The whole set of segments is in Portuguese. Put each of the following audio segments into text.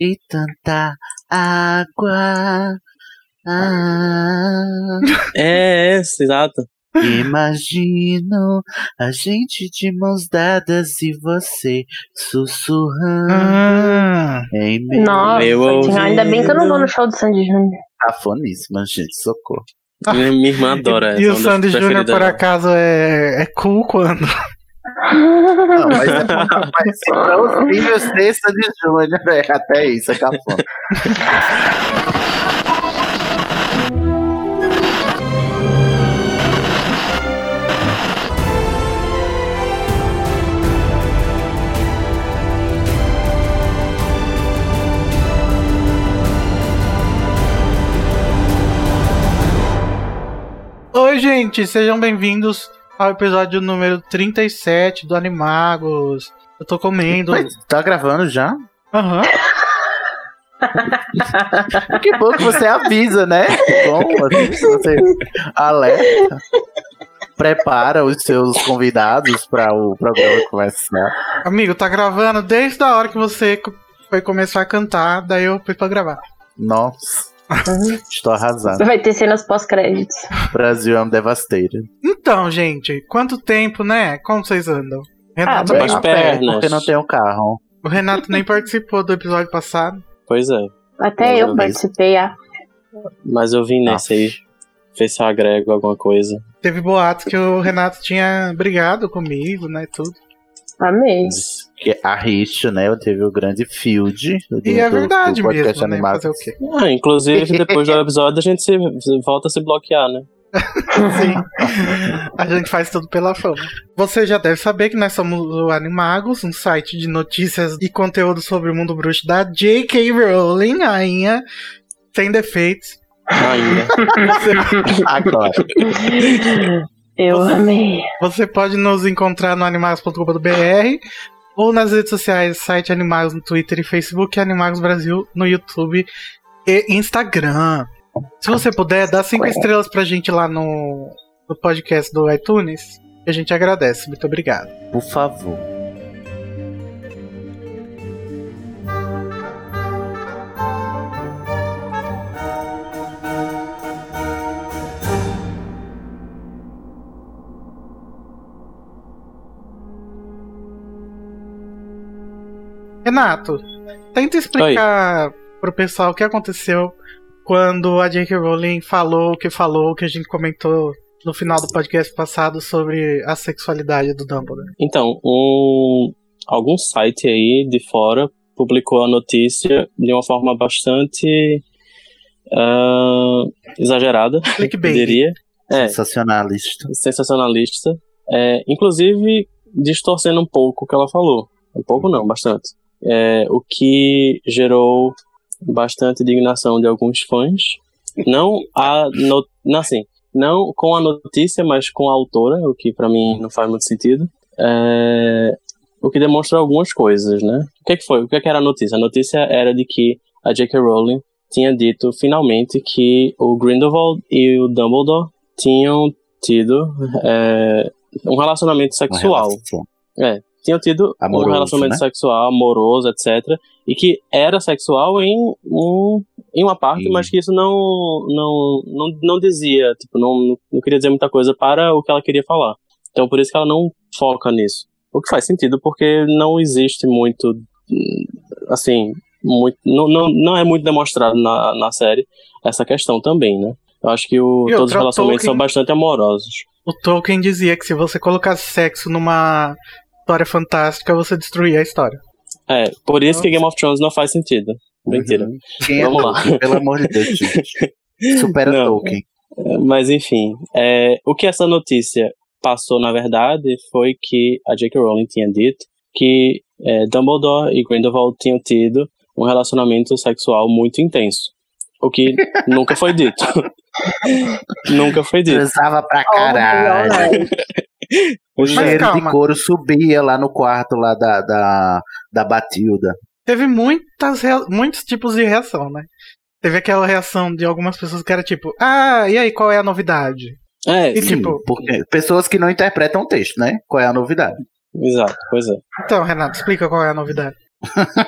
e tanta água. Ah, É, é, exato. imagino a gente de mãos dadas e você sussurrando Ah, em meu. Nossa, Meu ainda bem que eu não vou no show do Sandy Júnior. Afoníssima, gente, socorro. Minha, irmã adora e essa, o Sandy Júnior, por acaso, é, é cool quando? Não, mas é bom, mas para os filhos de Sandy Júnior, é, até isso é cafona. Oi, gente, sejam bem-vindos ao episódio número 37 do Animagos. Eu tô comendo. Mas tá gravando já? Aham. Que bom que você avisa, né? Que bom, assim, você alerta. Prepara os seus convidados para o programa começar. Amigo, tá gravando desde a hora que você foi começar a cantar, daí eu fui pra gravar. Nossa, estou arrasado. Vai ter cenas pós-créditos. Brasil é um devastator. Então, gente, quanto tempo, né? Como vocês andam? Renato, Ah, pé, pernas. porque não tem um carro. o Renato nem participou do episódio passado. Pois é. Até eu vez. participei, ah. Mas eu vim nesse aí. Ver se eu agrego alguma coisa. Teve boatos que o Renato tinha brigado comigo, né? Tudo. Amei. Que a rixa, né? Teve o grande field. do- E é verdade do mesmo, né? Fazer o quê? Ah, inclusive, depois do episódio, a gente se, se- volta a se bloquear, né? Sim. A gente faz tudo pela fama. Você já deve saber que nós somos o Animagos, um site de notícias e conteúdo sobre o mundo bruxo da J.K. Rowling, rainha sem defeitos. Ainda. Agora. Eu amei. você pode nos encontrar no animagos.com.br ou nas redes sociais, site Animagos no Twitter e Facebook, e Animagos Brasil no YouTube e Instagram. Se você puder, dá cinco estrelas pra gente lá no, no podcast do iTunes, a gente agradece. Muito obrigado. Por favor. Renato, tenta explicar pro pessoal o que aconteceu quando a J.K. Rowling falou o que falou, o que a gente comentou no final do podcast passado sobre a sexualidade do Dumbledore. Então, um, algum site aí de fora publicou a notícia de uma forma bastante ah, exagerada, Clickbait. diria. É, Sensacionalista. sensacionalista. É, inclusive, distorcendo um pouco o que ela falou. Um pouco não, bastante. É, o que gerou bastante indignação de alguns fãs. Não a no, não, assim, não com a notícia, mas com a autora, o que pra mim não faz muito sentido. É, o que demonstra algumas coisas, né? O que, é que foi? O que, é que era a notícia? A notícia era de que a J.K. Rowling tinha dito finalmente que o Grindelwald e o Dumbledore tinham tido é, um relacionamento sexual. relação. Tinham tido Amoroso, um relacionamento né? sexual, amoroso, etc. E que era sexual em, um, em uma parte, Sim. mas que isso não, não, não, não dizia, tipo, não, não queria dizer muita coisa para o que ela queria falar. Então por isso que ela não foca nisso. O que faz sentido, porque não existe muito, assim, muito, não, não, não é muito demonstrado na, na série essa questão também, né? Eu acho que o, todos os relacionamentos Tolkien- são bastante amorosos. O Tolkien dizia que se você colocasse sexo numa história fantástica, você destruía a história. É, por isso que Game of Thrones não faz sentido. Mentira. Uhum. Quem é Vamos lá. Tolkien? Pelo amor de Deus, gente. Supera Não. Tolkien. Mas enfim, é, o que essa notícia passou, na verdade, foi que a J.K. Rowling tinha dito que é, Dumbledore e Grindelwald tinham tido um relacionamento sexual muito intenso. O que nunca foi dito. nunca foi dito. Transava pra caralho. O cheiro calma. de couro subia lá no quarto lá da, da, da Batilda. Teve muitas, muitos tipos de reação, né? Teve aquela reação de algumas pessoas que era tipo, ah, e aí, qual é a novidade? É, E Sim, tipo- porque pessoas que não interpretam o texto, né? Qual é a novidade? exato, pois é. Então, Renato, explica qual é a novidade.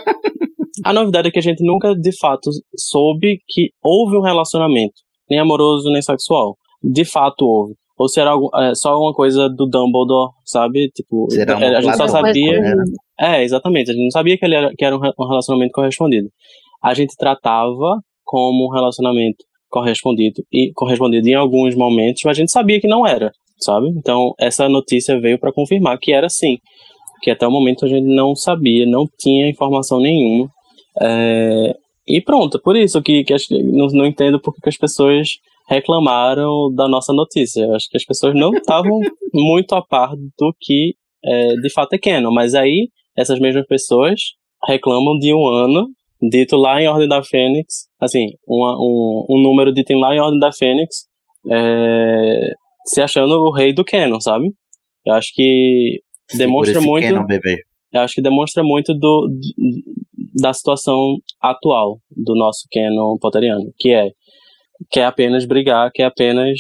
A novidade é que a gente nunca, de fato, soube que houve um relacionamento, nem amoroso, nem sexual. De fato houve. Ou se era algo, é, só uma coisa do Dumbledore, sabe? Tipo, Será a gente só sabia. né? É, exatamente. A gente não sabia que, ele era, que era um re- relacionamento correspondido. A gente tratava como um relacionamento correspondido e correspondido em alguns momentos, mas a gente sabia que não era, sabe? Então, essa notícia veio para confirmar que era sim. Que até o momento a gente não sabia, não tinha informação nenhuma. É, E pronto, por isso que, que não, não entendo porque que as pessoas reclamaram da nossa notícia. Eu acho que as pessoas não estavam muito a par do que é, de fato é canon. Mas aí, essas mesmas pessoas reclamam de um ano dito lá em Ordem da Fênix, assim, uma- um, um número dito lá em Ordem da Fênix, é, se achando o rei do canon, sabe? Eu acho que demonstra Segura muito Canon, bebê. eu acho que demonstra muito do, da situação atual do nosso canon potteriano, que é que é apenas brigar, que é apenas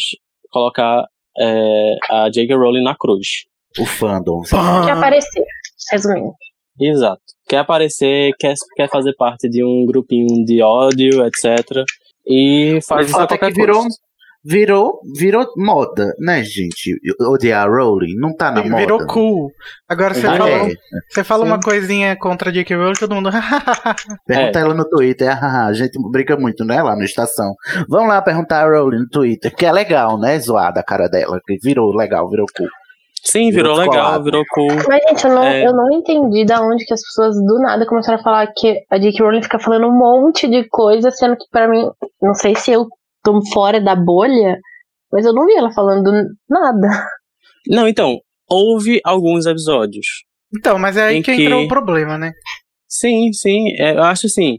colocar é, a J.K. Rowling na cruz. O fandom. Pã. Que aparecer, resumindo. Exato. Quer aparecer, quer, quer fazer parte de um grupinho de ódio, etc. E faz Mas isso a até que qualquer virou, custo. Virou, virou moda, né, gente? Odiar a Rowling não tá na moda. Virou cool. Agora você Ah, fala, É, você fala Sim. uma coisinha contra a J.K. Rowling, todo mundo. pergunta É. ela no Twitter. A gente brinca muito, né, lá na estação. Vamos lá perguntar a Rowling no Twitter, que é legal, né, zoada a cara dela. Que virou legal, virou cool. Sim, virou virou legal, virou cool. Mas, gente, eu não, É. eu não entendi da onde que as pessoas do nada começaram a falar que a J.K. Rowling fica falando um monte de coisa, sendo que pra mim, não sei se eu tô fora da bolha, mas eu não vi ela falando nada. Não, então, houve alguns episódios. Então, mas é aí que, que- entrou o problema, né? Sim, sim. é, eu acho assim.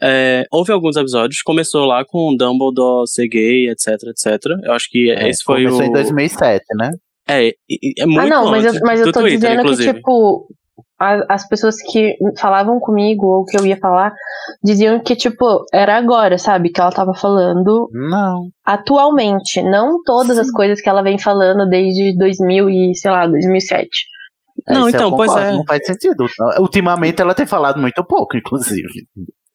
é, houve alguns episódios, começou lá com o Dumbledore ser gay, etc, etc. Eu acho que É, esse foi começou o. em 2007, né? É, é muito ah, não, mas eu, mas eu tô Twitter, dizendo inclusive. que, tipo, as pessoas que falavam comigo, ou que eu ia falar, diziam que, tipo, era agora, sabe? Que ela tava falando Não. atualmente, não todas as coisas que ela vem falando desde 2000 e, sei lá, 2007. Não, Isso eu então, pois é. Não faz sentido. Ultimamente ela tem falado muito pouco, inclusive.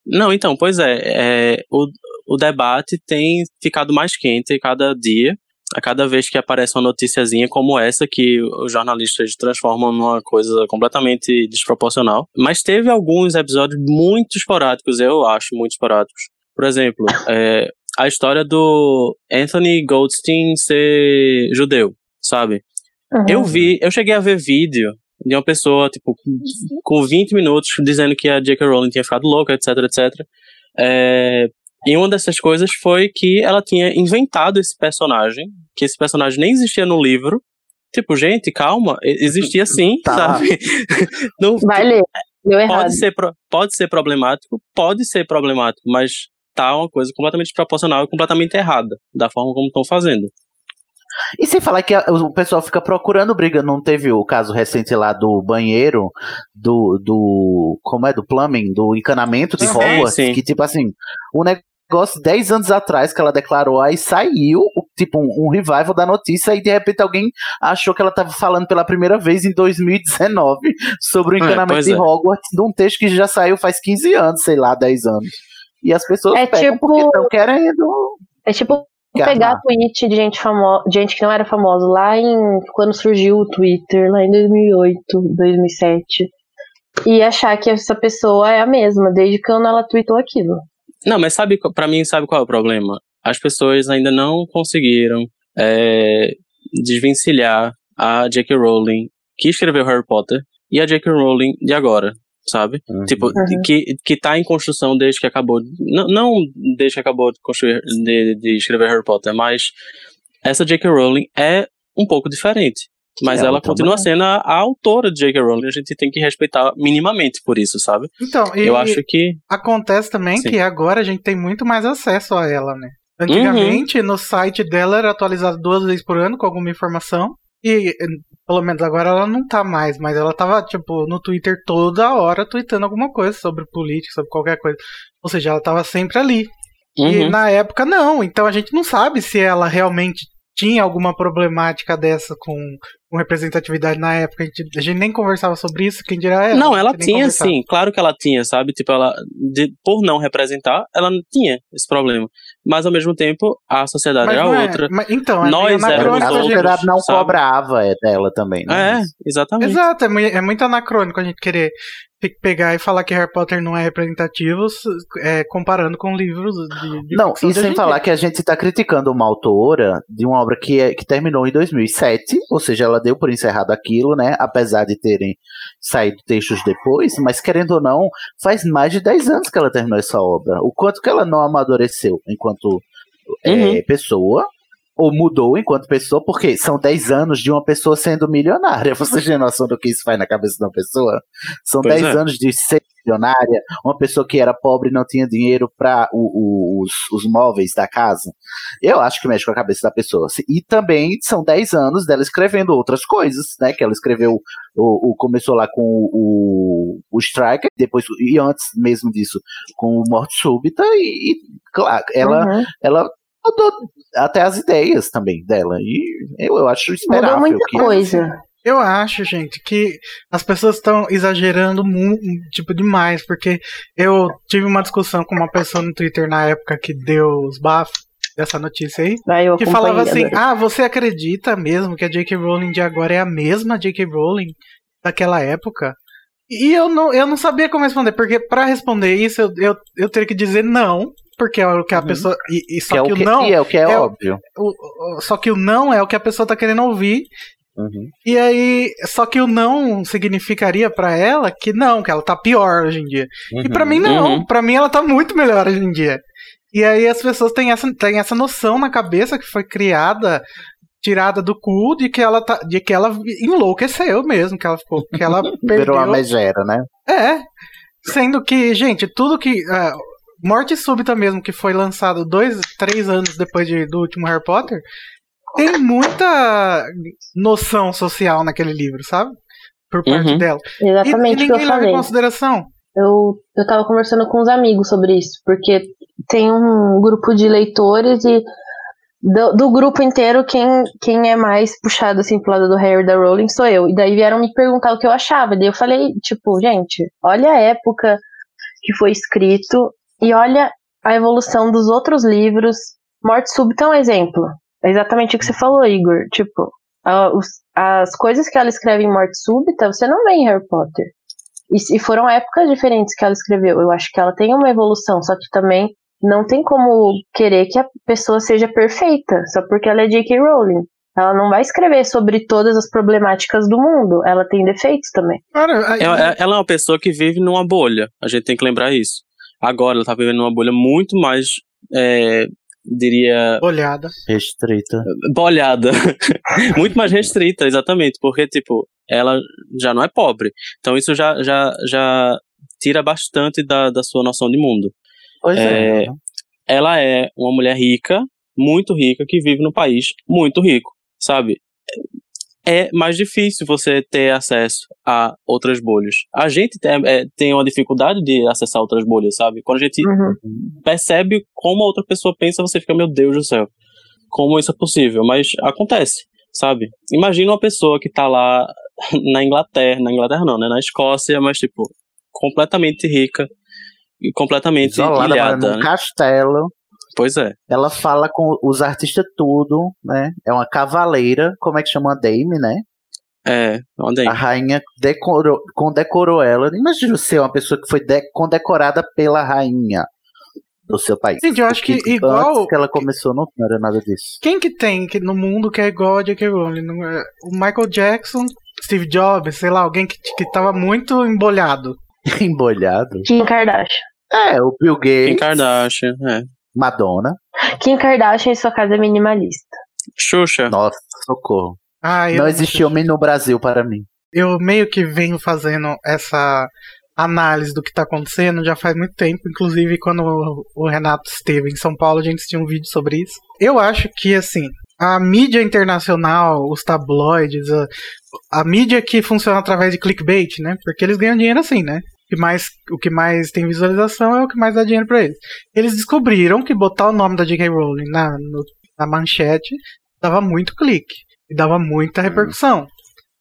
Não, então, pois é. é, o, o debate tem ficado mais quente cada dia. A cada vez que aparece uma noticiazinha como essa, que os jornalistas transformam numa coisa completamente desproporcional. Mas teve alguns episódios muito esporádicos, eu acho, muito esporádicos. Por exemplo, é, a história do Anthony Goldstein ser judeu, sabe? Uhum. Eu vi, eu cheguei a ver vídeo de uma pessoa, tipo, com 20 minutos dizendo que a J.K. Rowling tinha ficado louca, etc, etc. É, e uma dessas coisas foi que ela tinha inventado esse personagem, que esse personagem nem existia no livro. Tipo, gente, calma, existia sim, Tá. sabe? Não, Vai ler. Deu errado. pode ser, pode ser problemático, pode ser problemático, mas tá uma coisa completamente desproporcional e completamente errada, da forma como estão fazendo. E sem falar que a- o pessoal fica procurando briga, não teve o caso recente lá do banheiro, do. do como é? Do plumbing, do encanamento de Sim, Hogwarts, sim. que tipo assim, o negócio 10 anos atrás que ela declarou, aí saiu, tipo, um, um revival da notícia, e de repente alguém achou que ela tava falando pela primeira vez em 2019 sobre o É, encanamento pois de é. Hogwarts, de um texto que já saiu faz 15 anos, sei lá, 10 anos. E as pessoas É pegam tipo- porque estão querendo. É tipo Enganar. pegar tweet de gente famosa, gente que não era famosa lá em quando surgiu o Twitter, lá em 2008, 2007, e achar que essa pessoa é a mesma desde quando ela tweetou aquilo. Não, mas sabe, pra mim, sabe qual é o problema? As pessoas ainda não conseguiram é, desvencilhar a J.K. Rowling, que escreveu Harry Potter, e a J.K. Rowling de agora, sabe? Uhum. Tipo, Uhum. que, que tá em construção desde que acabou. Não, não desde que acabou de construir, de, de escrever Harry Potter, mas essa J.K. Rowling é um pouco diferente. Mas Ela ela continua também. sendo a, a autora de J.K. Rowling, a gente tem que respeitar minimamente por isso, sabe? Então, e Eu acho que. acontece também Sim. que agora a gente tem muito mais acesso a ela, né? Uhum. Antigamente, no site dela era atualizado duas vezes por ano com alguma informação. E eh, pelo menos agora ela não tá mais, mas ela tava, tipo, no Twitter toda hora tweetando alguma coisa sobre política, sobre qualquer coisa. Ou seja, ela tava sempre ali. E Uhum. na época não, então a gente não sabe se ela realmente tinha alguma problemática dessa com, com representatividade na época. A gente, a gente nem conversava sobre isso, quem dirá ela. Não, ela a gente nem tinha sim, claro que ela tinha, sabe? Tipo, ela, de- por não representar, ela não tinha esse problema. Mas ao mesmo tempo, a sociedade Mas era não é- outra. mas- então, é Nós meio éramos A outros, gente. sociedade não sabe? cobrava é, dela também, né? É, exatamente. Exato, é mui- é muito anacrônico a gente querer pe- pegar e falar que Harry Potter não é representativo é, comparando com livros de, de Não, e sem em falar que a gente tá criticando uma autora de uma obra que, é, que terminou em 2007, ou seja, ela deu por encerrado aquilo, né? Apesar de terem saído textos depois, mas querendo ou não, faz mais de 10 anos que ela terminou essa obra. O quanto que ela não amadureceu enquanto é, Uhum. pessoa, ou mudou enquanto pessoa, porque são 10 anos de uma pessoa sendo milionária. Você tem noção do que isso faz na cabeça de uma pessoa? São Pois 10 é. anos de ser milionária, uma pessoa que era pobre e não tinha dinheiro para os, os móveis da casa. Eu acho que mexe com a cabeça da pessoa. E também são 10 anos dela escrevendo outras coisas, né? Que ela escreveu, o, o- começou lá com o, o Striker, depois, e antes mesmo disso, com o Morte Súbita, e, e, claro, ela, Uhum. ela mudou até as ideias também dela. E eu, eu acho esperável. Mudou muita que, coisa. Eu acho, gente, que as pessoas estão exagerando mu- tipo demais, porque eu tive uma discussão com uma pessoa no Twitter na época que deu os bafos dessa notícia aí, Aí eu que falava assim: agora. "Ah, você acredita mesmo que a J.K. Rowling de agora é a mesma J.K. Rowling daquela época?" E eu não, eu não sabia como responder, porque pra responder isso eu, eu, eu teria que dizer não, porque é o que a Uhum. pessoa e, e que só é que, o que, não e é o que é, é óbvio. o- o- só que o não é o que a pessoa tá querendo ouvir Uhum. e aí, só que o não significaria pra ela que não, que ela tá pior hoje em dia. E pra mim não, Uhum. pra mim ela tá muito melhor hoje em dia. E aí as pessoas têm essa, têm essa noção na cabeça que foi criada, tirada do cu, de que ela tá, de que ela enlouqueceu mesmo, que ela ficou, que ela Virou uma perdeu. megera, né? É. Sendo que, gente, tudo que. ah, Morte Súbita mesmo, que foi lançado dois, três anos depois de- do último Harry Potter, tem muita noção social naquele livro, sabe? Por parte Uhum. dela. E, e Exatamente que eu ninguém leva em consideração. Eu, eu tava conversando com uns amigos sobre isso, porque tem um grupo de leitores e do, do grupo inteiro, quem, quem é mais puxado assim pro lado do Harry e da Rowling sou eu. E daí vieram me perguntar o que eu achava. Daí eu falei, tipo, gente, olha a época que foi escrito e olha a evolução dos outros livros. Morte Súbita é um exemplo. É exatamente o que você falou, Igor. Tipo, a- os- as coisas que ela escreve em Morte Súbita, você não vê em Harry Potter. E, e foram épocas diferentes que ela escreveu. Eu acho que ela tem uma evolução, só que também não tem como querer que a pessoa seja perfeita, só porque ela é J.K. Rowling. Ela não vai escrever sobre todas as problemáticas do mundo. Ela tem defeitos também. Ela, ela é uma pessoa que vive numa bolha. A gente tem que lembrar isso. Agora ela tá vivendo numa bolha muito mais, é, diria, olhada. Restrita. bolhada. muito mais restrita, exatamente. Porque, tipo, ela já não é pobre. Então isso já, já, já tira bastante da, da sua noção de mundo. Pois é. É, ela é uma mulher rica, muito rica, que vive num país muito rico, sabe? É mais difícil você ter acesso a outras bolhas. A gente tem, é, tem uma dificuldade de acessar outras bolhas, sabe? Quando a gente Uhum. percebe como a outra pessoa pensa, você fica, meu Deus do céu, como isso é possível? Mas acontece, sabe? Imagina uma pessoa que tá lá na Inglaterra, na Inglaterra não, né? Na Escócia, mas tipo, completamente rica e completamente Isolada, ilhada. num né? castelo. Pois é. Ela fala com os artistas tudo, né? É uma cavaleira, como é que chama a Dame, né? É, onde A rainha decorou, condecorou ela. Imagina ser uma pessoa que foi de- condecorada pela rainha do seu país. Gente, eu acho que igual- Antes que ela começou, não era nada disso. Quem que tem que, no mundo que é igual a J.K. Rowling? Não é- O Michael Jackson, Steve Jobs, sei lá, alguém que, que tava muito embolhado. Embolhado. Kim Kardashian. É, o Bill Kim Gates, Kardashian, é. Madonna. Kim Kardashian em sua casa é minimalista. Xuxa. Nossa, socorro. Ah, Não existe homem no Brasil para mim. eu meio que venho fazendo essa análise do que tá acontecendo já faz muito tempo. Inclusive, quando o- o Renato esteve em São Paulo, a gente tinha um vídeo sobre isso. Eu acho que, assim, a mídia internacional, os tabloides, a, a mídia que funciona através de clickbait, né? Porque eles ganham dinheiro assim, né? O que mais, o que mais tem visualização é o que mais dá dinheiro pra eles. Eles descobriram que botar o nome da J.K. Rowling na, no- na manchete dava muito clique e dava muita repercussão.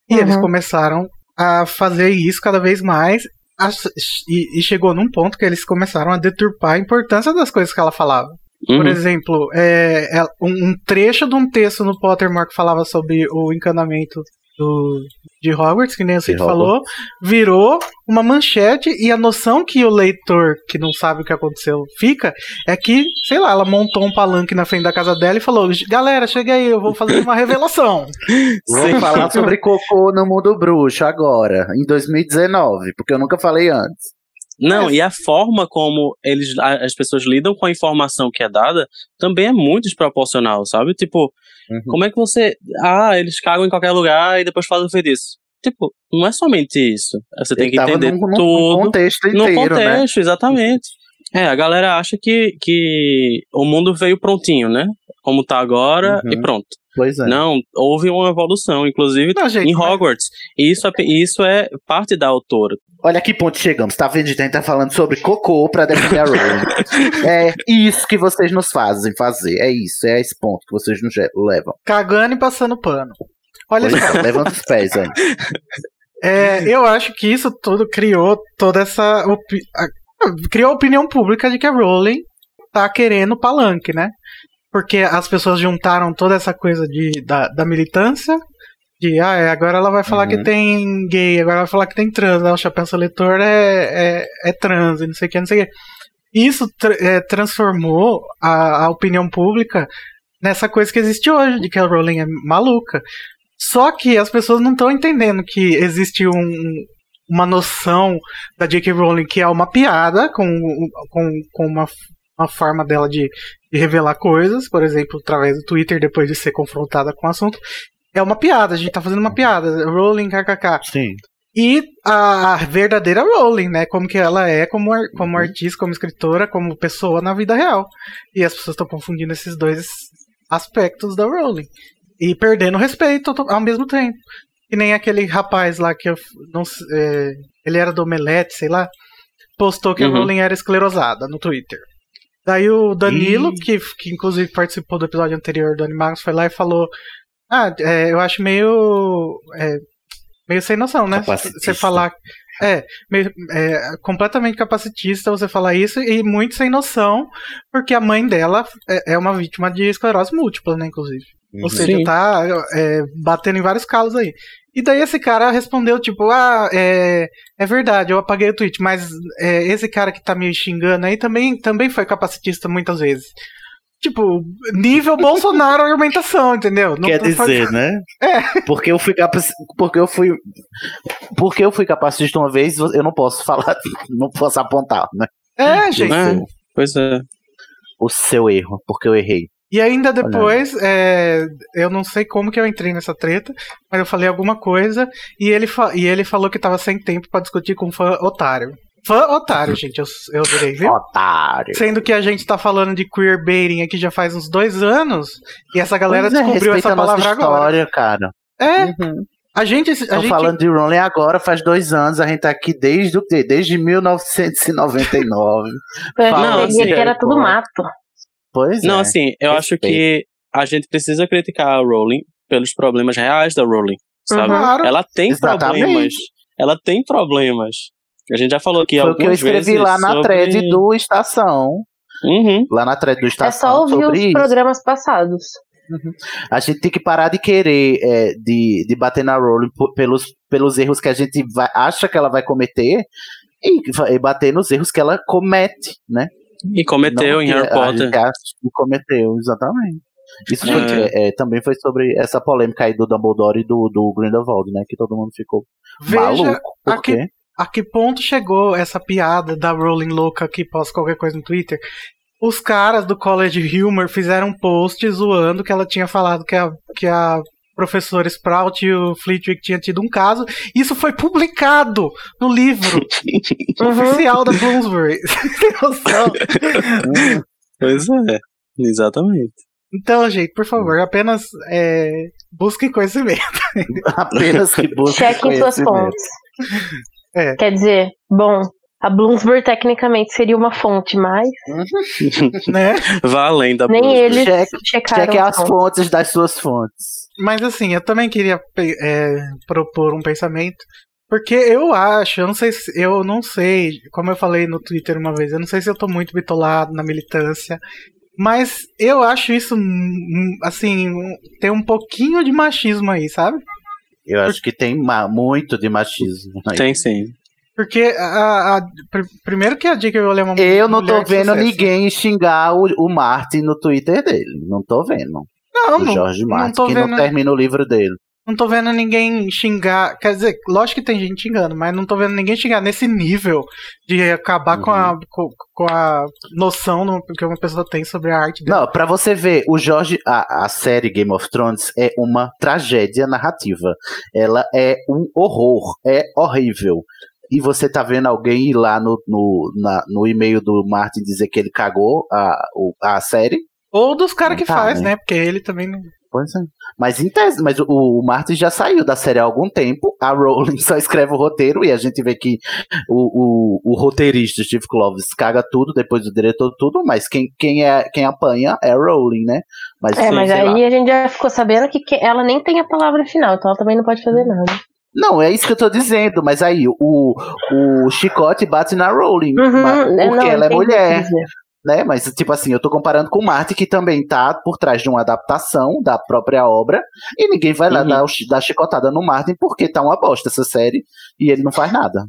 E Uhum. eles começaram a fazer isso cada vez mais. as- E, e chegou num ponto que eles começaram a deturpar a importância das coisas que ela falava. Por Uhum. exemplo, é, é um, um trecho de um texto no Pottermore que falava sobre o encanamento do, de Hogwarts, que nem o Cid Hogwarts. falou, virou uma manchete e a noção que o leitor que não sabe o que aconteceu fica é que, sei lá, ela montou um palanque na frente da casa dela e falou: Galera, chega aí, eu vou fazer uma revelação. Vou Sim. falar sobre cocô no mundo bruxo agora, em 2019, porque eu nunca falei antes. Não, e a forma como eles, as pessoas lidam com a informação que é dada também é muito desproporcional, sabe? Tipo, Uhum. como é que você. Ah, eles cagam em qualquer lugar e depois fazem o feitiço. Tipo, não é somente isso. Você tem Ele que entender num, num- num tudo. contexto no inteiro, né? contexto, exatamente. É, a galera acha que, que o mundo veio prontinho, né? Como tá agora Uhum. e pronto. Pois é. Não, houve uma evolução, inclusive Não, gente, em Hogwarts. E isso é, isso é parte da autora. Olha que ponto chegamos. Tá vendo? A gente tá falando sobre cocô pra defender a Rowling. é isso que vocês nos fazem fazer. É isso. É esse ponto que vocês nos levam. Cagando e passando pano. Olha Pois só. é, levanta os pés aí. É, eu acho que isso tudo criou toda essa. opi- a- criou a opinião pública de que a Rowling tá querendo palanque, né? Porque as pessoas juntaram toda essa coisa de, da, da militância. De, ah, é, agora ela vai falar Uhum. que tem gay, agora ela vai falar que tem trans, né? o chapéu seletor é, é, é trans, e não sei o que, não sei o que. Isso tra- é, transformou a, a opinião pública nessa coisa que existe hoje, de que a Rowling é maluca. Só que as pessoas não estão entendendo que existe um, uma noção da J.K. Rowling que é uma piada com, com, com uma, uma forma dela de, de revelar coisas, por exemplo, através do Twitter, depois de ser confrontada com o assunto. É uma piada, a gente tá fazendo uma piada. Rowling, kkk. Sim. E a verdadeira Rowling, né? Como que ela é como, ar- como artista, como escritora, como pessoa na vida real. E as pessoas estão confundindo esses dois aspectos da Rowling. E perdendo respeito to- ao mesmo tempo. Que nem aquele rapaz lá que eu não é, ele era do Omelete, sei lá, postou que Uhum. a Rowling era esclerosada no Twitter. Daí o Danilo, Ih. que, que inclusive participou do episódio anterior do Animagos, foi lá e falou: Ah, é, eu acho meio. é, meio sem noção, né? Você falar. É, meio, é, completamente capacitista você falar isso e muito sem noção, porque a mãe dela é, é uma vítima de esclerose múltipla, né, inclusive. Uhum. Ou seja, Sim. tá é, batendo em vários calos aí. E daí esse cara respondeu, tipo, ah, é, é verdade, eu apaguei o tweet, mas é, esse cara que tá me xingando aí também, também foi capacitista muitas vezes. Tipo, nível Bolsonaro argumentação, entendeu? Não- Quer não dizer, né? É. Porque eu fui capac... porque eu fui porque eu fui capacitista uma vez, eu não posso falar, não posso apontar, né? É, gente. É, pois é. O seu erro, porque eu errei. E ainda depois, é, eu não sei como que eu entrei nessa treta, mas eu falei alguma coisa e ele, fa- e ele falou que tava sem tempo pra discutir com um fã otário. Fã otário, gente, eu, eu virei, viu? Otário. Sendo que a gente tá falando de queerbaiting aqui já faz uns dois anos e essa galera Pois é, descobriu respeita essa a nossa palavra agora. história, cara. É, Uhum. a gente. A Tô gente falando de Rowling agora, faz dois anos, a gente tá aqui desde o quê? Desde 1999. Eu Não, assim, que era tudo mato. Pois Não, é. assim, eu acho respeito. que a gente precisa criticar a Rowling pelos problemas reais da Rowling, sabe? Uhum. Claro. Ela tem Exatamente. problemas. Ela tem problemas. A gente já falou aqui Foi o que eu algumas escrevi vezes lá na sobre... thread do Estação. Uhum. Lá na thread do É Estação só ouvir sobre os isso. programas passados. A gente tem que parar de querer é, de, de bater na Rowling pelos, pelos erros que a gente vai- acha que ela vai cometer e, e bater nos erros que ela comete, né? E cometeu Não em que Harry a Potter. que cometeu, exatamente. Isso foi, É. é, também foi sobre essa polêmica aí do Dumbledore e do, do Grindelwald, né? Que todo mundo ficou veja maluco. Por aqui- quê? a que ponto chegou essa piada da Rowling louca que posta qualquer coisa no Twitter. Os caras do College Humor fizeram um post zoando que ela tinha falado que a, que a professora Sprout e o Flitwick tinham tido um caso. Isso foi publicado no livro oficial da Bloomsbury. Você tem noção? Pois é, exatamente. Então, gente, por favor, apenas é, busquem conhecimento. Apenas que busca Chequem suas fontes. É. Quer dizer, bom, A Bloomsbury tecnicamente seria uma fonte, mas né? Vá além da nem Bloomsbury. eles Cheque- checaram. Cheque as fontes das suas fontes. Mas assim, eu também queria é, propor um pensamento. Porque eu acho, eu não sei se, eu não sei, como eu falei no Twitter uma vez, eu não sei se eu tô muito bitolado na militância, mas eu acho isso, hum, assim, um- tem um pouquinho de machismo aí, sabe? Eu acho que tem muito de machismo. aí. Tem sim. Porque a, a- pr- primeiro que a J.K. Rowling é uma Eu não tô vendo sucesso. ninguém xingar o, o Martin no Twitter dele. Não tô vendo. Não, o não, Jorge não Martin, tô que vendo. não termina o livro dele. Não tô vendo ninguém xingar. Quer dizer, lógico que tem gente xingando, mas não tô vendo ninguém xingar nesse nível de acabar com, a, com, com a noção no- que uma pessoa tem sobre a arte dela. Não, pra você ver, o Jorge, a, a série Game of Thrones é uma tragédia narrativa. Ela é um horror, é horrível. E você tá vendo alguém ir lá no, no, na- no e-mail do Martin dizer que ele cagou a, a série? Ou dos caras que Tá, faz, né? né? Porque ele também não. Pois é. Mas em tese, mas o, o Martin já saiu da série há algum tempo. A Rowling só escreve o roteiro e a gente vê que o, o, o roteirista Steve Kloves caga tudo, depois o diretor tudo, mas quem, quem, é, quem apanha é a Rowling, né? Mas, É, mas sei lá. aí a gente já ficou sabendo que que ela nem tem a palavra final, então ela também não pode fazer nada. Não, é isso que eu tô dizendo, mas aí o, o chicote bate na Rowling, Uhum, é, porque não, ela é mulher. Né? Mas, tipo assim, eu tô comparando com o Martin, que também tá por trás de uma adaptação da própria obra, e ninguém vai lá Uhum. dar, dar chicotada no Martin porque tá uma bosta essa série, e ele não faz nada.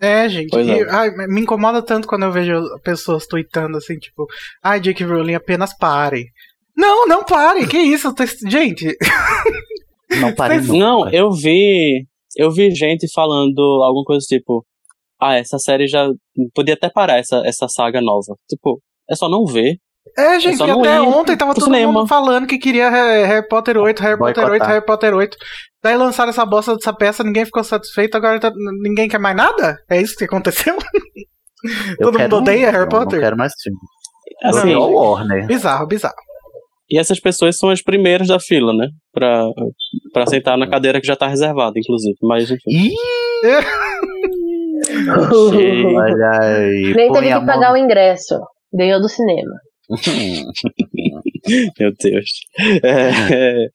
É, gente. E, é. ai, me incomoda tanto quando eu vejo pessoas tweetando assim, tipo, ai, J.K. Rowling, apenas pare. Não, não pare, que isso? Tô- Gente, Não pare. Não, eu vi. Eu vi gente falando alguma coisa tipo. Ah, essa série já. Podia até parar essa, essa saga nova. Tipo, é só não ver. É, gente, só e não até ontem tava todo cinema. mundo falando que queria Harry Harry Potter 8, Harry Potter 8, Boicotar. Harry Potter 8. Daí lançaram essa bosta dessa peça, ninguém ficou satisfeito, agora tá- ninguém quer mais nada? É isso que aconteceu? Eu todo mundo odeia um, Harry eu Potter? Não quero mais filme. Assim, o Warner. Bizarro, bizarro. e essas pessoas são as primeiras da fila, né? Pra, pra sentar na cadeira que já tá reservada, inclusive. Mas, enfim. Ih, Achei. olha aí. Nem põe teve que mão- pagar o ingresso. Ganhou do cinema. Meu Deus. É,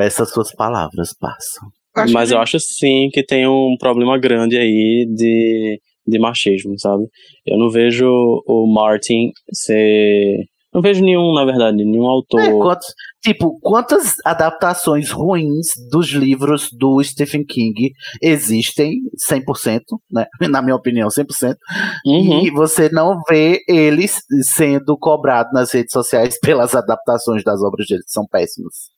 Essas suas palavras passam. Acho mas que- eu acho sim que tem um problema grande aí de, de machismo, sabe? Eu não vejo o Martin ser. Não vejo nenhum, na verdade, nenhum autor. É, quantos- tipo, quantas adaptações ruins dos livros do Stephen King existem 100%, né? Na minha opinião, 100%. Uhum. E você não vê eles sendo cobrados nas redes sociais pelas adaptações das obras deles, que são péssimas.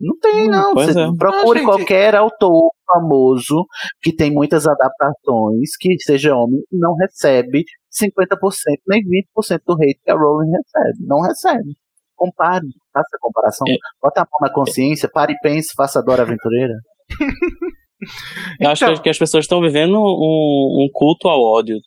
Não tem, Hum, não. pois Você é. procure Ah, gente. qualquer autor famoso que tem muitas adaptações, que seja homem, e não recebe 50%, nem 20% do hate que a Rowling recebe. Não recebe. Compare, faça a comparação. É. Bota a mão na consciência, pare e pense, faça a Dora Aventureira. Eu acho Então. que, que as pessoas estão vivendo um, um culto ao ódio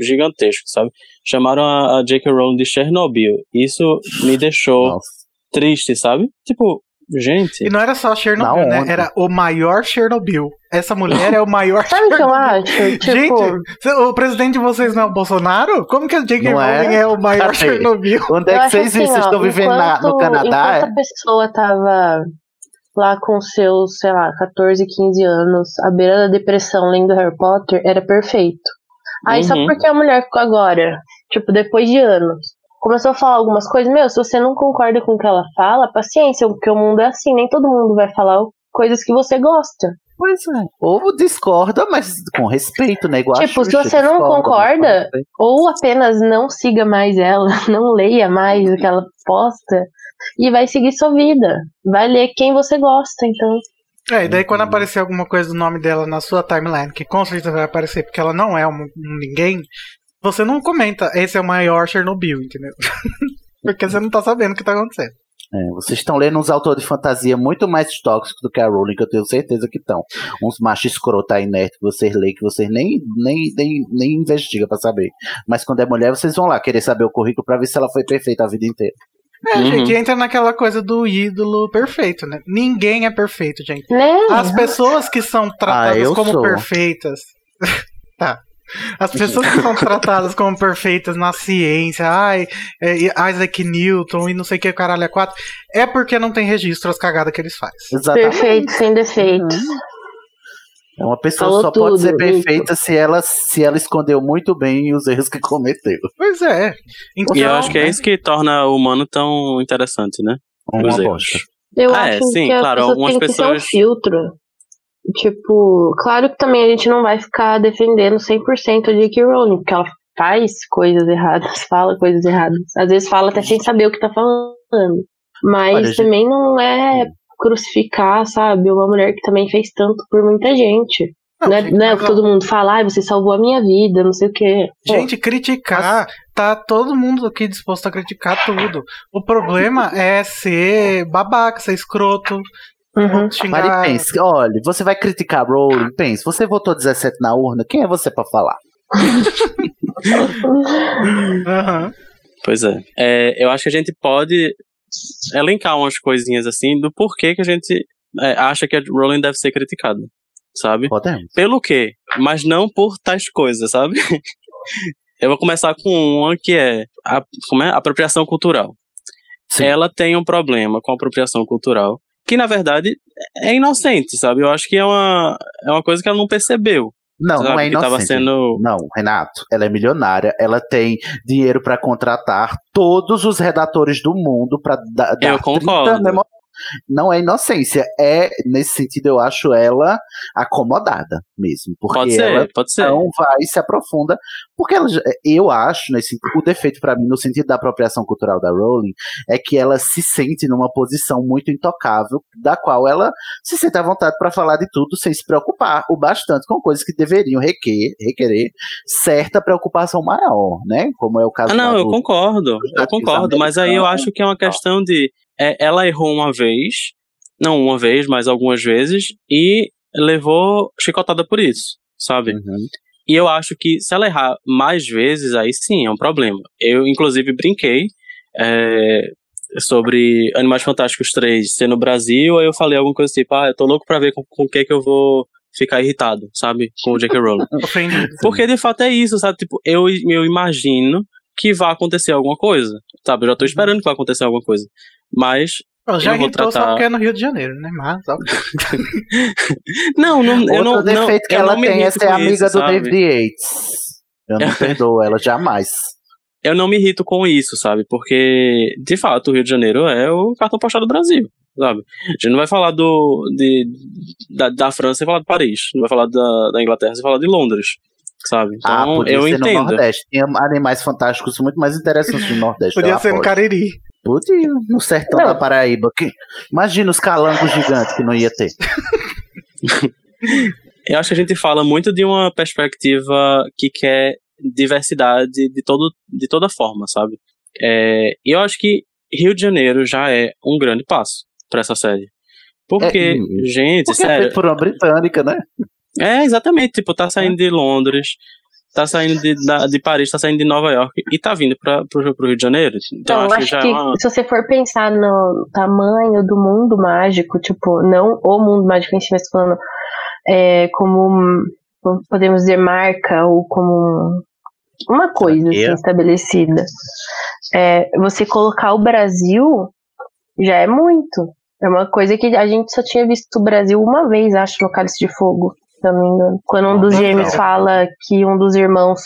gigantesco, sabe? Chamaram a, a J.K. Rowling de Chernobyl. Isso me deixou Nossa. triste, sabe? Tipo, gente. E não era só Chernobyl, né? Era o maior Chernobyl. Essa mulher é o maior Sabe o que eu Chernobyl. acho? Tipo, Gente, o presidente de vocês não é o Bolsonaro? Como que a J.K. É? Rowling é o maior Cadê? Chernobyl? Onde é que vocês assim? Vocês ó, estão vivendo na- no enquanto- Canadá? Enquanto a pessoa tava lá com seus, sei lá, 14, 15 anos, à beira da depressão, lendo Harry Potter, era perfeito. Aí só Uhum. porque a mulher agora, tipo, depois de anos, começou a falar algumas coisas, meu, se você não concorda com o que ela fala, paciência, porque o mundo é assim, nem todo mundo vai falar coisas que você gosta. Pois é. Ou discorda, mas com respeito, né? Igual a Tipo, se você não concorda, ou apenas não siga mais ela, não leia mais o que ela posta e vai seguir sua vida. Vai ler quem você gosta, então. É, e daí quando Uhum. aparecer alguma coisa do nome dela na sua timeline, que com certeza vai aparecer porque ela não é um, um ninguém, você não comenta, esse é o maior Chernobyl, entendeu? porque você não tá sabendo o que tá acontecendo. É, vocês estão lendo uns autores de fantasia muito mais tóxicos do que a Rowling, que eu tenho certeza que estão. Uns machos escroto aí nerd que vocês leem, que vocês nem, nem, nem, nem investigam pra saber. Mas quando é mulher, vocês vão lá querer saber o currículo pra ver se ela foi perfeita a vida inteira. É, Uhum. gente, entra naquela coisa do ídolo perfeito, né? Ninguém é perfeito, gente. Né? As pessoas que são tratadas Ah, como sou. perfeitas. tá. As pessoas que são tratadas como perfeitas na ciência, ai, é, Isaac Newton e não sei o que, caralho, é quatro, é porque não tem registro as cagadas que eles fazem. Exatamente. Perfeito, sem defeitos. É uma pessoa Falou só pode ser tudo, perfeita se ela, se ela escondeu muito bem os erros que cometeu. Pois é. Então, E eu acho que é né, isso que torna o humano tão interessante, né? Uma Os erros. bosta. Eu Ah, é, acho sim, que claro, pessoa algumas ser um pessoas- filtro. Tipo, claro que também a gente não vai ficar defendendo 100% a J.K. Rowling, porque ela faz coisas erradas, fala coisas erradas. Às vezes fala até sem saber o que tá falando. Mas Olha, gente- também não é crucificar, sabe, uma mulher que também fez tanto por muita gente. Não, Não, é, gente, não é mas, todo mundo fala, ai, você salvou a minha vida, não sei o quê. Pô, Gente, criticar, tá todo mundo aqui disposto a criticar tudo. O problema é ser babaca, ser escroto, uhum. xingar. Mari, pense, olha, você vai criticar Rowling, pense, você votou 17 na urna, quem é você pra falar? Aham. Pois é. É, Eu acho que a gente pode elencar umas coisinhas assim do porquê que a gente é, acha que a Rowling deve ser criticada, sabe? Podemos. Pelo quê? Mas não por tais coisas, sabe? Eu vou começar com uma que é, a, como é? apropriação cultural. Sim. Ela tem um problema com a apropriação cultural, que na verdade é inocente, sabe? Eu acho que é uma, é uma coisa que ela não percebeu. Não, não sabe? é que tava inocente. sendo. Não, Renato, ela é milionária, ela tem dinheiro pra contratar todos os redatores do mundo pra da- dar Eu concordo. 30 memo- Não é inocência, é nesse sentido eu acho ela acomodada mesmo, porque Pode ser, ela pode ser. não vai se aprofunda, porque ela, eu acho nesse o defeito pra mim no sentido da apropriação cultural da Rowling é que ela se sente numa posição muito intocável, da qual ela se sente à vontade pra falar de tudo sem se preocupar o bastante com coisas que deveriam requer, requerer certa preocupação maior, né? Como é o caso Ah, não, eu do- concordo, eu concordo, mas aí eu acho que é uma questão de. É, ela errou uma vez, não uma vez, mas algumas vezes, e levou chicotada por isso, sabe? Uhum. E eu acho que se ela errar mais vezes, aí sim é um problema. Eu, inclusive, brinquei é, sobre Animais Fantásticos 3 ser no Brasil, aí eu falei alguma coisa tipo, ah, eu tô louco pra ver com, com o que que eu vou ficar irritado, sabe? Com o J.K. Rowling. Porque de fato é isso, sabe? Tipo, eu, eu imagino que vai acontecer alguma coisa, sabe? Eu já tô esperando que vai acontecer alguma coisa. Mas, já eu vou irritou só tratar- porque é no Rio de Janeiro, né? Mas, ó. não, não eu Outro não. não defeito que ela tem é ser amiga isso, do sabe? David Yates. Eu não perdoo ela jamais. Eu não me irrito com isso, sabe? Porque, de fato, o Rio de Janeiro é o cartão postal do Brasil, sabe? A gente não vai falar do, de, da, da França sem falar de Paris. Não vai falar da, da Inglaterra sem falar de Londres, sabe? Então, ah, podia eu ser no entendo. Nordeste. Tinha animais fantásticos muito mais interessantes no Nordeste. Podia ser no. Cariri. Podia, no sertão Não. da Paraíba. Que... Imagina os calangos gigantes que não ia ter. Eu acho que a gente fala muito de uma perspectiva que quer diversidade de, todo, de toda forma, sabe? É, e eu acho que Rio de Janeiro já é um grande passo pra essa série. Porque, É, gente, Porque é sério. feito por uma britânica, né? É, exatamente. Tipo, tá saindo de Londres, tá saindo de, da- de Paris, tá saindo de Nova York e tá vindo pra, pro, pro Rio de Janeiro. Então, Então, eu acho que acho já que é uma. se você for pensar no tamanho do mundo mágico, tipo, não o mundo mágico em si, mas falando é, como, podemos dizer, marca ou como uma coisa assim, estabelecida. É, você colocar o Brasil já é muito. É uma coisa que a gente só tinha visto o Brasil uma vez, acho, no Cálice de Fogo, se não me engano. Quando um dos Não, gêmeos não. fala que um dos irmãos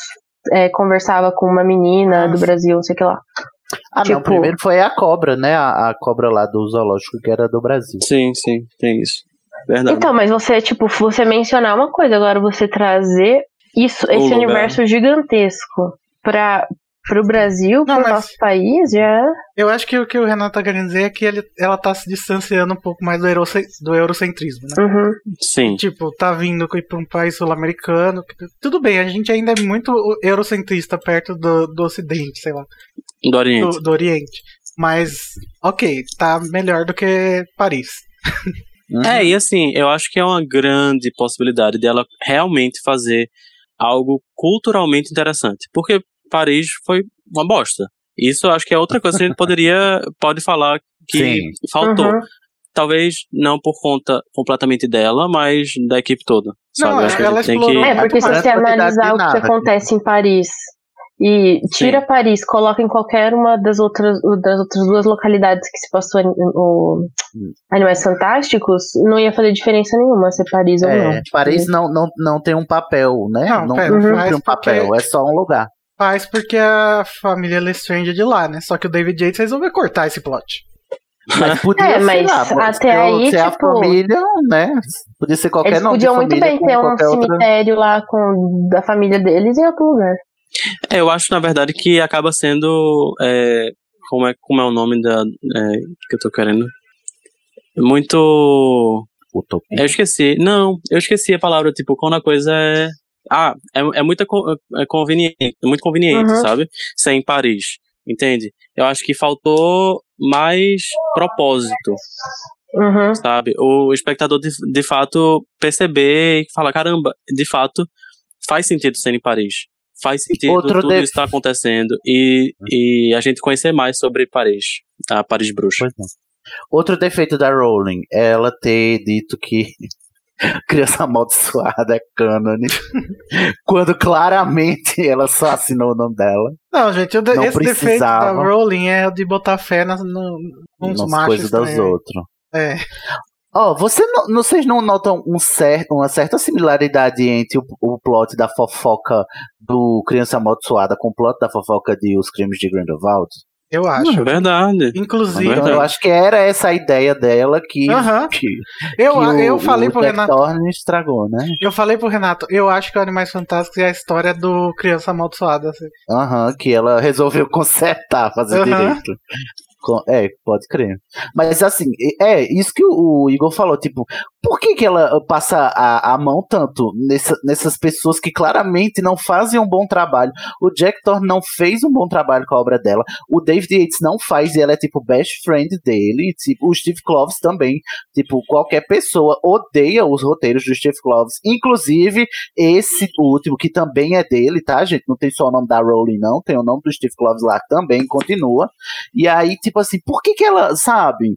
é, conversava com uma menina do. Brasil, não sei o que lá. Ah, não. Tipo- Primeiro foi a cobra, né? A, a cobra lá do zoológico que era do Brasil. Sim, sim, tem isso. Verdade. Então, mas você, tipo, você mencionar uma coisa, agora você trazer isso, esse lugar. universo gigantesco para o Brasil, Não, para o mas- nosso país, já. Eu acho que o que o Renato tá querendo dizer é que ele, ela tá se distanciando um pouco mais do, euroce- do eurocentrismo, né? Uhum. Sim. Tipo, tá vindo pra um país sul-americano. que- Tudo bem, a gente ainda é muito eurocentrista perto do, do ocidente, sei lá, Do Oriente. do, do oriente. Mas, ok, tá melhor do que Paris. Uhum. É, e assim, eu acho que é uma grande possibilidade dela realmente fazer algo culturalmente interessante. Porque Paris foi uma bosta. Isso eu acho que é outra coisa que a gente poderia pode falar que Sim. faltou. Uhum. talvez não por conta completamente dela, mas da equipe toda. Sabe? Não, acho que ela tem que. É, porque se você analisar o que nada. acontece em Paris e tira Paris, coloca em qualquer uma das outras, das outras duas localidades que se passou o Animais Fantásticos, não ia fazer diferença nenhuma ser Paris ou não. É, Paris não, não, não tem um papel, né? Não, Não, pera, cumpre mas um papel, porque- é só um lugar. Faz porque a família Lestrange é de lá, né? Só que o David Yates resolveu cortar esse plot. Mas podia É, mas lá, até aí, ser a tipo, família, né? Podia ser qualquer Eles nome podiam muito bem ter um qualquer outra- cemitério lá com, da família deles em outro lugar. É, eu acho, na verdade, que acaba sendo. é, como, é, como é o nome da. é, que eu tô querendo? Muito. Utopia. Eu esqueci. Não, eu esqueci a palavra, tipo, quando a coisa é. Ah, é, é, muito, co- é conveniente, é muito conveniente, Uhum. sabe? Ser em Paris, entende? Eu acho que faltou mais propósito, Uhum. sabe? O espectador, de, de fato, perceber e falar, caramba, de fato, faz sentido ser em Paris. Faz sentido Outro tudo isso tá acontecendo e, e a gente conhecer mais sobre Paris, a Paris Bruxa. Outro defeito da Rowling é ela ter dito que Criança Amaldiçoada é cânone, quando claramente ela só assinou o nome dela Não, gente, de- Não esse defeito da precisava. Rowling é o de botar fé nas, no, nos nas machos coisas das outras. É. Ó, você não, vocês não notam um cer uma certa similaridade entre o, o plot da fofoca do Criança Amaldiçoada com o plot da fofoca de Os Crimes de Grindelwald? Eu É acho. verdade. Inclusive, Verdade. Então eu acho que era essa a ideia dela que, Aham. que, eu, que o, eu falei o pro Renato. Thorne estragou, né? Eu falei pro Renato, eu acho que o Animais Fantásticos é a história do Criança Amaldiçoada. assim. Aham, que ela resolveu consertar, fazer Aham. direito. Com- É, pode crer. Mas assim, é isso que o o Igor falou, tipo, por que, que ela passa a, a mão tanto nessa- nessas pessoas que claramente não fazem um bom trabalho? O Jack Thorne não fez um bom trabalho com a obra dela, o David Yates não faz e ela é tipo best friend dele, tipo, o Steve Kloves também, tipo, qualquer pessoa odeia os roteiros do Steve Kloves, inclusive esse último, que também é dele, tá, gente? Não tem só o nome da Rowling, não. Tem o nome do Steve Kloves lá também, continua. E aí, tipo assim, por que que ela, sabe?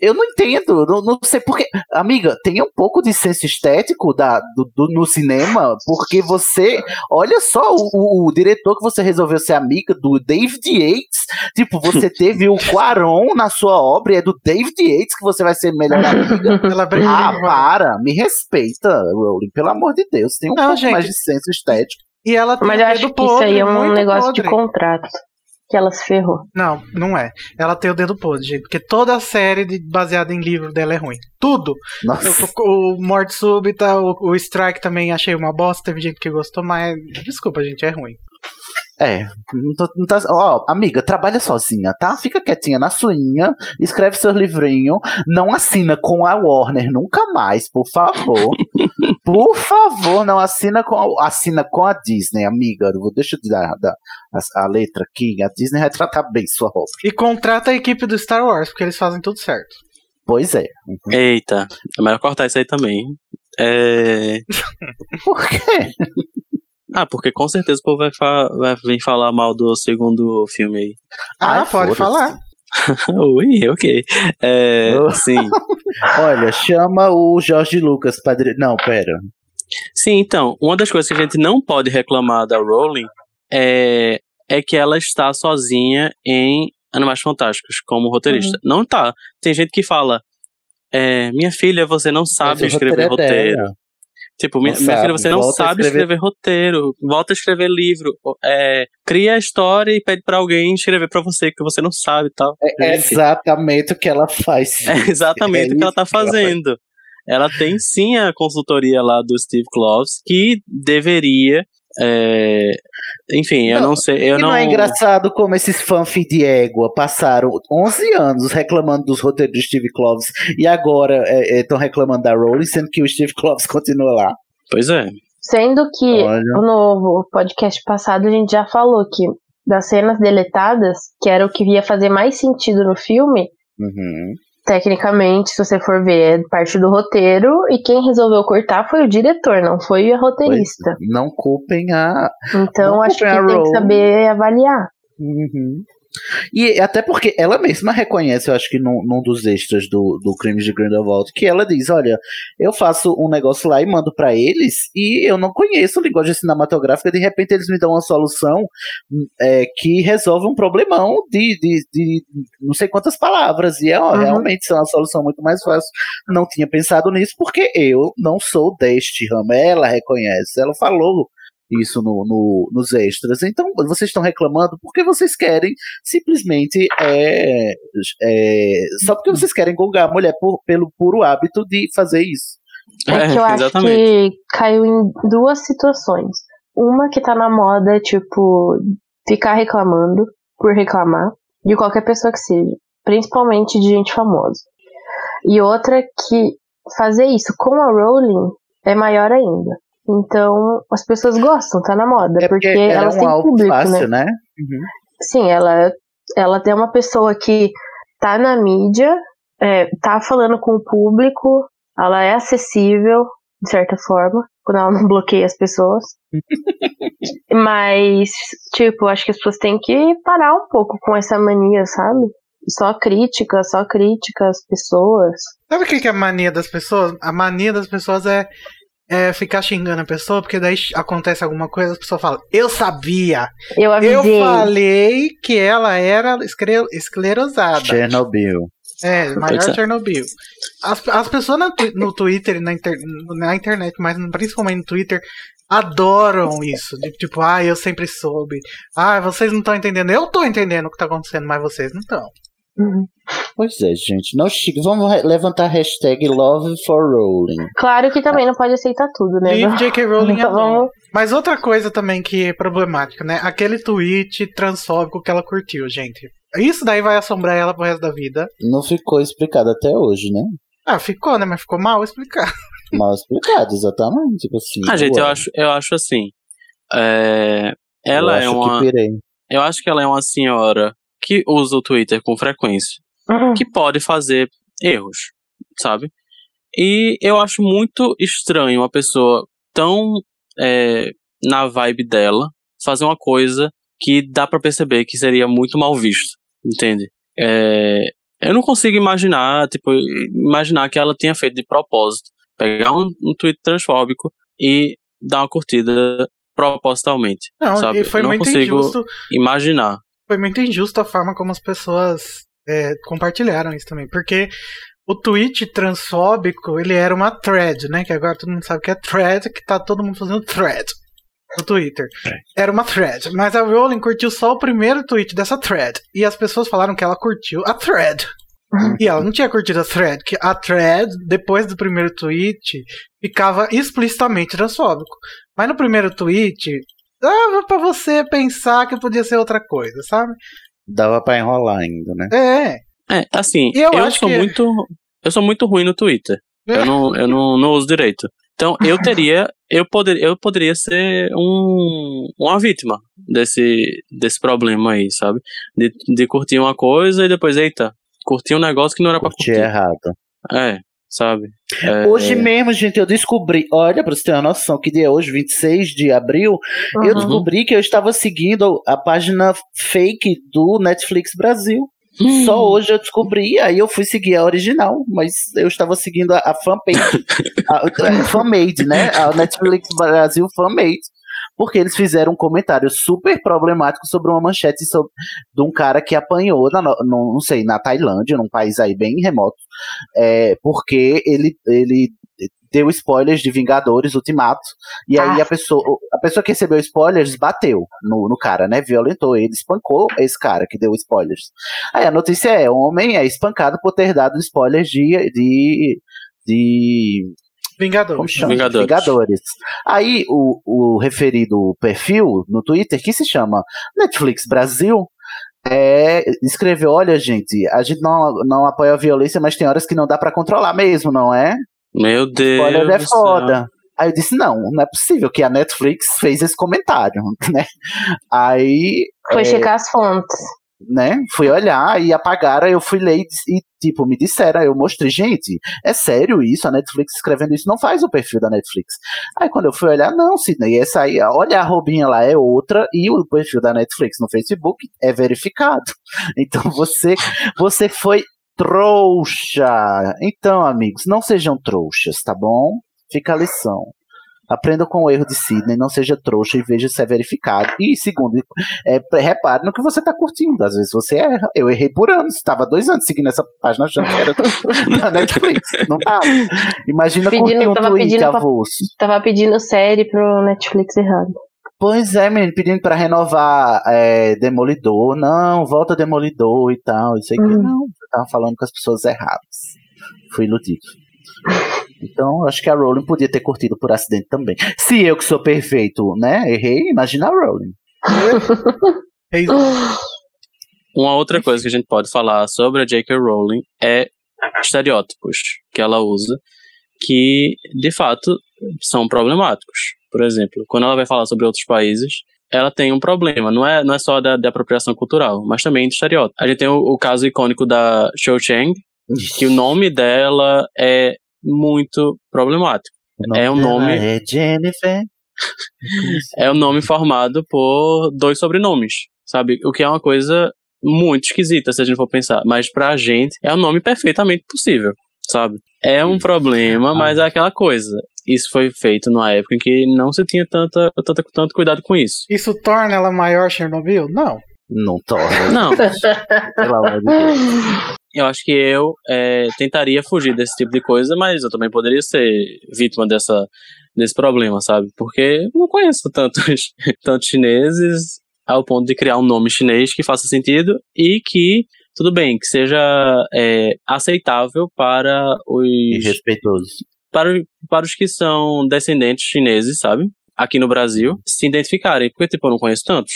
Eu não entendo, não, não sei porque. Amiga, tenha um pouco de senso estético da, do, do- no cinema, porque você. Olha só, o, o- o diretor que você resolveu ser amiga do David Yates. Tipo, você teve o Quaron na sua obra e é do David Yates que você vai ser melhor amiga. Ah, para, me respeita, Rowling, pelo amor de Deus, tem um Não, pouco gente. mais de senso estético. E ela tem Mas eu acho que podre, isso aí é um negócio de podre. contrato. Que ela se ferrou. Não, não é. Ela tem o dedo podre, gente. Porque toda a série de- baseada em livro dela é ruim. Tudo. Nossa, O, o Morte Súbita, o, o Strike também achei uma bosta. Teve gente que gostou, mas. Desculpa, gente, é ruim. é, não, tô- não tá, ó, amiga, trabalha sozinha, tá? Fica quietinha na suinha, escreve seus livrinhos, não assina com a Warner nunca mais, por favor. por favor, não assina com a, assina com a Disney, amiga. Eu vou- Deixa eu te dar, dar a, a letra aqui, a Disney vai tratar bem sua obra. E contrata a equipe do Star Wars, porque eles fazem tudo certo. Pois é. Eita, é melhor cortar isso aí também. É... Por quê? Ah, porque com certeza o povo vai, fa- vai vir falar mal do segundo filme aí. Ah, Ai, pode falar. Ui, ok. É, Oh. sim. Olha, chama o Jorge Lucas pra dire... Não, pera. Sim, então, uma das coisas que a gente não pode reclamar da Rowling é, é que ela está sozinha em Animais Fantásticos, como roteirista. Não tá. Tem gente que fala, é, minha filha, você não sabe escrever roteiro é roteiro. Tipo, minha, minha filha, você não volta sabe escrever- escrever roteiro. Volta a escrever livro. É, cria a história e pede pra alguém escrever pra você, que você não sabe e tal. É Gente, exatamente o que ela faz. é exatamente É o que ela tá que ela faz. fazendo. Ela tem sim a consultoria lá do Steve Kloves, que deveria. É, Enfim, eu Não, não sei. Eu e não... não. é engraçado como esses fanfic de égua passaram 11 anos reclamando dos roteiros do Steve Kloves e agora estão reclamando da Rowling, sendo que o Steve Kloves continua lá. Pois é. Sendo que Olha. no podcast passado a gente já falou que das cenas deletadas, que era o que ia fazer mais sentido no filme, Uhum. Tecnicamente, se você for ver, é parte do roteiro, e quem resolveu cortar foi o diretor, não foi a roteirista. Pois, não culpem a. Então acho que tem que saber avaliar. Uhum. E até porque ela mesma reconhece, eu acho que num, num dos extras do, do Crimes de Grindelwald, que ela diz: Olha, eu faço um negócio lá e mando para eles, e eu não conheço linguagem cinematográfica, de repente eles me dão uma solução é, que resolve um problemão de, de, de, não sei quantas palavras. E é, ó, uhum. realmente é uma solução muito mais fácil. Não tinha pensado nisso, porque eu não sou deste ramo. Ela reconhece, ela falou isso no, no, nos extras. Então, vocês estão reclamando porque vocês querem simplesmente. É, é, só porque vocês querem golgar a mulher por, pelo puro hábito de fazer isso. É que eu acho que caiu em duas situações. Uma que tá na moda, tipo, ficar reclamando por reclamar de qualquer pessoa que seja, principalmente de gente famosa. E outra que fazer isso com a Rowling é maior ainda. Então, as pessoas gostam, tá na moda. É porque, porque elas é um têm público, fácil, né? né? Uhum. Sim, ela, ela é uma pessoa que tá na mídia, é, tá falando com o público, ela é acessível, de certa forma, quando ela não bloqueia as pessoas. Mas, tipo, acho que as pessoas têm que parar um pouco com essa mania, sabe? Só crítica, só crítica às pessoas. Sabe o que é a mania das pessoas? A mania das pessoas é é, ficar xingando a pessoa, porque daí acontece alguma coisa, a pessoa fala, eu sabia. Eu avisei. Eu falei que ela era esclerosada. Chernobyl. É, maior Chernobyl. As, as pessoas no, no Twitter, na, inter, na internet, mas principalmente no Twitter, adoram isso. De, tipo, ah, eu sempre soube. Ah, vocês não estão entendendo. Eu tô entendendo o que tá acontecendo, mas vocês não estão. Uhum. Pois é, gente. Não chique. Vamos levantar a hashtag Love for Rowling. Claro que também não pode aceitar tudo, né? Leave J.K. Rowling então, vamos... Mas outra coisa também que é problemática, né? Aquele tweet transfóbico que ela curtiu, gente. Isso daí vai assombrar ela pro resto da vida. Não ficou explicado até hoje, né? Ah, ficou, né? Mas ficou mal explicado. Mal explicado, exatamente. Tipo assim. Ah, gente, eu acho, eu acho assim. É... Ela eu é uma. Eu acho que ela é uma senhora que usa o Twitter com frequência, uhum. que pode fazer erros, sabe? E eu acho muito estranho uma pessoa tão é, na vibe dela fazer uma coisa que dá para perceber que seria muito mal visto, entende? É, eu não consigo imaginar, tipo, imaginar que ela tenha feito de propósito, pegar um, um tweet transfóbico e dar uma curtida propositalmente, não, sabe? E foi não muito consigo injusto. imaginar foi muito injusto a forma como as pessoas é, compartilharam isso também. Porque o tweet transfóbico, ele era uma thread, né? Que agora todo mundo sabe que é thread, que tá todo mundo fazendo thread no Twitter. É. Era uma thread. Mas a Rowling curtiu só o primeiro tweet dessa thread. E as pessoas falaram que ela curtiu a thread. E ela não tinha curtido a thread, que a thread, depois do primeiro tweet, ficava explicitamente transfóbico. Mas no primeiro tweet, dava para você pensar que podia ser outra coisa, sabe? Dava para enrolar ainda, né? É. É, assim, eu, eu sou que... muito eu sou muito ruim no Twitter. É. Eu não eu não, não uso direito. Então, eu teria eu poderia eu poderia ser um uma vítima desse desse problema aí, sabe? De, de curtir uma coisa e depois eita, curtir um negócio que não era para curtir. errado. É sabe? É, hoje é... mesmo, gente, eu descobri, olha, pra você ter uma noção, que dia é hoje, 26 de abril, uhum. eu descobri que eu estava seguindo a página fake do Netflix Brasil. Hum. Só hoje eu descobri, aí eu fui seguir a original, mas eu estava seguindo a, a fanpage, a, a fanmade, né? A Netflix Brasil fanmade porque eles fizeram um comentário super problemático sobre uma manchete sobre, de um cara que apanhou, na, no, não sei, na Tailândia, num país aí bem remoto, é, porque ele, ele deu spoilers de Vingadores Ultimato, e aí ah. a pessoa, a pessoa que recebeu spoilers bateu no, no cara, né, violentou ele, espancou esse cara que deu spoilers. Aí a notícia é, o homem é espancado por ter dado spoilers de, de, de Vingadores. Vingadores. Vingadores. Aí o, o referido perfil no Twitter, que se chama Netflix Brasil, é, escreveu: Olha, gente, a gente não, não apoia a violência, mas tem horas que não dá para controlar mesmo, não é? Meu Deus. Spoiler é foda. Aí eu disse, não, não é possível que a Netflix fez esse comentário, né? Aí. Foi é, checar as fontes. Né? Fui olhar e apagaram, eu fui ler e, e, tipo, me disseram, eu mostrei, gente, é sério isso? A Netflix escrevendo isso não faz o perfil da Netflix. Aí quando eu fui olhar, não, Sidney, essa aí, olha a robinha lá é outra e o perfil da Netflix no Facebook é verificado. Então você, você foi trouxa. Então, amigos, não sejam trouxas, tá bom? Fica a lição. Aprenda com o erro de Sidney, não seja trouxa e veja se é verificado. E segundo, é, repare no que você está curtindo. Às vezes você erra. Eu errei por anos. Estava dois anos seguindo essa página achando que era da Netflix. Não tava. Imagina Pedindo- curtir um tweet pedindo pra- avulso. Tava pedindo série pro Netflix errado. Pois é, menino, pedindo pra renovar é, Demolidor. Não, volta Demolidor e tal. Isso aqui. Uhum. Não, eu tava falando com as pessoas erradas. Fui iludido. Então, acho que a Rowling podia ter curtido por acidente também. Se eu que sou perfeito, né, errei, imagina a Rowling. É isso. Uma outra coisa que a gente pode falar sobre a J.K. Rowling é estereótipos que ela usa, que de fato são problemáticos. Por exemplo, quando ela vai falar sobre outros países, ela tem um problema. Não é, não é só da, da apropriação cultural, mas também de estereótipo. A gente tem o, o caso icônico da Xiao Chang, que o nome dela é muito problemático. É um nome- É Jennifer. É um nome formado por dois sobrenomes, sabe? O que é uma coisa muito esquisita se a gente for pensar. Mas pra gente é um nome perfeitamente possível, sabe? É um problema, mas é aquela coisa. Isso foi feito numa época em que não se tinha tanta, tanta, tanto cuidado com isso. Isso torna ela maior Chernobyl? Não. Não torna. Não, Pelo amor de Deus. eu acho que eu é, tentaria fugir desse tipo de coisa, mas eu também poderia ser vítima dessa, desse problema, sabe? Porque eu não conheço tantos, tantos chineses ao ponto de criar um nome chinês que faça sentido e que, tudo bem, que seja é, aceitável para E os, respeitoso. para, para os que são descendentes chineses, sabe? Aqui no Brasil, se identificarem. Porque, tipo, eu não conheço tantos.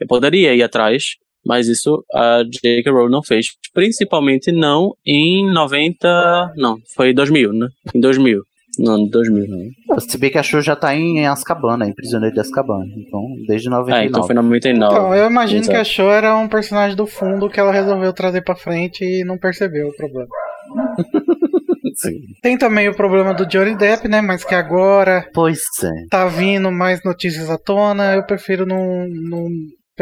Eu poderia ir atrás, mas isso a J.K. Rowling não fez. Principalmente não em 90... Não, foi em 2000, né? Em 2000. No ano de 2000. Se bem que a Show já tá em Azkaban, em Prisioneiro de Azkaban. Então, desde 99. É, então foi em 99. Então, eu imagino Exato. que a Show era um personagem do fundo que ela resolveu trazer pra frente e não percebeu o problema. Sim. Tem também o problema do Johnny Depp, né? Mas que agora Pois é. tá vindo mais notícias à tona, eu prefiro não. não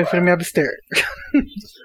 prefiro me abster.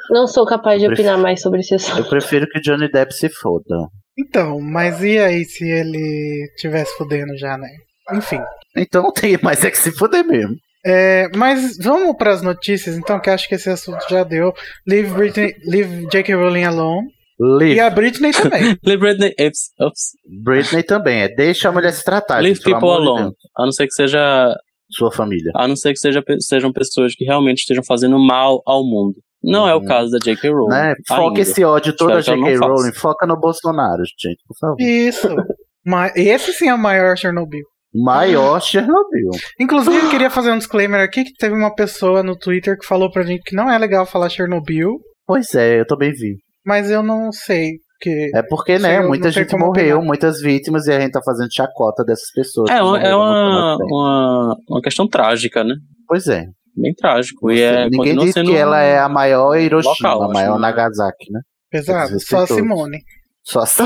Não sou capaz de prefiro- opinar mais sobre esse assunto. Eu prefiro que Johnny Depp se foda. Então, mas e aí se ele tivesse fudendo já, né? Enfim. Então não tem mais é que se foder mesmo. É, mas vamos para as notícias, então, que acho que esse assunto já deu. Leave, Britney, leave J.K. Rowling alone. Leave. E a Britney também. Leave Britney... Ups, ups. Britney também. É deixa a mulher se tratar. Leave gente, people de alone. Deus. A não ser que seja Sua família. a não ser que seja, sejam pessoas que realmente estejam fazendo mal ao mundo. Não é o Uhum. caso da J.K. Rowling. Né? Foca ainda. esse ódio todo a Espero que ela J.K. Rowling. Foca no Bolsonaro, gente, por favor. Isso. Mas esse sim é o maior Chernobyl. Maior Chernobyl. Inclusive, eu queria fazer um disclaimer aqui que teve uma pessoa no Twitter que falou pra gente que não é legal falar Chernobyl, Pois é, eu também vi. mas eu não sei. Que... É porque, né, muita gente morreu, opinar. muitas vítimas, e a gente tá fazendo chacota dessas pessoas. É, que uma, é uma, uma, uma questão trágica, né? Pois é. Bem trágico. E é, Ninguém sendo que ela é a maior Hiroshima, local, a acho, maior né? Nagasaki, né? Pesado. Só a. Simone. Só assim.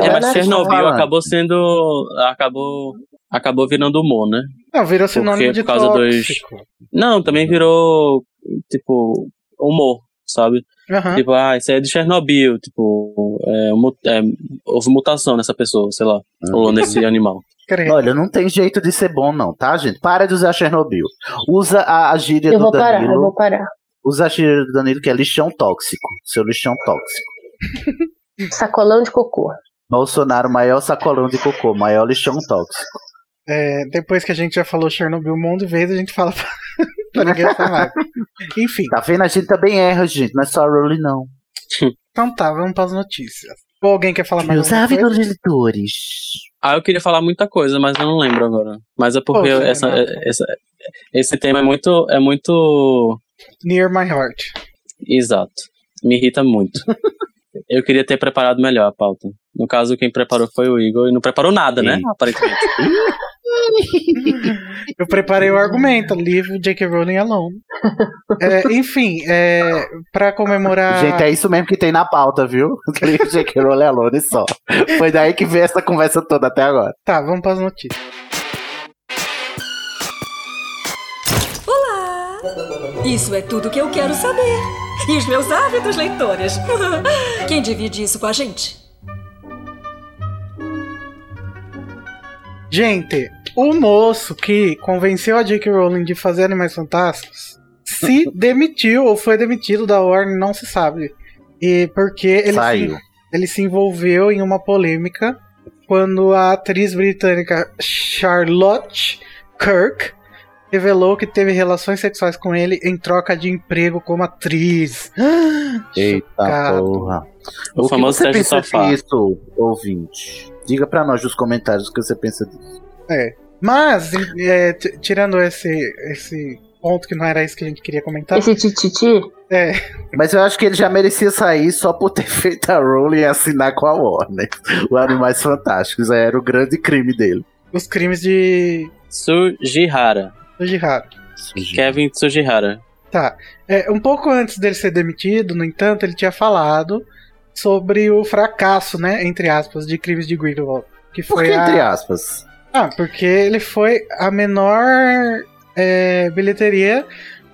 É, mas? Chernobyl acabou sendo. Acabou. Acabou virando humor, né? Não, virou sinônimo Porque de por causa dos- tóxico. Não, também virou. Tipo. Humor, sabe? Aham. Tipo, ah, isso aí é de Chernobyl. Tipo, é, é, houve mutação nessa pessoa, sei lá. Ou nesse animal. Olha, não tem jeito de ser bom, não, tá, gente? Para de usar Chernobyl. Usa a, a gíria Eu do vou parar, eu Danilo. vou parar. Usa a gíria do Danilo, que é lixão tóxico. Seu lixão tóxico. Sacolão de cocô. Bolsonaro, maior sacolão de cocô, maior lixão tóxico. É, depois que a gente já falou Chernobyl um monte de vezes, a gente fala pra, ninguém falar. Enfim, Tá vendo? A gente também erra, gente. Não é só a Rowling, não. então tá, vamos pras notícias. Ou alguém quer falar mais Meus ávidos leitores. Ah, eu queria falar muita coisa, mas eu não lembro agora. Mas é porque Poxa, essa, Renato. essa- esse tema é muito. É muito. Near My Heart. Exato. Me irrita muito. eu queria ter preparado melhor a pauta. No caso, quem preparou foi o Igor e não preparou nada, né? Sim. Aparentemente. Eu preparei o argumento, leave J.K. Rowling alone. É, enfim, é, pra comemorar. Gente, é isso mesmo que tem na pauta, viu? J.K. Rowling alone só. Foi daí que veio essa conversa toda até agora. Tá, vamos para as notícias. Olá! Isso é tudo que eu quero saber. E os meus ávidos leitores. Quem divide isso com a gente? Gente, o moço que convenceu a J.K. Rowling de fazer Animais Fantásticos se demitiu ou foi demitido da Warner, não se sabe. E porque ele se, ele se envolveu em uma polêmica quando a atriz britânica Charlotte Kirk revelou que teve relações sexuais com ele em troca de emprego como atriz. Eita Chocado. porra. O que famoso você teste pensa disso, ouvinte? Diga pra nós nos comentários o que você pensa disso. É. Mas, é, tirando esse, esse ponto que não era isso que a gente queria comentar. Esse tititi? É, Mas eu acho que ele já merecia sair só por ter feito a Rowling e assinar com a Warner. O Animais Fantásticos aí era o grande crime dele. os crimes de Sujihara. do Jihad. Kevin Sujihara. Tá. É, um pouco antes dele ser demitido, no entanto, ele tinha falado sobre o fracasso, né, entre aspas, de crimes de Grindelwald. Que Por foi que, a... entre aspas? Ah, porque ele foi a menor é, bilheteria.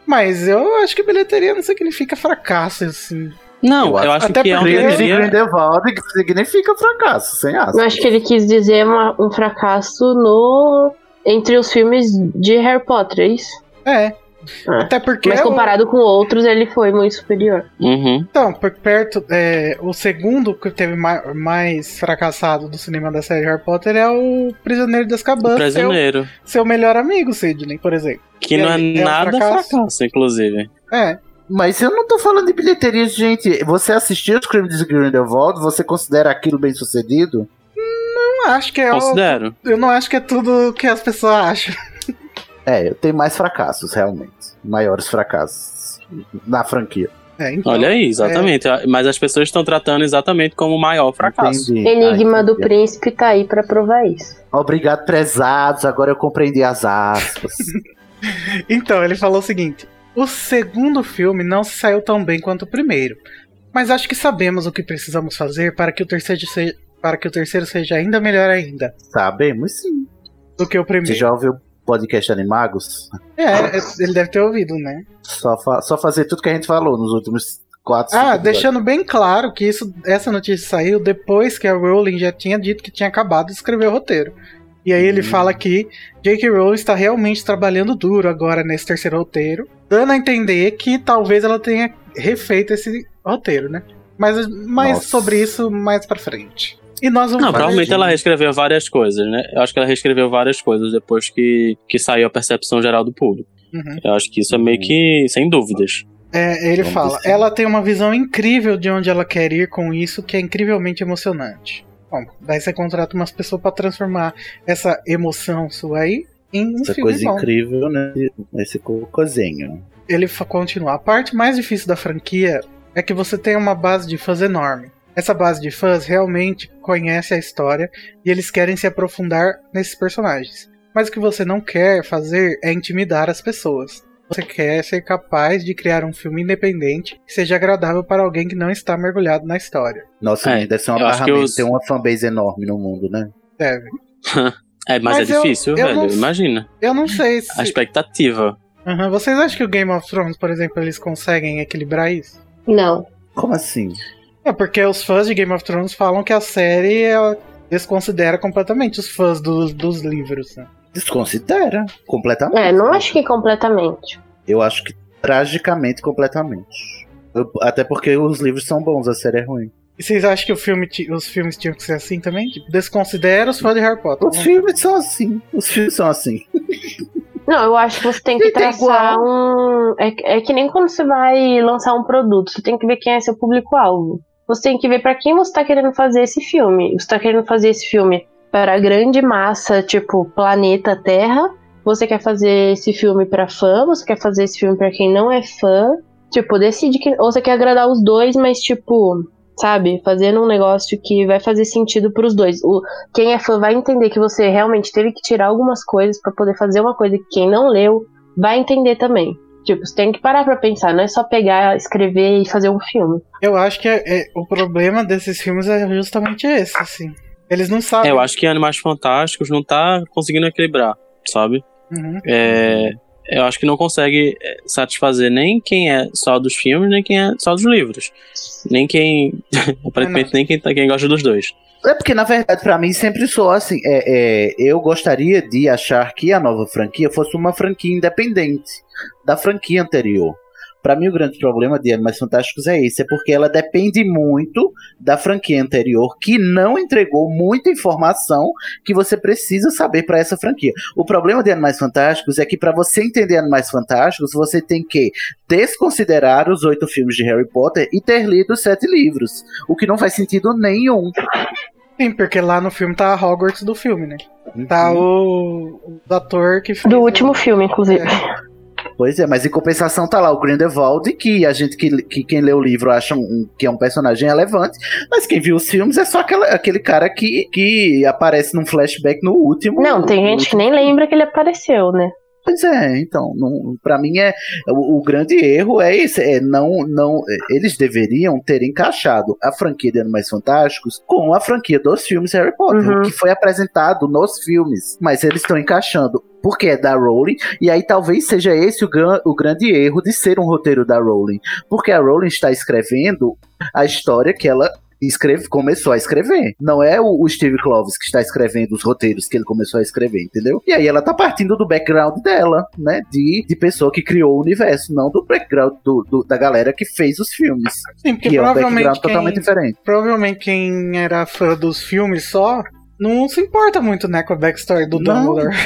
Mas eu acho que bilheteria não significa fracasso, assim. Não, Eu eu, acho- até que é Crimes de bilheteria. Grindelwald que significa fracasso, sem aspas. Eu acho que ele quis dizer uma- um fracasso no entre os filmes de Harry Potter, é isso? É. Ah. Até porque. Mas o- comparado com outros, ele foi muito superior. Uhum. Então, por perto, é, o segundo que teve ma- mais fracassado do cinema da série Harry Potter é o Prisioneiro de Azkaban, seu, Prisioneiro. seu melhor amigo, Sidney, por exemplo. Que E não é é um nada fracasso? fracasso, inclusive. É, Mas eu não tô falando de bilheteria, gente. Você assistiu os crimes de Grindelwald? Você considera aquilo bem sucedido? não acho que é o, Considero. Eu não acho que é tudo que as pessoas acham. É, tem mais fracassos, realmente. Maiores fracassos na franquia. É, então, Olha aí, exatamente. Mas as pessoas estão tratando exatamente como o maior fracasso. Entendi. Enigma Ah, do. Príncipe tá aí pra provar isso. Obrigado, prezados. Agora eu compreendi as aspas. Então, ele falou o seguinte: o segundo filme não se saiu tão bem quanto o primeiro. Mas acho que sabemos o que precisamos fazer para que o terceiro seja, para que o terceiro seja ainda melhor ainda Sabemos sim. do que o Você primeiro. já ouviu podcast Animagos? É, ele deve ter ouvido, né? Só, fa- só fazer tudo que a gente falou nos últimos quatro Ah, deixando bem claro que isso, essa notícia saiu depois que a Rowling já tinha dito que tinha acabado de escrever o roteiro. E aí ele Hum. fala que J.K. Rowling está realmente trabalhando duro agora nesse terceiro roteiro, dando a entender que talvez ela tenha refeito esse roteiro, né? Mas mais sobre isso mais pra frente. E nós vamos Não, provavelmente ela reescreveu várias coisas, né? Eu acho que ela reescreveu várias coisas depois que, que saiu a percepção geral do público. Uhum. Eu acho que isso é meio que sem dúvidas. É, ele Vamos fala, se- ela tem uma visão incrível de onde ela quer ir com isso, que é incrivelmente emocionante. Bom, daí você contrata umas pessoas pra transformar essa emoção sua aí em um Essa filme coisa bom. incrível, né? Esse cocôzinho. Ele continua. A parte mais difícil da franquia é que você tem uma base de fãs enorme. Essa base de fãs realmente conhece a história e eles querem se aprofundar nesses personagens. Mas o que você não quer fazer é intimidar as pessoas. Você quer ser capaz de criar um filme independente que seja agradável para alguém que não está mergulhado na história. Nossa, É, deve ser uma eu barramento os- ter uma fanbase enorme no mundo, né? Deve. É, mas, Mas é eu- difícil, eu velho. não- Imagina. Eu não sei se. A expectativa. Aham, Vocês acham que o Game of Thrones, por exemplo, eles conseguem equilibrar isso? Não. Como assim? É porque os fãs de Game of Thrones falam que a série ela desconsidera completamente os fãs dos, dos livros. Né? Desconsidera completamente. É, não acho que completamente. Eu acho que tragicamente completamente. Eu- até porque os livros são bons, a série é ruim. E vocês acham que o filme ti- os filmes tinham que ser assim também? Tipo, desconsidera os fãs de Harry Potter. Os filmes são assim. Os filmes são assim. Não, eu acho que você tem que Tem traçar igual. um. É, é que nem quando você vai lançar um produto, você tem que ver quem é seu público-alvo. Você tem que ver pra quem você tá querendo fazer esse filme. Você tá querendo fazer esse filme para a grande massa, tipo planeta Terra. Você quer fazer esse filme pra fã, você quer fazer esse filme pra quem não é fã. Tipo, decide que. Ou você quer agradar os dois, mas tipo. sabe? Fazendo um negócio que vai fazer sentido pros dois. O, quem é fã vai entender que você realmente teve que tirar algumas coisas para poder fazer uma coisa que quem não leu vai entender também. Tipo, você tem que parar pra pensar, não é só pegar, escrever e fazer um filme. Eu acho que é- é- o problema desses filmes é justamente esse, assim. Eles não sabem. É, eu acho que Animais Fantásticos não tá conseguindo equilibrar, sabe? Uhum. É, eu acho que não consegue é, satisfazer nem quem é só dos filmes, nem quem é só dos livros. Nem quem. aparentemente, nem quem, tá- quem gosta dos dois. É porque, na verdade, pra mim sempre sou assim. É, é, eu gostaria de achar que a nova franquia fosse uma franquia independente da franquia anterior. Pra mim, o grande problema de Animais Fantásticos é esse, é porque ela depende muito da franquia anterior, que não entregou muita informação que você precisa saber pra essa franquia. O problema de Animais Fantásticos é que pra você entender Animais Fantásticos, você tem que desconsiderar os oito filmes de Harry Potter e ter lido os sete livros, o que não faz sentido nenhum. Sim, porque lá no filme tá a Hogwarts do filme, né? Tá o, o ator que fez. Do o- último filme, inclusive. É. Pois é, mas em compensação tá lá o Grindelwald, que a gente que, que quem lê o livro acha um, que é um personagem relevante, mas quem viu os filmes é só aquela, aquele cara que, que aparece num flashback no último. Não, tem gente que nem lembra que ele apareceu, né? Pois é, então, pra mim é o, o grande erro é esse, é não, não, é, eles deveriam ter encaixado a franquia de Animais Fantásticos com a franquia dos filmes Harry Potter, Uhum. que foi apresentado nos filmes, mas eles estão encaixando porque é da Rowling, e aí talvez seja esse o, gran- o grande erro de ser um roteiro da Rowling, porque a Rowling está escrevendo a história que ela escreve, começou a escrever. Não é o, o Steve Kloves que está escrevendo os roteiros que ele começou a escrever, entendeu? E aí ela tá partindo do background dela, né? De, de pessoa que criou o universo, não do background do, do- da galera que fez os filmes. Sim, porque Que é um provavelmente background totalmente quem, diferente. provavelmente quem era fã dos filmes só não se importa muito, né, com a backstory do Não. Dumbledore.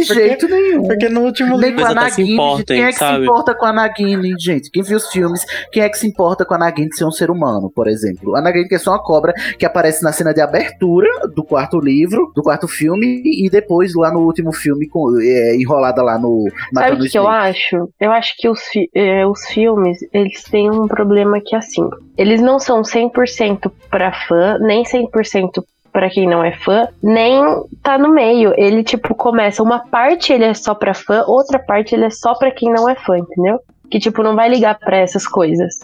De Porque- jeito nenhum. Porque no último Nem livro. com a Nagini, importem, quem é que sabe? se importa com a Nagini, gente? Quem viu os filmes, quem é que se importa com a Nagini ser um ser humano, por exemplo? A Nagini que é só uma cobra que aparece na cena de abertura do quarto livro, do quarto filme, e depois lá no último filme com, é, enrolada lá no Sabe o que, eu acho? Eu acho que os, fi- eh, os filmes, eles têm um problema que, assim, eles não são 100% pra fã, nem 100% pra quem não é fã, nem tá no meio. Ele, tipo, começa, uma parte ele é só pra fã, outra parte ele é só pra quem não é fã, entendeu? Que, tipo, não vai ligar pra essas coisas.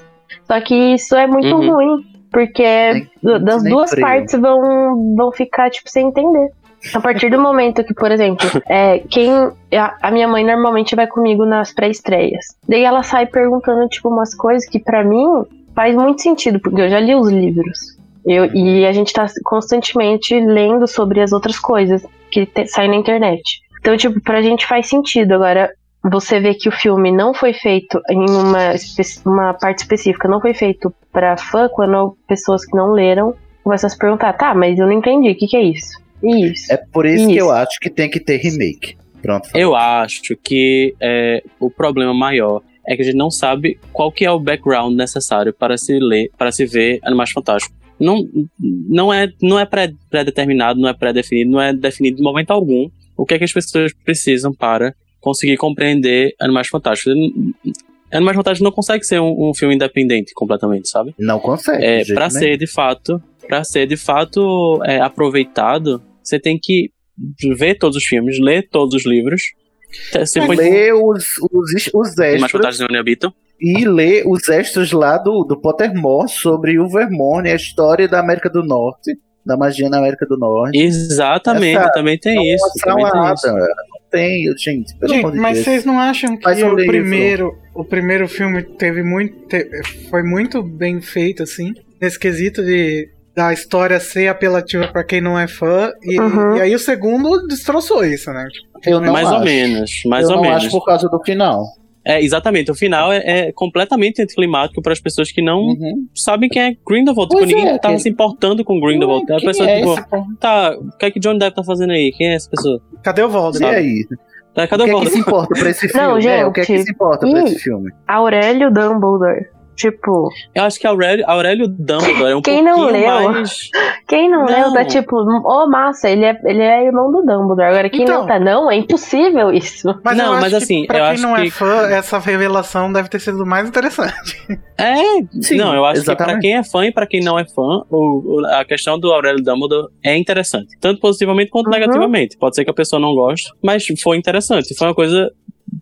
Só que isso é muito Uhum. ruim, porque Nem- das nem duas freio. partes vão, vão ficar, tipo, sem entender. A partir do momento que, por exemplo, é, quem. A, a minha mãe normalmente vai comigo nas pré-estreias. Daí ela sai perguntando, tipo, umas coisas que pra mim faz muito sentido, porque eu já li os livros. Eu, e a gente tá constantemente lendo sobre as outras coisas que te- saem na internet. Então, tipo, pra gente faz sentido. Agora, você vê que o filme não foi feito em uma, uma parte específica, não foi feito pra fã, quando pessoas que não leram começam a se perguntar, tá, mas eu não entendi, o que, que é isso? Isso. É por isso, que Isso. eu acho que tem que ter remake. Pronto. Eu acho que é, o problema maior é que a gente não sabe qual que é o background necessário para se ler, para se ver Animais Fantásticos. Não, não é, não é pré- pré-determinado, não é pré-definido, não é definido de momento algum o que é que as pessoas precisam para conseguir compreender Animais Fantásticos. Animais Fantásticos não consegue ser um, um filme independente completamente, sabe? Não consegue. É, para ser de fato, para ser de fato é, aproveitado, você tem que ver todos os filmes, ler todos os livros. Você foi Ler os, os, os extras vantagens onde habitam. E ler os extras lá do, do Pottermore sobre o Vermont, a história da América do Norte, da magia na América do Norte. Exatamente, Essa- também tem Não isso. Também tem nada. isso. Não tem, gente, pelo amor Gente, de mas Deus. vocês não acham que Faz o livro. primeiro, o primeiro filme teve muito, te- foi muito bem feito assim, nesse quesito de da história ser apelativa pra quem não é fã e, Uhum. e aí o segundo destroçou isso, né? Tipo, Eu não mais acho. ou menos, mais eu ou não menos. acho por causa do final. É, exatamente, o final é, é completamente anticlimático para as pessoas que não Uhum. sabem quem é Grindelwald. Tipo, ninguém é, tava quem- se importando com Grindelwald. Ué, a pessoa, é tipo, esse, tá, o que é que Johnny Depp tá fazendo aí? Quem é essa pessoa? cadê o E Voldemort? aí? Tá, O cadê que o é que se Voldemort? importa pra esse filme? Não, É, o que é que gente. se importa pra Ih. esse filme? Aurélio Dumbledore. Tipo, Eu acho que Aurélio, Aurélio Dumbledore é um Quem não leu? mais. quem não, leu Não. tá tipo, ô massa, ele é, ele é irmão do Dumbledore. Agora, quem Então. não tá, não, é impossível isso. Mas Não, eu acho mas que assim, pra eu quem acho não é que- fã, essa revelação deve ter sido mais interessante. É, Sim, não, eu acho que exatamente. pra quem é fã e pra quem não é fã, o- o- a questão do Aurélio Dumbledore é interessante. Tanto positivamente quanto Uhum. negativamente. Pode ser que a pessoa não goste, mas foi interessante. Foi uma coisa,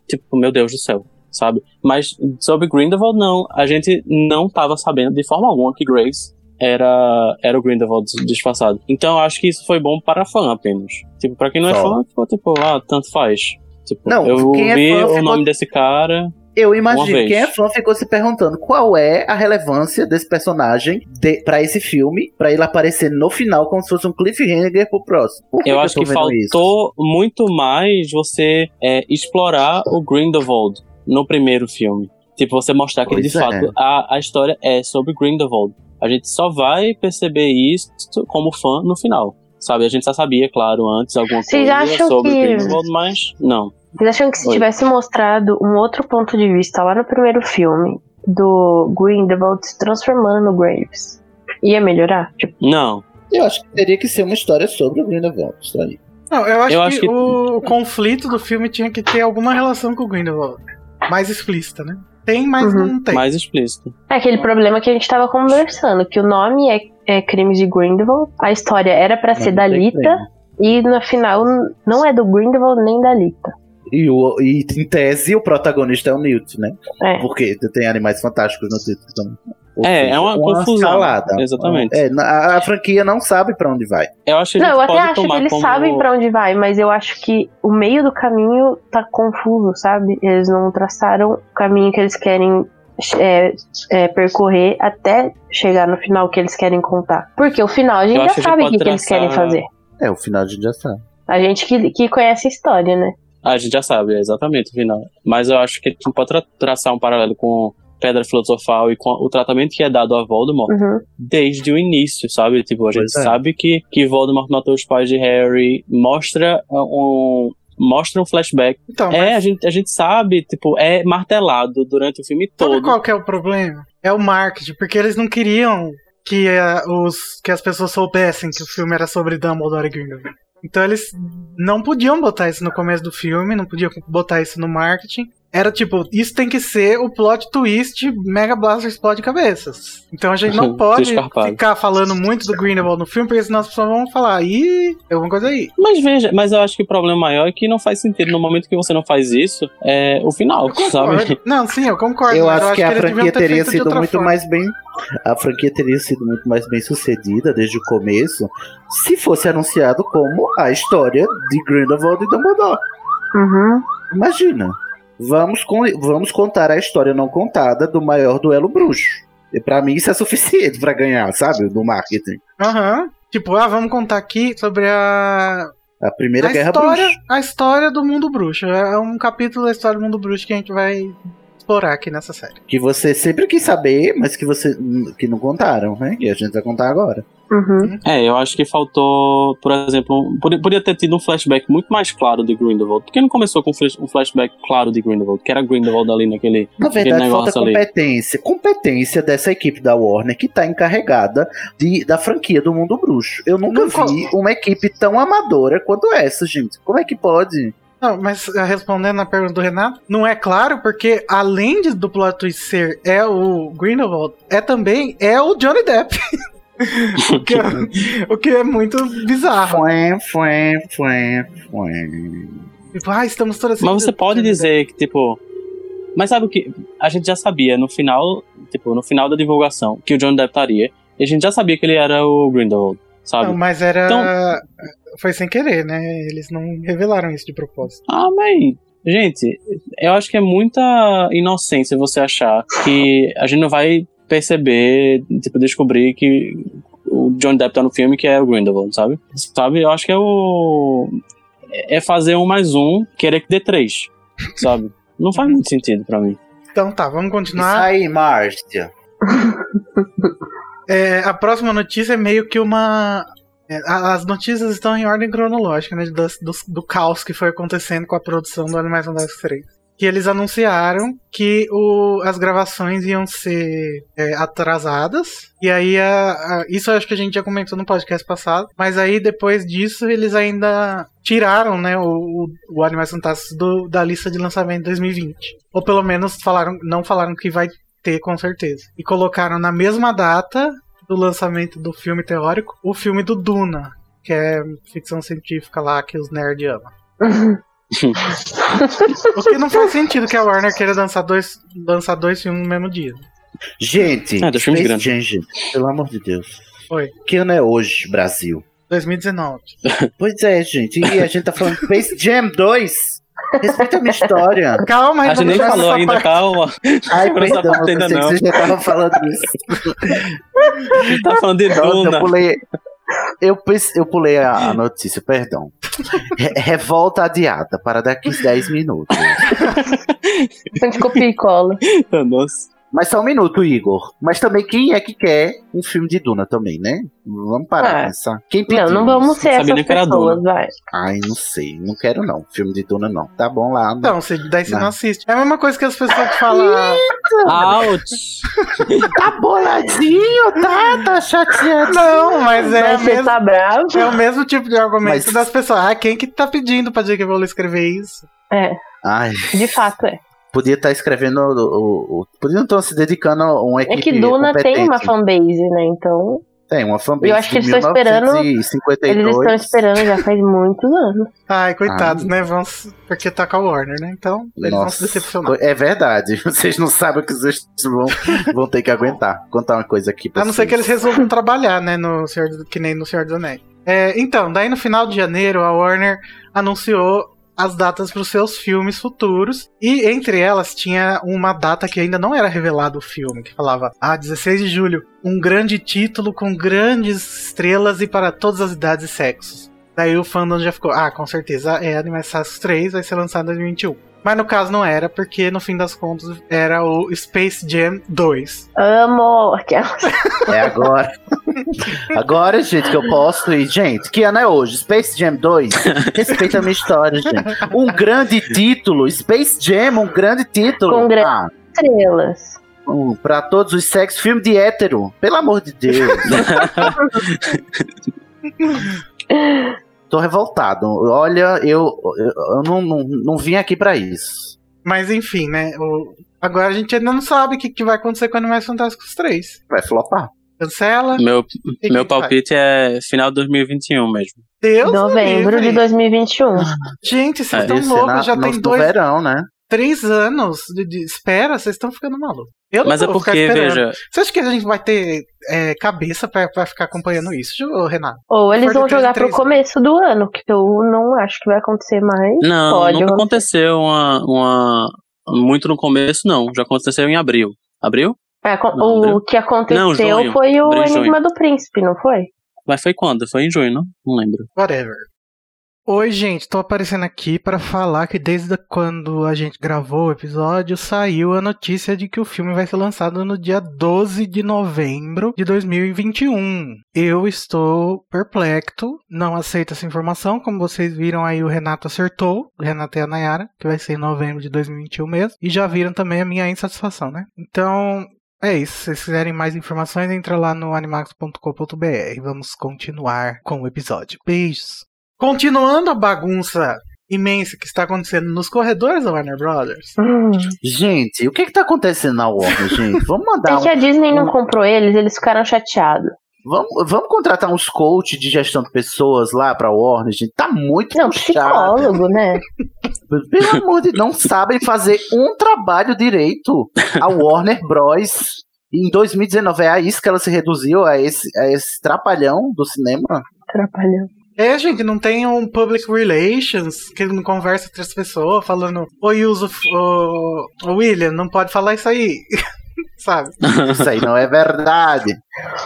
tipo, meu Deus do céu, sabe? Mas sobre Grindelwald, não. A gente não tava sabendo de forma alguma que Grace era, era o Grindelwald disfarçado. Então eu acho que isso foi bom para fã apenas. Tipo, pra quem não é Só. fã, ficou tipo, ah, tanto faz. Tipo, Não, eu quem é vi fã o ficou- nome desse cara. Eu imagino, quem é fã ficou se perguntando qual é a relevância desse personagem de, para esse filme, pra ele aparecer no final como se fosse um cliffhanger pro próximo. Por Eu que acho tô que faltou isso? muito mais você é, explorar o Grindelwald no primeiro filme. Tipo, você mostrar que Pois de é. fato a, a história é sobre Grindelwald. A gente só vai perceber isso como fã no final. Sabe, a gente já sabia, claro, antes alguma Vocês coisa acham sobre que- Grindelwald, mas não. Vocês acham que se Oi. tivesse mostrado um outro ponto de vista lá no primeiro filme do Grindelwald se transformando no Graves, ia melhorar? Tipo, Não. Eu acho que teria que ser uma história sobre o Grindelwald. Isso aí. Não, eu acho, Eu que, acho que- O, o conflito do filme tinha que ter alguma relação com o Grindelwald. Mais explícita, né? Tem, mas Uhum. não tem. Mais explícito. é aquele problema que a gente tava conversando, que o nome é, é Crimes de Grindelwald, a história era pra ser da Lita, crime. e no final não é do Grindelwald nem da Lita. E, o, e em tese o protagonista é o Newt, né? É. Porque tem animais fantásticos no título também. Ou É, seja, é uma confusão. salada. Exatamente. É, a, a franquia não sabe pra onde vai. Eu acho que Não, eu até acho que eles como... sabem pra onde vai, mas eu acho que o meio do caminho tá confuso, sabe? Eles não traçaram o caminho que eles querem é, é, percorrer até chegar no final que eles querem contar. Porque o final a gente Eu já sabe o que, que eles querem fazer. É, o final a gente já sabe. A gente que, que conhece a história, né? A gente já sabe, é exatamente o final. Mas eu acho que a gente pode tra- traçar um paralelo com Pedra Filosofal e com o tratamento que é dado a Voldemort Uhum. desde o início, sabe? Tipo, a gente Pois é. sabe que, que Voldemort matou os pais de Harry, mostra um. Mostra um flashback. Então, É, mas a gente, a gente sabe, tipo, é martelado durante o filme sabe todo. qual que é o problema? É o marketing, porque eles não queriam que, eh, os, que as pessoas soubessem que o filme era sobre Dumbledore e Grindelwald. Então eles não podiam botar isso no começo do filme, não podiam botar isso no marketing. Era tipo, isso tem que ser o plot twist Mega Blaster explode cabeças. Então a gente não pode ficar falando muito do Grindelwald no filme, porque senão as pessoas vão falar, ih, alguma coisa aí. Mas veja, mas eu acho que o problema maior é que não faz sentido. No momento que você não faz isso, é o final, sabe? Não, sim, eu concordo. Eu acho que a eles deviam franquia ter teria sido muito forma. mais bem. A franquia teria sido muito mais bem sucedida desde o começo se fosse anunciado como a história de Grindelwald e Dumbledore. Uhum. Imagina. Vamos, con- vamos contar a história não contada do maior duelo bruxo. E pra mim isso é suficiente pra ganhar, sabe? Do marketing. Aham. Tipo, ah, vamos contar aqui sobre a, A primeira a guerra história, bruxa. a história do mundo bruxo. É um capítulo da história do mundo bruxo que a gente vai explorar aqui nessa série. Que você sempre quis saber, mas que você que não contaram, né? E a gente vai contar agora. Uhum. É, eu acho que faltou, por exemplo, podia, podia ter tido um flashback muito mais claro de Grindelwald. Por que não começou com um flash- flashback claro de Grindelwald? Que era Grindelwald ali naquele, Na verdade, falta negócio ali. competência. Competência dessa equipe da Warner que tá encarregada de, da franquia do Mundo Bruxo. Eu nunca Não vi uma equipe tão amadora quanto essa, gente. Como é que pode? Não, mas eh, respondendo a pergunta do Renato, não é claro porque além de, do plot twist ser é o Grindelwald, é também é o Johnny Depp. o, que é, o que é muito bizarro. Fuém, fuém, fuém, fuém. Tipo, ah, estamos todas Mas você pode dizer que, tipo. Mas sabe o que? A gente já sabia no final, tipo, no final da divulgação, que o John Depp estaria. E a gente já sabia que ele era o Grindelwald, sabe? Não, mas era. Então- Foi sem querer, né? Eles não revelaram isso de propósito. Ah, mas. Gente, eu acho que é muita inocência você achar que a gente não vai perceber, tipo, descobrir que o John Depp tá no filme que é o Grindelwald, sabe? Sabe? Eu acho que é o. É fazer um mais um, querer que dê três, sabe? Não faz muito sentido pra mim. Então tá, vamos Isso continuar. aí, Márcia. É, a próxima notícia é meio que uma. É, as notícias estão em ordem cronológica, né? Do, do, do caos que foi acontecendo com a produção do Animais Fantásticos 3. que eles anunciaram que o, as gravações iam ser é, atrasadas. E aí, a, a- isso acho que a gente já comentou no podcast passado. Mas aí, depois disso, eles ainda tiraram né, o, o, o Animais Fantásticos do- da lista de lançamento de 2020. Ou pelo menos falaram, não falaram que vai ter, com certeza. E colocaram na mesma data do lançamento do filme teórico o filme do Duna, que é ficção científica lá que os nerds amam. O que não faz sentido que a Warner queira lançar dois, lançar dois filmes no mesmo dia. Gente, Ah, Space. Jam, gente, pelo amor de Deus. Oi. Que ano é hoje, Brasil? 2019. Pois é, gente. E a gente tá falando Space Jam 2. Respeita a minha história. Calma, A gente nem vamos falou ainda, parte. calma. Ai, perdão, eu ainda pensei que não. você já tava falando isso. A gente tá falando de Nossa, eu Duna. pulei. Eu, eu pulei a a notícia, perdão. Re- revolta adiada para daqui a 10 minutos. A gente copia e cola. Nossa. Mas só um minuto, Igor. Mas também quem é que quer um filme de Duna também, né? Vamos parar Ah. pra pensar. Quem pediu Não, não vamos ser essas que pessoas, vai. Ai, não sei. Não quero não. Filme de Duna não. Tá bom lá. Então, você, daí você não. Não. assiste. É a mesma coisa que as pessoas que falam. Ouch! Tá boladinho, tá? Tá chateado. Não, mas é, Mas você mesma- tá bravo? é o mesmo tipo de argumento Mas- das pessoas. Ah, quem que tá pedindo pra J.K. Rowling escrever isso? É, Ai, de fato é. Podia estar escrevendo. O, o, o- podia não estar se dedicando a uma É equipe. que Duna tem competente. uma fanbase, né? Então, Tem uma fanbase. Eu acho que eles estão esperando- 1952. eles estão esperando já faz muitos anos. Ai, coitados, Ah. né? Vão, se- porque tá com a Warner, né? Então, eles vão se Nossa, decepcionar. É verdade. Vocês não sabem o que vocês vão, vão ter que aguentar. Contar uma coisa aqui pra A não ser que eles resolvam trabalhar, né? No Senhor, do- que nem no Senhor dos Anéis. É, então, daí no final de janeiro, a Warner anunciou as datas para os seus filmes futuros. E entre elas tinha uma data que ainda não era revelado o filme, que falava: Ah, 16 de julho, um grande título com grandes estrelas e para todas as idades e sexos. Daí o fandom já ficou: Ah, com certeza é Animais Fantásticos 3, vai ser lançado em 2021. Mas no caso não era, porque no fim das contas era o Space Jam 2. Amo. É agora. Agora, gente, que eu posto e, gente, que ano é hoje? Space Jam 2? Respeita a minha história, gente. Um grande título, Space Jam, um grande título. Com gran- Ah, estrelas. um, pra todos os sexos, filme de hétero. Pelo amor de Deus. Tô revoltado. Olha, eu, eu, eu não, não, não vim aqui pra isso. Mas enfim, né? o- Agora a gente ainda não sabe o que, que vai acontecer com Animais Fantásticos 3. Vai flopar. Cancela. Meu, e meu que faz? palpite é final de 2021 mesmo. Deus Novembro livre. de 2021. Gente, vocês É, estão Esse loucos. Já tem dois, verão, né? Três anos de, de espera. Vocês estão ficando malucos. Eu não Mas é porque, veja, Você acha que a gente vai ter é, cabeça pra, pra ficar acompanhando isso, Renato? Ou eles vão jogar pro começo do ano, que eu não acho que vai acontecer mais. não, Pode nunca acontecer. aconteceu uma, uma. Muito no começo, não. Já aconteceu em abril. Abril? É, Não, o abril. que aconteceu Não, junho. foi o Abril e junho. Enigma do Príncipe, não foi? Mas foi quando? Foi em junho, não? Não lembro. Whatever. Oi, gente, tô aparecendo aqui para falar que desde quando a gente gravou o episódio, saiu a notícia de que o filme vai ser lançado no dia 12 de novembro de 2021. Eu estou perplexo, não aceito essa informação, como vocês viram aí o Renato acertou, o Renato e a Nayara, que vai ser em novembro de 2021 mesmo, e já viram também a minha insatisfação, né? Então, é isso. Se vocês quiserem mais informações, entra lá no animax.com.br. Vamos continuar com o episódio. Beijos. Continuando a bagunça imensa que está acontecendo nos corredores da Warner Brothers. Hum. Gente, o que que tá acontecendo na Warner, gente? Vamos mandar É que um, a Disney não um- comprou eles, eles ficaram chateados. vamos, vamos contratar uns coaches de gestão de pessoas lá pra Warner, gente. Tá muito Não, puxado. psicólogo, né? Pelo amor de Deus, não sabem fazer um trabalho direito. A Warner Bros. Em 2019 é a isso que ela se reduziu a esse, a esse trapalhão do cinema. Atrapalhou. É, gente, não tem um public relations que não conversa entre as pessoas falando, oi, uso o, William, não pode falar isso aí. Sabe? Isso aí não é verdade.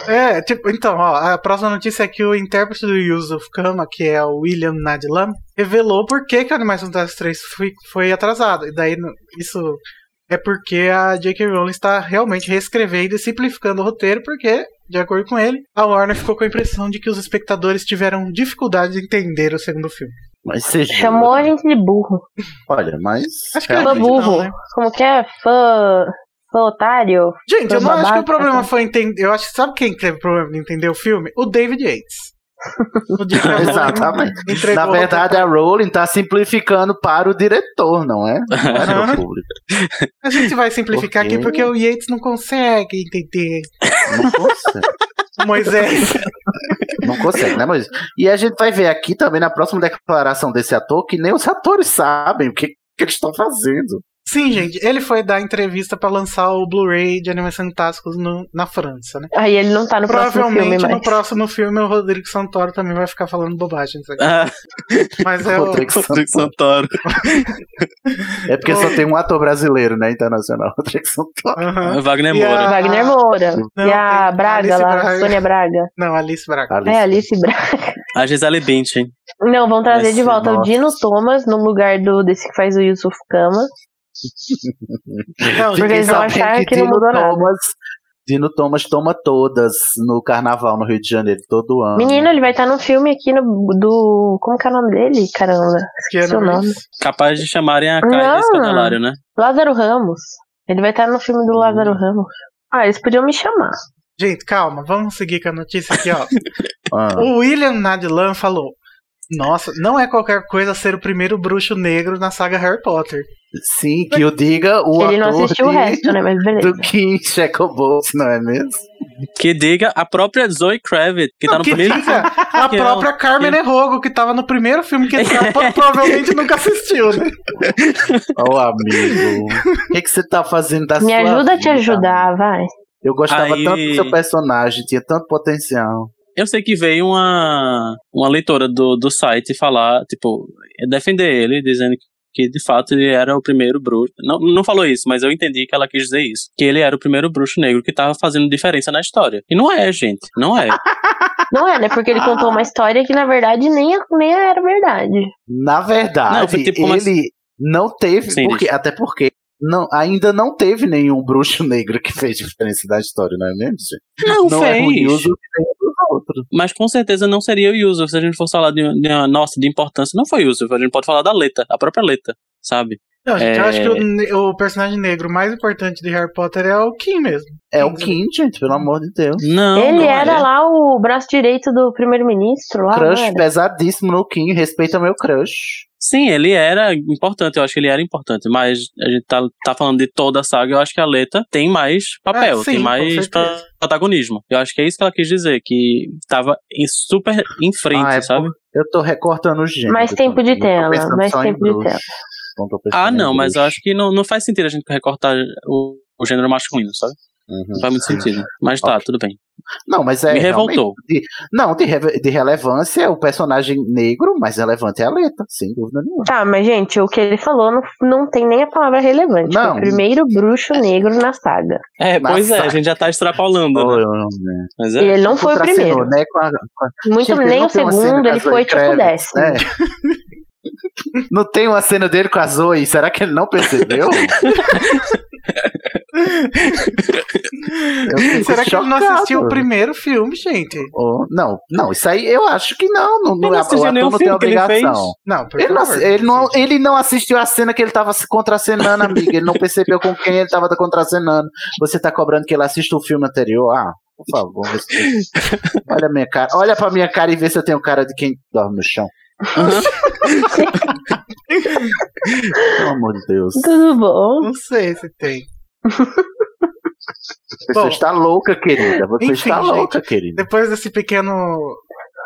É, tipo, então, ó, a próxima notícia é que o intérprete do Yusuf Kama, que é o William Nadlam, revelou por que, que o Animais Fantásticos 3 foi, foi atrasado. E daí, isso é porque a J.K. Rowling está realmente reescrevendo e simplificando o roteiro, porque, de acordo com ele, a Warner ficou com a impressão de que os espectadores tiveram dificuldade de entender o segundo filme. Mas jura? Chamou a gente de burro. Olha, mas. Acho que é Fã Realmente não, burro. né? Como que é? Fã. Fã otário? Gente, eu não acho que babaca, o problema foi entender. Eu acho que sabe quem teve problema de entender o filme? O David Yates. Exatamente. Na verdade, a Rowling tá simplificando para o diretor, não é? Não é para o público. A gente vai simplificar aqui porque o Yates não consegue entender. Não consegue. Moisés. Não consegue, né, mas E a gente vai ver aqui também na próxima declaração desse ator que nem os atores sabem o que, que eles estão fazendo. Sim, gente, ele foi dar entrevista pra lançar o Blu-ray de Animais Fantásticos no- na França, né? Aí ele não tá no próximo filme Provavelmente no próximo filme o Rodrigo Santoro também vai ficar falando bobagem. isso aqui. Ah, Mas é o. Rodrigo Rodrigo Santoro. É porque só tem um ator brasileiro, né, internacional. Rodrigo Santoro. Aham. Wagner E a- Moura. Wagner Moura. Não, e a Braga Alice lá, Braga. Sônia Braga. Não, Alice Braga. Alice. É, Alice Braga. A Gisele Bündchen. Não, vão trazer Esse, de volta o nossa. Dino Thomas no lugar do desse que faz o Yusuf Kama. Não, Porque eles vão achar que não mudou nada. Thomas, Dino Thomas toma todas no carnaval no Rio de Janeiro todo ano. Menino, ele vai estar no filme aqui no, do. Como que é o nome dele? Caramba. Keanu seu nome. Reeves. Capaz de chamarem a. Caia Escandalário, né? Lázaro Ramos. Ele vai estar no filme do Lázaro Ramos. Ah, eles podiam me chamar. Gente, calma, vamos seguir com a notícia aqui, ó. Ah, o William Nadlan falou: Nossa, não é qualquer coisa ser o primeiro bruxo negro na saga Harry Potter. sim, que o diga o ele não ator assistiu o de- resto, né? Mas beleza. do King Shacklebolt, não é mesmo? Que diga a própria Zoe Kravitz, que tá Não, no que primeiro diga a Que própria não, Carmen que- Erogo, que tava no primeiro filme que ele provavelmente nunca assistiu, né? Ô, amigo. O que, que você tá fazendo da Me sua ajuda a te ajudar, vai. Eu gostava Aí- tanto do seu personagem, tinha tanto potencial. Eu sei que veio uma, uma leitora do, do site falar, tipo, defender ele, dizendo que de fato ele era o primeiro bruxo. Não, não falou isso, mas eu entendi que ela quis dizer isso. Que ele era o primeiro bruxo negro que tava fazendo diferença na história. E não é, gente. Não é. Não é, né? Porque ele contou uma história que na verdade nem, nem era verdade. Na verdade, Não, foi tipo ele não teve, Sim, porque, até porque não, ainda não teve nenhum bruxo negro que fez diferença da história, não é mesmo? gente? Não, Não é fez. Yuzo que outros. Mas com certeza não seria o Yusuf. Se a gente fosse falar de, de uma- nossa, de importância, não foi Yusuf. A gente pode falar da Leta, a própria Leta, sabe? Não, gente, eu É. acho que o, ne- o personagem negro mais importante de Harry Potter é o Kim mesmo. É o Kim, gente, pelo amor de Deus. Não. ele não era é. lá o braço direito do primeiro-ministro lá. crush pesadíssimo no Kim, respeita meu crush. Sim, ele era importante, eu acho que ele era importante, mas a gente tá, tá falando de toda a saga, eu acho que a Leta tem mais papel, Ah, sim, tem mais protagonismo. Eu acho que é isso que ela quis dizer, que tava em super em frente, Ah, é sabe? Eu tô recortando os gêneros. Mais tempo de tela, mais tempo de tela. Não Ah, não, mas eu acho que não, não faz sentido a gente recortar o, o gênero masculino, sabe? Uhum. Não faz muito sentido. Mas tá, Ok. tudo bem. Não, mas é. Me revoltou. de- não, de, de relevância é o personagem negro, mas relevante é a letra, sem dúvida nenhuma. Tá, mas gente, o que ele falou não, não tem nem a palavra relevante. Não. o primeiro bruxo negro na saga. É, Na pois é, saga. a gente já tá extrapolando, Oh, né? né? Mas E é. ele não foi o primeiro. Né, com a- com a- Muito Gente, nem o segundo, ele foi tipo décimo. né? Não tem uma cena dele com a Zoe, será que ele não percebeu? Será que ele não chocado. assistiu o primeiro filme, gente? Oh, não, não, isso aí eu acho que não. não, não é- assistiu o ator não tem obrigação. Não, Ele não, favor. ele, não, ele não assistiu a cena que ele tava se contracenando, amiga. Ele não percebeu com quem ele tava contracenando. Você tá cobrando que ele assista o filme anterior? Ah, por favor. Olha a minha cara. Olha pra minha cara e vê se eu tenho cara de quem dorme no chão. Pelo amor de Deus. Tudo bom? Não sei se tem. Você Bom, está louca, querida. Você enfim, está gente. louca, querida. Depois desse pequeno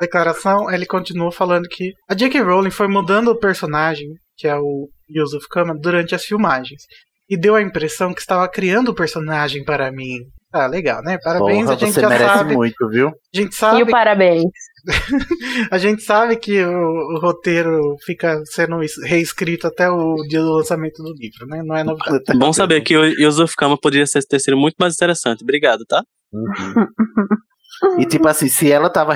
declaração, ele continuou falando que a J.K. Rowling foi mudando o personagem, que é o Yusuf Kama, durante as filmagens. E deu a impressão que estava criando o personagem para mim. Ah, legal, né? Parabéns, Porra, a gente você já merece sabe. muito, viu? A gente E sabe, o parabéns. a gente sabe que o, o roteiro fica sendo es- reescrito até o dia do lançamento do livro, né? Não é novidade. Bom saber que o Yusuf Kama poderia ser- ter sido muito mais interessante. Obrigado, tá? Uhum. E tipo assim, se ela tava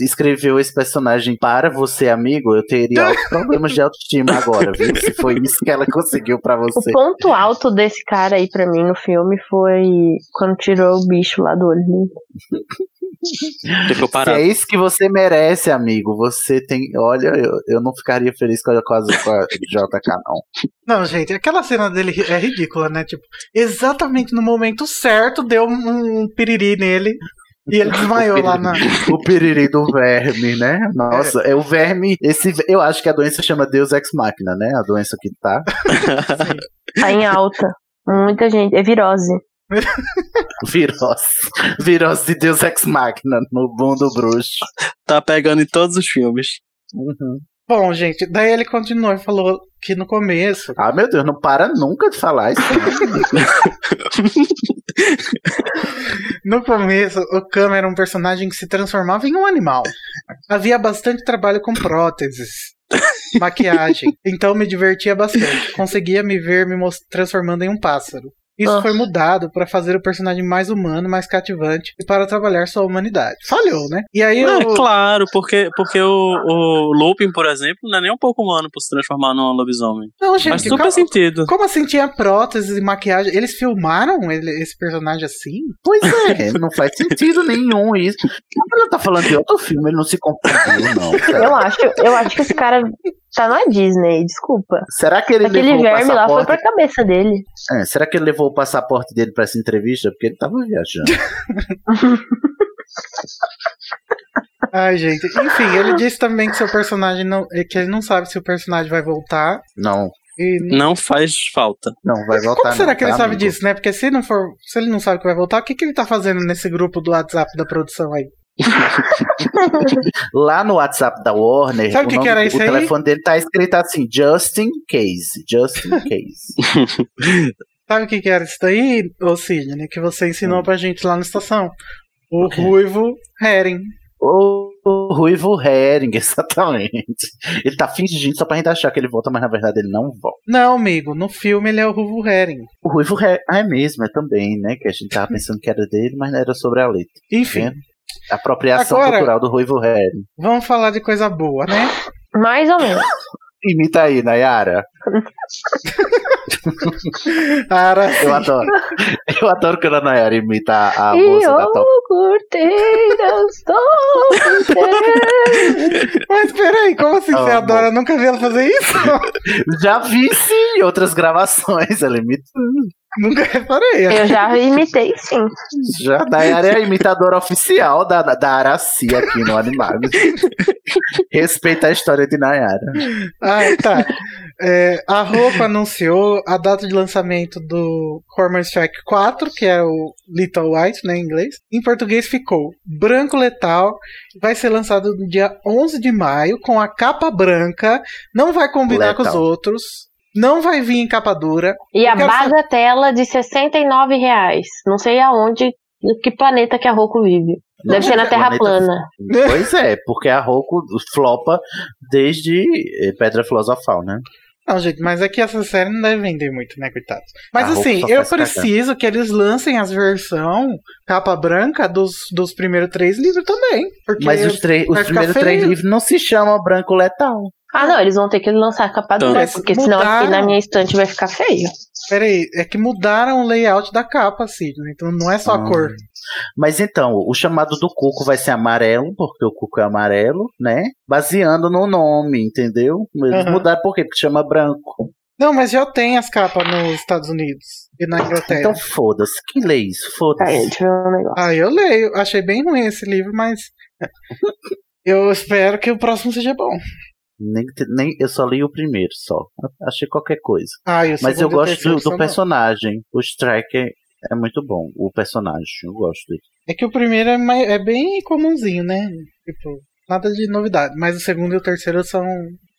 escreveu esse personagem para você, amigo, eu teria altos problemas de autoestima agora, viu? Se foi isso que ela conseguiu pra O você. ponto alto desse cara aí pra mim no filme foi quando tirou o bicho lá do olho dele. Ficou Se parado. é isso que você merece, amigo, você tem. Olha, eu, eu não ficaria feliz com a, com a, com a JK, não. Não, gente, aquela cena dele é ridícula, né? Tipo, exatamente no momento certo deu um, um piriri nele e ele desmaiou lá na. O piriri do verme, né? Nossa, é. o verme. Esse, eu acho que a doença chama Deus Ex Machina, né? A doença que tá. Tá em alta. Muita gente. É virose. Virose. Virose de Deus Ex Machina no mundo bruxo. Tá pegando em todos os filmes. Uhum. Bom, gente, daí ele continuou e falou que no começo. Ah, meu Deus, não para nunca de falar isso. No começo, o Kama era um personagem que se transformava em um animal. Havia bastante trabalho com próteses, maquiagem, então me divertia bastante. Conseguia me ver me transformando em um pássaro. Isso Ah. foi mudado para fazer o personagem mais humano, mais cativante e para trabalhar sua humanidade. Falhou, né? E aí É, eu, claro, porque, porque o, o Lupin, por exemplo, não é nem um pouco humano pra se transformar num lobisomem. não, Faz gente, super calma- sentido. como assim tinha próteses e maquiagem? Eles filmaram ele- esse personagem assim? Pois é, não faz sentido nenhum isso. Ela tá falando de outro filme, ele não se confundiu, não. Eu acho, eu acho que esse cara tá na Disney, desculpa. Será que ele Aquele levou o verme lá foi passaporte? pra cabeça dele. É, será que ele levou o passaporte dele pra essa entrevista? Porque ele tava viajando. Ai, gente. Enfim, ele disse também que seu personagem não. que ele não sabe se o personagem vai voltar. Não, E Não faz falta. não vai voltar. Como será não, que ele tá, sabe amigo? disso, né? Porque se não for, se ele não sabe que vai voltar, o que, que ele tá fazendo nesse grupo do WhatsApp da produção aí? Lá no WhatsApp da Warner, Sabe o o, que nome- que era o isso aí? telefone dele tá escrito assim: Justin Case. Justin Case. Sabe o que, que era isso daí, ô Sidney, que você ensinou pra gente lá na estação? O Hum. quê? ruivo Herring. o, o Ruivo Herring, exatamente. Ele tá fingindo só pra gente achar que ele volta, mas na verdade ele não volta. Não, amigo, no filme ele é o ruivo Herring. O Ruivo Herring. Ah, é mesmo, é também, né? Que a gente tava pensando que era dele, mas não era sobre a letra. Enfim, É. Apropriação Agora- cultural do Ruivo Herring. vamos falar de coisa boa, né? Mais ou menos. Imita aí, Nayara. Ara, Eu adoro. Eu adoro quando a Nayara imita a, a e moça da eu Top. mas peraí, como assim você Ah, adora? Eu nunca vi ela fazer isso? Já vi sim em outras gravações. Ela imita. Nunca reparei. Eu já imitei, sim. Já a Nayara é a imitadora oficial da, da Araci aqui no Animagos. Respeita a história de Nayara. Ah, tá. É, a roupa anunciou a data de lançamento do Corman Strike 4, que é o Little White, né, em inglês. Em português ficou Branco Letal. Vai ser lançado no dia 11 de maio com a capa branca. Não vai combinar com os Letal. outros. Não vai vir em capa dura. E a bagatela de 69 reais. Não sei aonde, que planeta que a Roku vive. Deve Não, ser na é Terra planeta- plana. Pois é, porque a Roku flopa desde eh, Pedra Filosofal, né? Não, gente, mas é que essa série não deve vender muito, né, coitados. Mas A assim, eu cagar. preciso que eles lancem as versão capa branca dos, dos primeiros três livros também. Porque Mas os, três- os primeiros três livros não se chamam Branco Letal. Ah, não, eles vão ter que lançar a capa Então, dura, mas porque senão aqui na minha estante vai ficar feio. Peraí, é que mudaram o layout da capa, Sidney. Então não é só a Ah. cor. Mas então, o chamado do Cuco vai ser amarelo, porque o Cuco é amarelo, né? Baseando no nome, entendeu? Eles Aham. mudaram por quê? Porque chama branco. Não, mas já tem as capas nos Estados Unidos e na Inglaterra. Então foda-se. Quem lê isso? Tá, Foda-se. Ah, eu leio. Achei bem ruim esse livro, mas. eu espero que o próximo seja bom. Nem, nem, eu só li o primeiro, só. Achei qualquer coisa. Ah, e o Mas eu gosto do, do personagem. O Striker é muito bom. O personagem, eu gosto dele. É que o primeiro é, mai- é bem comumzinho, né? Tipo, nada de novidade. Mas o segundo e o terceiro são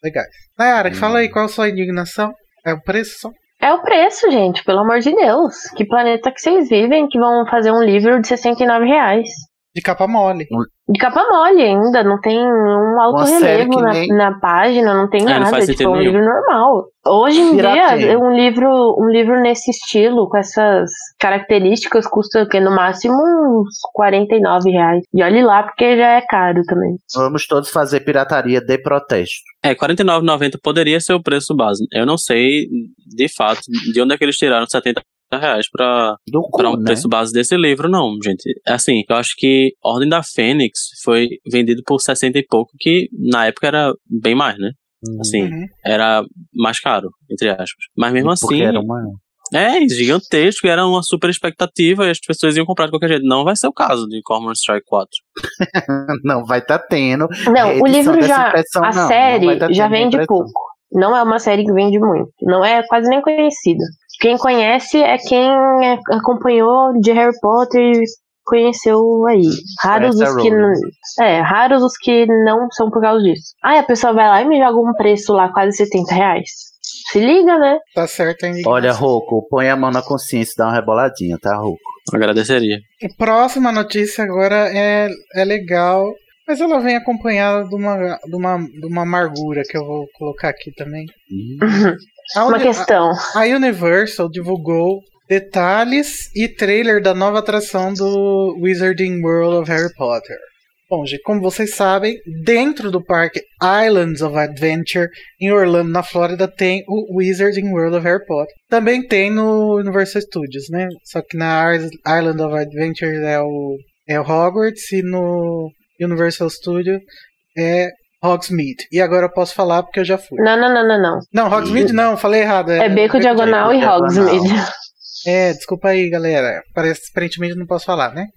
legais. Nayara, Hum. fala aí qual a sua indignação? É o preço só? É o preço, gente, pelo amor de Deus. Que planeta que vocês vivem que vão fazer um livro de 69 reais? De capa mole. De capa mole ainda, não tem um alto relevo na, nem- na página, não tem É, não nada, faz tipo, é um livro normal. Hoje em Pirateia. dia, um livro, um livro nesse estilo, com essas características, custa o quê? no máximo uns 49 reais. E olhe lá, porque já é caro também. Vamos todos fazer pirataria de protesto. É, R$ 49,90 poderia ser o preço base. Eu não sei, de fato, de onde é que eles tiraram 70 reais pra, Do cu, pra um né? preço base desse livro, não, gente. Assim, eu acho que Ordem da Fênix foi vendido por 60 e pouco, que na época era bem mais, né? Assim, Uhum. era mais caro, entre aspas. Mas mesmo Porque assim, era uma... é gigantesco, era uma super expectativa e as pessoas iam comprar de qualquer jeito. Não vai ser o caso de Cormoran Strike 4. Não, vai tá tendo. Não, o livro já. impressão, a não, não série vai tá já vende pouco. Não é uma série que vende muito. Não é quase nem conhecida. Quem conhece é quem acompanhou de Harry Potter e conheceu aí. Raros Conhece os que. Rowling. n- É, raros os que não são por causa disso. Aí a pessoa vai lá e me joga um preço lá, quase 70 reais. Se liga, né? Tá certo ainda. Olha, Roco, põe a mão na consciência e dá uma reboladinha, tá, Roco? Agradeceria. A próxima notícia agora é, é legal, mas ela vem acompanhada de uma, de, uma, de uma amargura que eu vou colocar aqui também. Ih, A, Uma questão. a Universal divulgou detalhes e trailer da nova atração do Wizarding World of Harry Potter. Bom, gente, como vocês sabem, dentro do parque Islands of Adventure, em Orlando, na Flórida, tem o Wizarding World of Harry Potter. Também tem no Universal Studios, né? Só que na Is- Island of Adventure é o, é o Hogwarts e no Universal Studios é Hogsmeade. E agora eu posso falar porque eu já fui. Não, não, não, não, não. Não, Hogsmeade não, falei errado. É Beco Diagonal e. Hogsmeade. É, desculpa aí, galera. Parece, aparentemente não posso falar, né?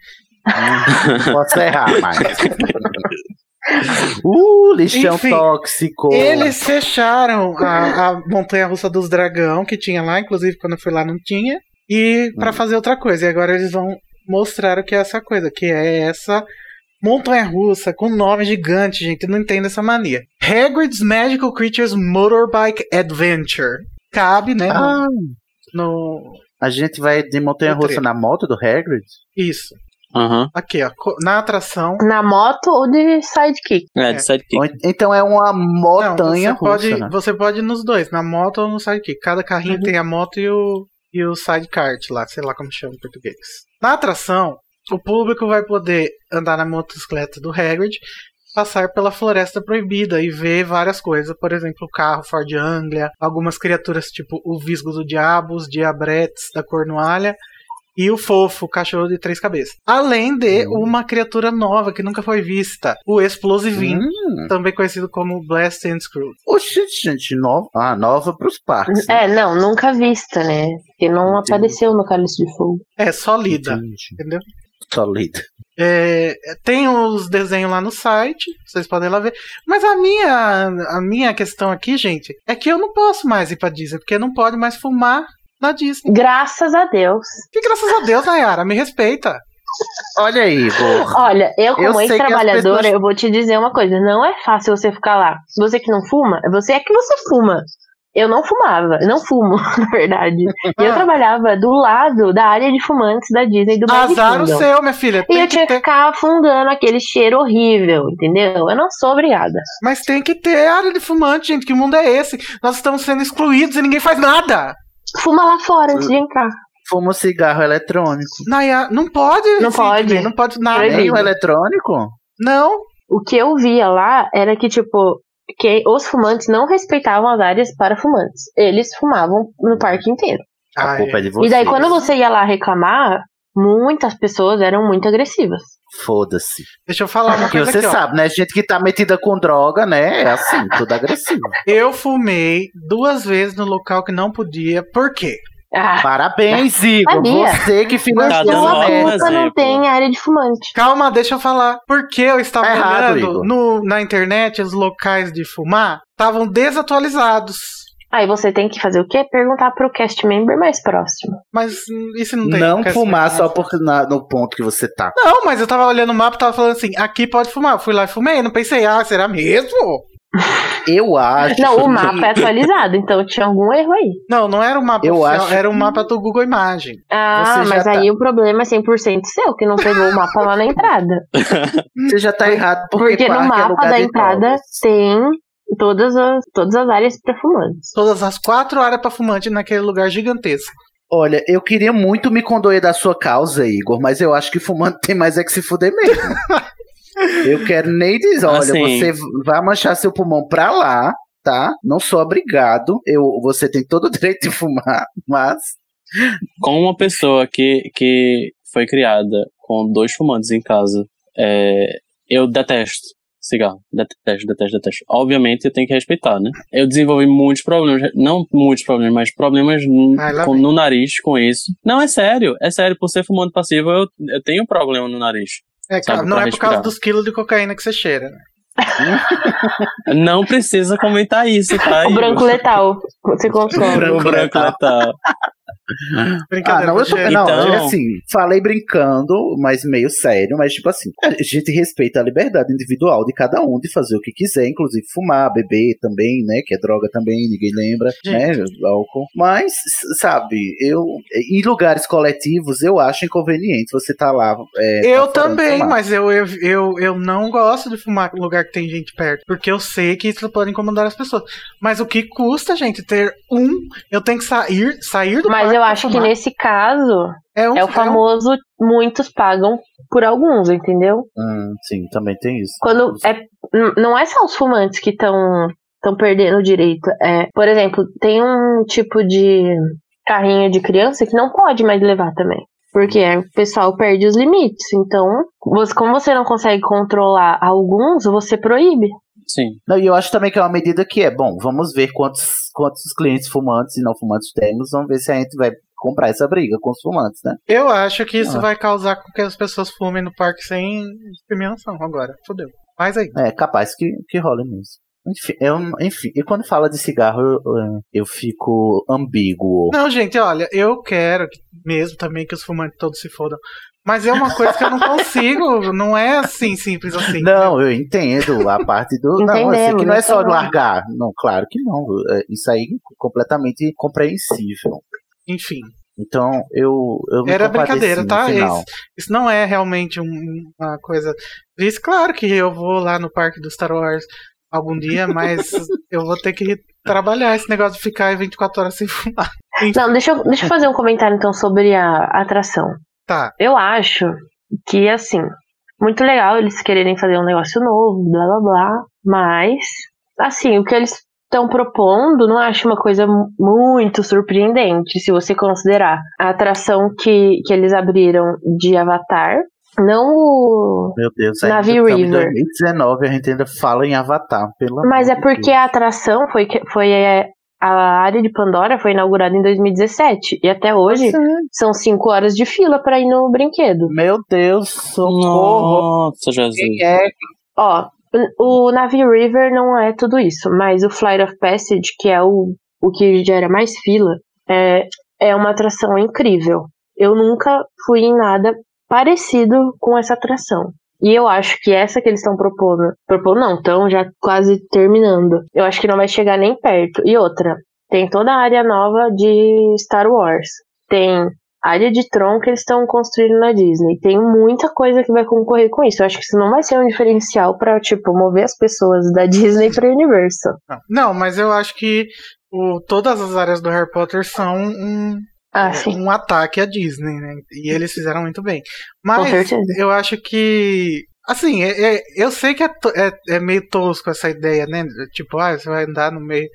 Não posso errar mais. uh, lixão Enfim, tóxico. Eles fecharam a, a montanha russa dos dragão que tinha lá, inclusive quando eu fui lá não tinha, e pra fazer outra coisa. E agora eles vão mostrar o que é essa coisa, que é essa montanha russa com nome gigante, gente. Não entendo essa mania. Hagrid's Magical Creatures Motorbike Adventure. Cabe, né? no- Ah, no, a gente vai de montanha-russa na moto do Hagrid? isso. Aham. Aqui, ó. Na atração. Na moto ou de sidekick? É, É. de sidekick. Então é uma Não, montanha você pode, russa. né? você pode ir nos dois, na moto ou no sidekick. Cada carrinho Uhum. tem a moto e o, e o sidecart lá, sei lá como chama em português. Na atração, o público vai poder andar na motocicleta do Hagrid, passar pela Floresta Proibida e ver várias coisas. Por exemplo, o carro Ford Anglia, algumas criaturas tipo o Visgo do Diabo, os Diabretes da Cornualha e o Fofo, o cachorro de três cabeças. Além de Hum. uma criatura nova que nunca foi vista, o Explosivinho, Hum. também conhecido como Blast and Screw. Oxe, gente, nova. Ah, nova pros parques. né? É, não, nunca vista, né? Porque não Entendi. apareceu no Cálice de Fogo. É, só lida, Entendi. entendeu? Sólida. É, tem os desenhos lá no site, vocês podem lá ver. Mas a minha, a minha questão aqui, gente, é que eu não posso mais ir pra Disney, porque não pode mais fumar na Disney. Graças a Deus. E graças a Deus, Nayara, me respeita. Olha aí, Igor. Olha, eu como que ex-trabalhadora, pessoas- eu vou te dizer uma coisa. Não é fácil você ficar lá. Você que não fuma, você é que você fuma. Eu não fumava, eu não fumo, na verdade. E eu Ah. trabalhava do lado da área de fumantes da Disney do Magic Azar o seu, minha filha. E eu que tinha que ter, ficar fungando aquele cheiro horrível, entendeu? Eu não sou obrigada. mas tem que ter área de fumante, gente. Que mundo é esse? Nós estamos sendo excluídos e ninguém faz nada. Fuma lá fora antes de entrar. Fuma um cigarro eletrônico. Nayara, não pode. Não pode. Não pode nada. Nem o eletrônico? Não. O que eu via lá era que, tipo, que os fumantes não respeitavam as áreas para fumantes. Eles fumavam no parque inteiro. A Ai, culpa é de vocês. E daí, quando você ia lá reclamar, muitas pessoas eram muito agressivas. Foda-se. Deixa eu falar uma Porque coisa você aqui, ó. sabe, né? Gente que tá metida com droga, né? É assim, tudo agressivo. Eu fumei duas vezes no local que não podia. Por quê? Ah, Parabéns, Igor. Sabia. Você que Tá financiou sua a culpa não tem área de fumante. Calma, deixa eu falar. Porque eu estava Tá errado, olhando no, na internet os locais de fumar estavam desatualizados. Aí você tem que fazer o quê? Perguntar pro cast member mais próximo. Mas isso não tem. Não fumar só porque na- no ponto que você tá. Não, mas eu tava olhando o mapa e tava falando assim: aqui pode fumar. Eu fui lá e fumei. Não pensei, ah, será mesmo? Eu acho. Não, o mapa é atualizado, então tinha algum erro aí. Não, não era um mapa Eu oficial, acho era um que- mapa do Google Imagem. Ah, mas tá- aí o problema é 100% seu, que não pegou o mapa lá na entrada. Você já tá errado porque, Porque no é mapa lugar da entrada tem todas as, todas as áreas para fumantes. Todas as quatro áreas pra fumante naquele lugar gigantesco. Olha, eu queria muito me condoer da sua causa, Igor, mas eu acho que fumando tem mais é que se fuder mesmo. eu quero nem dizer, olha, Assim. você vai manchar seu pulmão pra lá, tá? Não sou obrigado. Eu, você tem todo o direito de fumar, mas Com uma pessoa que, que foi criada com dois fumantes em casa, é, eu detesto cigarro. Detesto, detesto, detesto. Obviamente eu tenho que respeitar, né? Eu desenvolvi muitos problemas, não muitos problemas, mas problemas Ai, com, no nariz com isso. Não, é sério, é sério. Por ser fumante passivo, eu, eu tenho um problema no nariz. É, Sabe, não é por causa dos quilos de cocaína que você cheira. né? Não precisa comentar isso, tá? O branco letal. Você consome. O branco letal. Ah, Brincadeira. não, eu tô, você- não, Então- é assim, falei brincando, mas meio sério, mas tipo assim, a gente respeita a liberdade individual de cada um de fazer o que quiser, inclusive fumar, beber também, né, que é droga também, ninguém lembra, né, álcool. Mas, sabe, eu, em lugares coletivos, eu acho inconveniente você tá lá. é, Eu fora também, mas eu, eu, eu, eu não gosto de fumar em lugar que tem gente perto. Porque eu sei que isso pode incomodar as pessoas. Mas o que custa, gente, ter um. Eu tenho que sair, sair do Mas parque eu acho que nesse caso é, um, é o famoso muitos pagam por alguns, entendeu? Hum, sim, também tem isso. Quando é, não é só os fumantes que estão estão perdendo o direito. É, por exemplo, tem um tipo de carrinho de criança que não pode mais levar também. Porque o pessoal perde os limites. Então, você, como você não consegue controlar alguns, você proíbe. Sim. Não, e eu acho também que é uma medida que é, bom, vamos ver quantos, quantos clientes fumantes e não fumantes temos, vamos ver se a gente vai comprar essa briga com os fumantes, né? Eu acho que isso Ah. vai causar com que as pessoas fumem no parque sem discriminação agora. Fodeu. Faz aí. É capaz que, que role mesmo. Enfim, eu, enfim, e quando fala de cigarro, eu, eu- eu fico ambíguo. Não, gente, olha, eu quero que- mesmo também que os fumantes todos se fodam. Mas é uma coisa que eu não consigo. não é assim simples assim. Não, eu entendo a parte do. não, eu sei que não é só entendemos. largar. Não, claro que não. É, Isso aí é completamente compreensível. Enfim. Então, eu. eu me Era brincadeira, tá? Isso, isso não é realmente um- uma coisa. Isso, claro que eu vou lá no parque do Star Wars algum dia, mas eu vou ter que trabalhar esse negócio de ficar 24 horas sem fumar. Não, deixa eu, deixa eu fazer um comentário então sobre a atração. Tá. Eu acho que, assim, muito legal eles quererem fazer um negócio novo, blá blá blá, mas, assim, o que eles estão propondo não acho uma coisa mu- muito surpreendente, se você considerar a atração que, que eles abriram de Avatar, não o. Meu Deus, Navi em River. 2019 a gente ainda fala em Avatar, pelo Mas é porque Deus. a atração foi, foi é, a área de Pandora foi inaugurada em 2017 e até hoje são cinco horas de fila pra ir no brinquedo. Meu Deus, socorro. Nossa, Jesus. É? Ó, o Navi River não é tudo isso, mas o Flight of Passage, que é o, o que gera mais fila, é, é uma atração incrível. Eu nunca fui em nada parecido com essa atração. E eu acho que essa que eles estão propondo, propondo não, estão já quase terminando. Eu acho que não vai chegar nem perto. E outra, tem toda a área nova de Star Wars. Tem área de Tron que eles estão construindo na Disney. Tem muita coisa que vai concorrer com isso. Eu acho que isso não vai ser um diferencial pra, tipo, mover as pessoas da Disney pra Universal. Não, mas eu acho que o, todas as áreas do Harry Potter são um, Ah, sim. um ataque à Disney, né? E eles fizeram muito bem. Mas eu acho que. Assim, é- é- eu sei que é, é, é meio tosco essa ideia, né? Tipo, ah, você vai andar no meio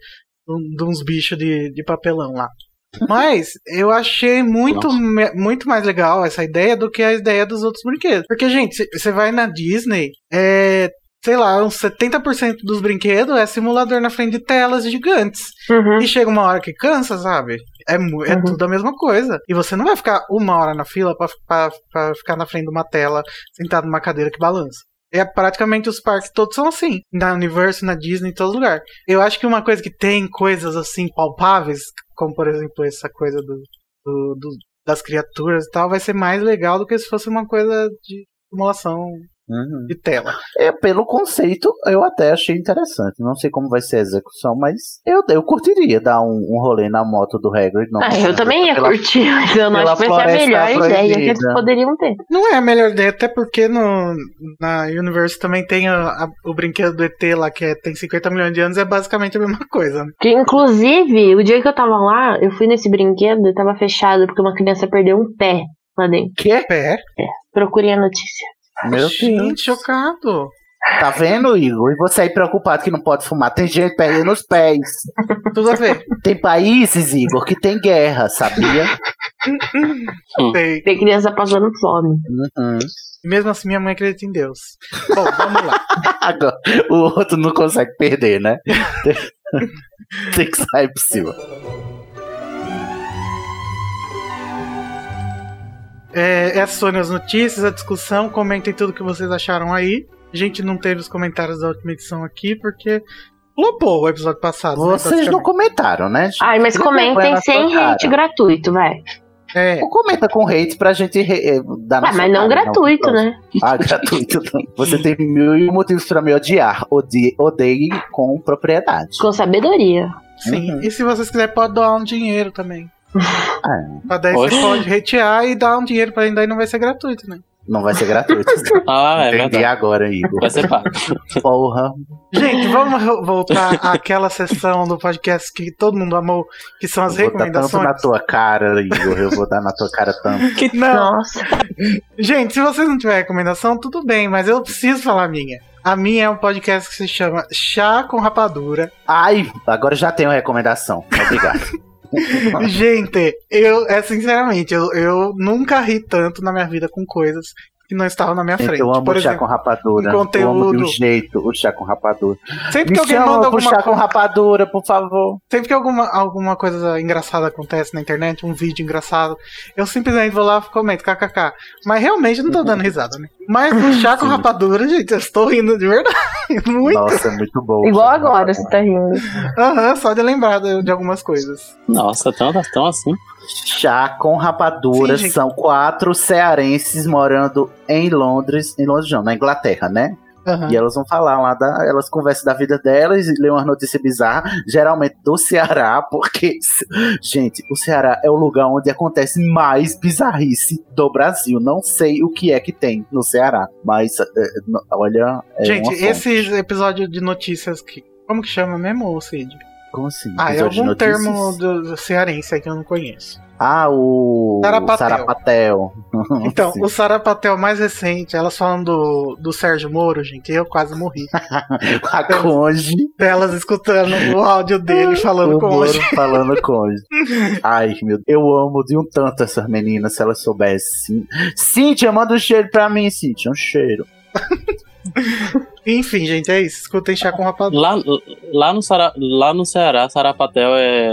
de uns bichos de, de papelão lá. Mas eu achei muito, me- muito mais legal essa ideia do que a ideia dos outros brinquedos. Porque, gente, você vai na Disney, é. Sei lá, uns 70% dos brinquedos é simulador na frente de telas gigantes. Uhum. E chega uma hora que cansa, sabe? É, é Uhum. tudo a mesma coisa. E você não vai ficar uma hora na fila pra ficar na frente de uma tela, sentado numa cadeira que balança. É praticamente os parques todos são assim. Na Universo, na Disney, em todo lugar. Eu acho que uma coisa que tem coisas assim palpáveis, como por exemplo essa coisa do, do- do- das criaturas e tal, vai ser mais legal do que se fosse uma coisa de simulação Uhum. de tela. É, pelo conceito, eu até achei interessante. Não sei como vai ser a execução, mas eu, eu curtiria dar um, um rolê na moto do Hagrid. Não, Ah, eu também ia pela- curtir, mas eu não acho que vai ser a melhor ideia que eles proibida. poderiam ter. Não é a melhor ideia, até porque no, na Universo também tem a- a- o brinquedo do ET lá, que é- tem 50 milhões de anos, é basicamente a mesma coisa. Né? Que, inclusive, o dia que eu tava lá, eu fui nesse brinquedo e tava fechado porque uma criança perdeu um pé lá dentro. Que? Pé? Procurei a notícia. Meu Gente, Deus. chocado. Tá vendo, Igor? E você aí preocupado que não pode fumar. Tem gente perdendo os pés. Tudo a ver. Tem países, Igor, que tem guerra, sabia? Sei. Tem criança passando fome. Uhum. Mesmo assim, minha mãe acredita em Deus. Bom, vamos lá. Agora, o outro não consegue perder, né? Tem que sair por cima. É, essas foram as notícias, a discussão. Comentem tudo que vocês acharam aí. A gente não teve os comentários da última edição aqui, porque flopou o episódio passado. né, Vocês não basicamente. comentaram, né? gente? Ai, mas comentem sem hate gratuito, vai. É, Ou comenta com hate pra gente re- eh, dar na Ah, mas não cara, gratuito, não. né? Ah, gratuito não. Você tem mil motivos pra me odiar. Odie, odeie com propriedade. Com sabedoria. sim. Uhum. E se vocês quiserem, pode doar um dinheiro também. Ah, Pra daí Oxe. você pode retear e dar um dinheiro pra ele, daí não vai ser gratuito, né? não vai ser gratuito. Ah, é Entendi verdade. agora, Igor. Vai ser pago. Porra. Gente, vamos voltar àquela sessão do podcast que todo mundo amou, que são as Eu vou dar tanto recomendações. na tua cara, Igor. Eu vou dar na tua cara tanto. Não, Nossa. gente, se vocês não tiverem recomendação, tudo bem, mas eu preciso falar a minha. A minha é um podcast que se chama Chá com Rapadura. Ai, agora já tenho recomendação. Obrigado. Gente, eu, é sinceramente, eu, eu nunca ri tanto na minha vida com coisas que não estavam na minha Gente, frente. eu amo Por o chá exemplo, com rapadura. um Eu amo de um conteúdo- jeito o chá com rapadura. sempre Me que alguém manda alguma chá com coisa. rapadura, por favor. Sempre que alguma, alguma coisa engraçada acontece na internet, um vídeo engraçado, eu simplesmente vou lá e comento, kkk. Mas realmente eu não tô dando risada, né? Mas o chá com rapadura, gente, eu estou rindo de verdade. Muito. Nossa, é muito bom. Igual agora, você tá rindo. Aham, só de lembrar de, de algumas coisas. Nossa, tão, tão assim. Chá com rapadura são quatro cearenses morando em Londres, em Londres não, na Inglaterra, né? Aham. E elas vão falar lá, da, elas conversam da vida delas e lêem umas notícias bizarras, geralmente do Ceará, porque, gente, o Ceará é o lugar onde acontece mais bizarrice do Brasil. Não sei o que é que tem no Ceará, mas é, no- olha. É Gente, uma esse episódio de notícias que. Como que chama mesmo, Cid? Como assim? Ah, é algum termo do, do cearense aí que eu não conheço. Ah, o. Sarapatel. Sarapatel. Então, o Sarapatel mais recente, elas falando do, do Sérgio Moro, gente, eu quase morri. a Conge. Delas escutando o áudio dele falando o com Moro falando Conge. Ai, meu Deus. Eu amo de um tanto essas meninas, se elas soubessem. Cíntia, manda um cheiro pra mim, Cíntia. Um cheiro. Enfim, gente, é isso. Escutem chá com rapadura. Lá, lá, no, Sara, lá no Ceará, Sarapatel é,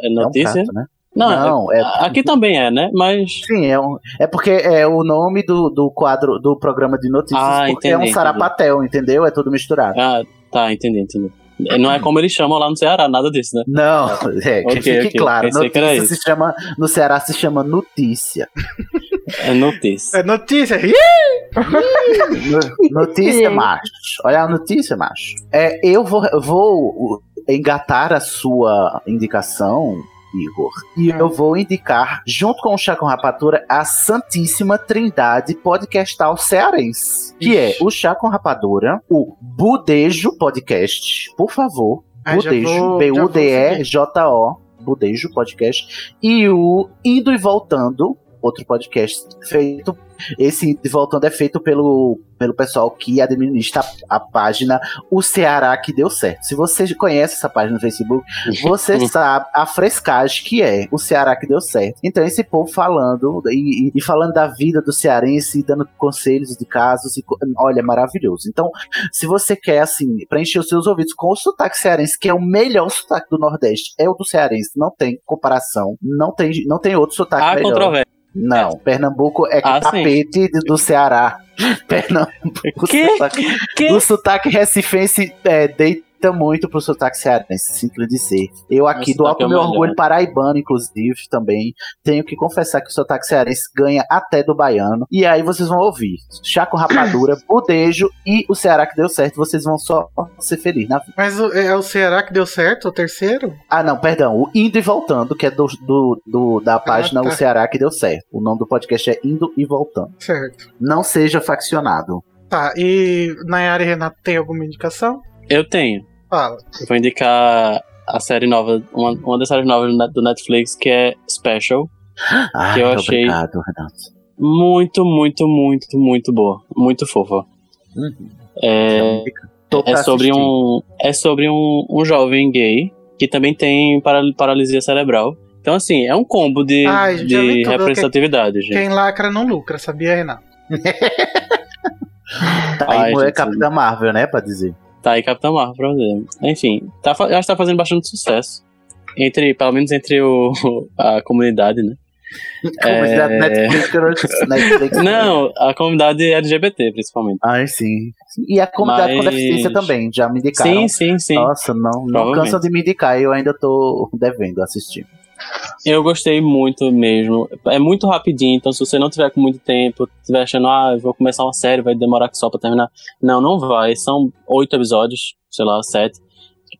é É um notícia? prato, né? não, Não, é- aqui também é, né? Mas. Sim, é, um, é porque é o nome do, do quadro do programa de notícias, Ah, porque é entendi, um sarapatel, entendeu? É tudo misturado. Ah, tá, entendi, entendi. Não é como eles chamam lá no Ceará, nada disso, né? Não, é, que Ok, fique ok. claro. Pensei Notícia se chama, no Ceará se chama notícia. É notícia. É notícia. Notícia, macho. Olha a notícia, macho. É, eu vou, vou engatar a sua indicação, Igor, e Hum. eu vou indicar, junto com o Chá com Rapadura, a Santíssima Trindade Podcastal Cearense. Que é Ixi. o Chá com Rapadura, o Budejo Podcast, por favor. Budejo, B-U-D-E-J-O, Budejo Podcast. E o Indo e Voltando, outro podcast feito. Esse Voltando é feito pelo, pelo pessoal que administra a, a página O Ceará que deu certo. Se você conhece essa página no Facebook, você sabe a frescagem que é o Ceará que deu certo. Então, esse povo falando e, e- falando da vida do cearense, e dando conselhos de casos, e, olha, é maravilhoso. Então, se você quer, assim, preencher os seus ouvidos com o sotaque cearense, que é o melhor sotaque do Nordeste, é o do cearense, não tem comparação, não tem, não tem outro sotaque Há melhor. controvérsia. Não, de é Ah, sim. tapete de- do Ceará. Pernambuco, Que? o sotaque, Que? o sotaque recifense é, deita muito pro sotaque cearense, simples dizer. Eu aqui, Meu do alto é do meu melhor. orgulho paraibano, inclusive, também, tenho que confessar que o sotaque cearense ganha até do baiano. E aí vocês vão ouvir Chaco Rapadura, Budejo e o Ceará que deu certo. Vocês vão só ser felizes na vida. Mas o- é o Ceará que deu certo, o terceiro? Ah, não, perdão. O Indo e Voltando, que é do, do, do- da página tá. O Ceará que deu certo. O nome do podcast é Indo e Voltando. Certo. Não seja faccionado. Tá, e Nayara e Renato tem alguma indicação? Eu tenho. Fala. Eu vou indicar a série nova, uma, uma das séries novas do Net- do Netflix, que é Special. Ai, eu achei- obrigado, Renato. Muito, muito, muito, muito boa. Muito fofa. Uhum. É, pra é sobre assistir. um. É sobre um, um jovem gay que também tem para- paralisia cerebral. Então, assim, é um combo de, Ai, de representatividade, gente. Quem lacra não lucra, sabia, Renato? Tá aí Ai, é gente, Capitã Marvel, né? Pra dizer. Tá aí Capitão Marvel pra ver. Enfim, tá, eu acho que tá fazendo bastante sucesso. Entre, pelo menos entre o, a comunidade, né? Comunidade É. Netflix, Netflix. Não, a comunidade LGBT, principalmente. Ai, sim. E a comunidade com Mas- deficiência também, já me indicaram. Sim, sim, sim. Nossa, não, não cansam de me indicar, eu ainda tô devendo assistir. Eu gostei muito mesmo. É muito rapidinho, então se você não tiver com muito tempo, tiver achando, ah, eu vou começar uma série, vai demorar só pra terminar. Não, não vai. São oito episódios, sei lá, sete.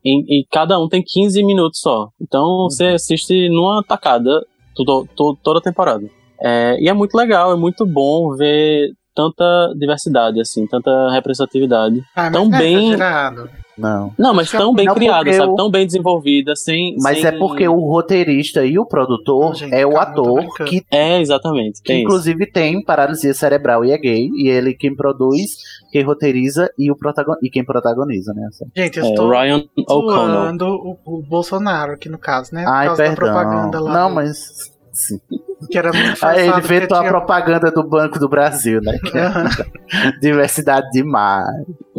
E, e cada um tem 15 minutos só. Então você assiste numa tacada tudo, to- toda a temporada. É, e é muito legal, é muito bom ver tanta diversidade, assim, tanta representatividade. Ah, Tão é bem- exagerado. Não. Não, mas tão bem Não, criada, sabe? eu- Tão bem desenvolvida, sem. Mas sem- é porque o roteirista e o produtor Não, gente, é o ator que, É, exatamente. que Tem isso. inclusive tem paralisia cerebral e é gay. E ele quem produz, quem roteiriza e, o protagon... e quem protagoniza, né? assim. Gente, eu É, estou Ryan zoando o, o Bolsonaro aqui no caso, né? Por Ai, causa da perdão. propaganda lá. Não, do- mas. Sim. Que era muito Aí ele inventou a tinha- propaganda do Banco do Brasil, né? Que é Aham. diversidade demais.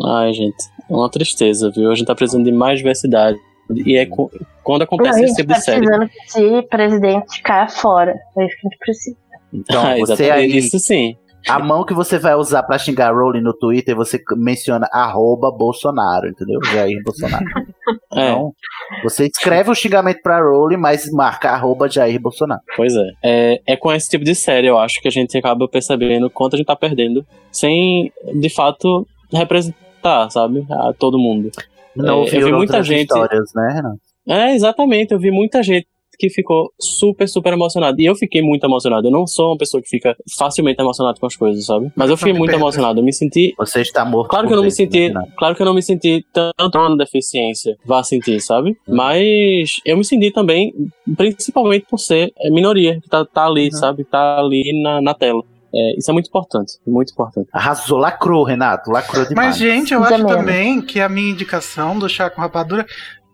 Ai, gente, é uma tristeza, viu? A gente tá precisando de mais diversidade. E é co- quando acontece a esse gente tipo tá de série. precisando que esse presidente caia fora. É isso que a gente precisa. Então, Ah, você aí, Isso sim. a mão que você vai usar pra xingar Rowling no Twitter, você menciona arroba Bolsonaro, entendeu? Jair Bolsonaro. É, Então, você escreve o xingamento pra Rowling, mas marca arroba Jair Bolsonaro. pois é. é. É com esse tipo de série, eu acho, que a gente acaba percebendo quanto a gente tá perdendo, sem, de fato, representar, sabe? A todo mundo. Não É, eu vi muita gente- histórias, né, Renan? É, exatamente. Eu vi muita gente que ficou super, super emocionada. E eu fiquei muito emocionado. Eu não sou uma pessoa que fica facilmente emocionada com as coisas, sabe? Mas eu fiquei muito emocionado. Eu me senti Você está morto. Claro que eu não me senti, né, claro que eu não me senti tanto uma deficiência, vá sentir, sabe? Uhum. Mas eu me senti também, principalmente por ser minoria, que tá, tá ali, Uhum. sabe? Tá ali na, na tela. É, isso é muito importante, muito importante. Arrasou, lacrou, Renato. Lacrou demais. Mas, gente, eu acho também que a minha indicação do chá com rapadura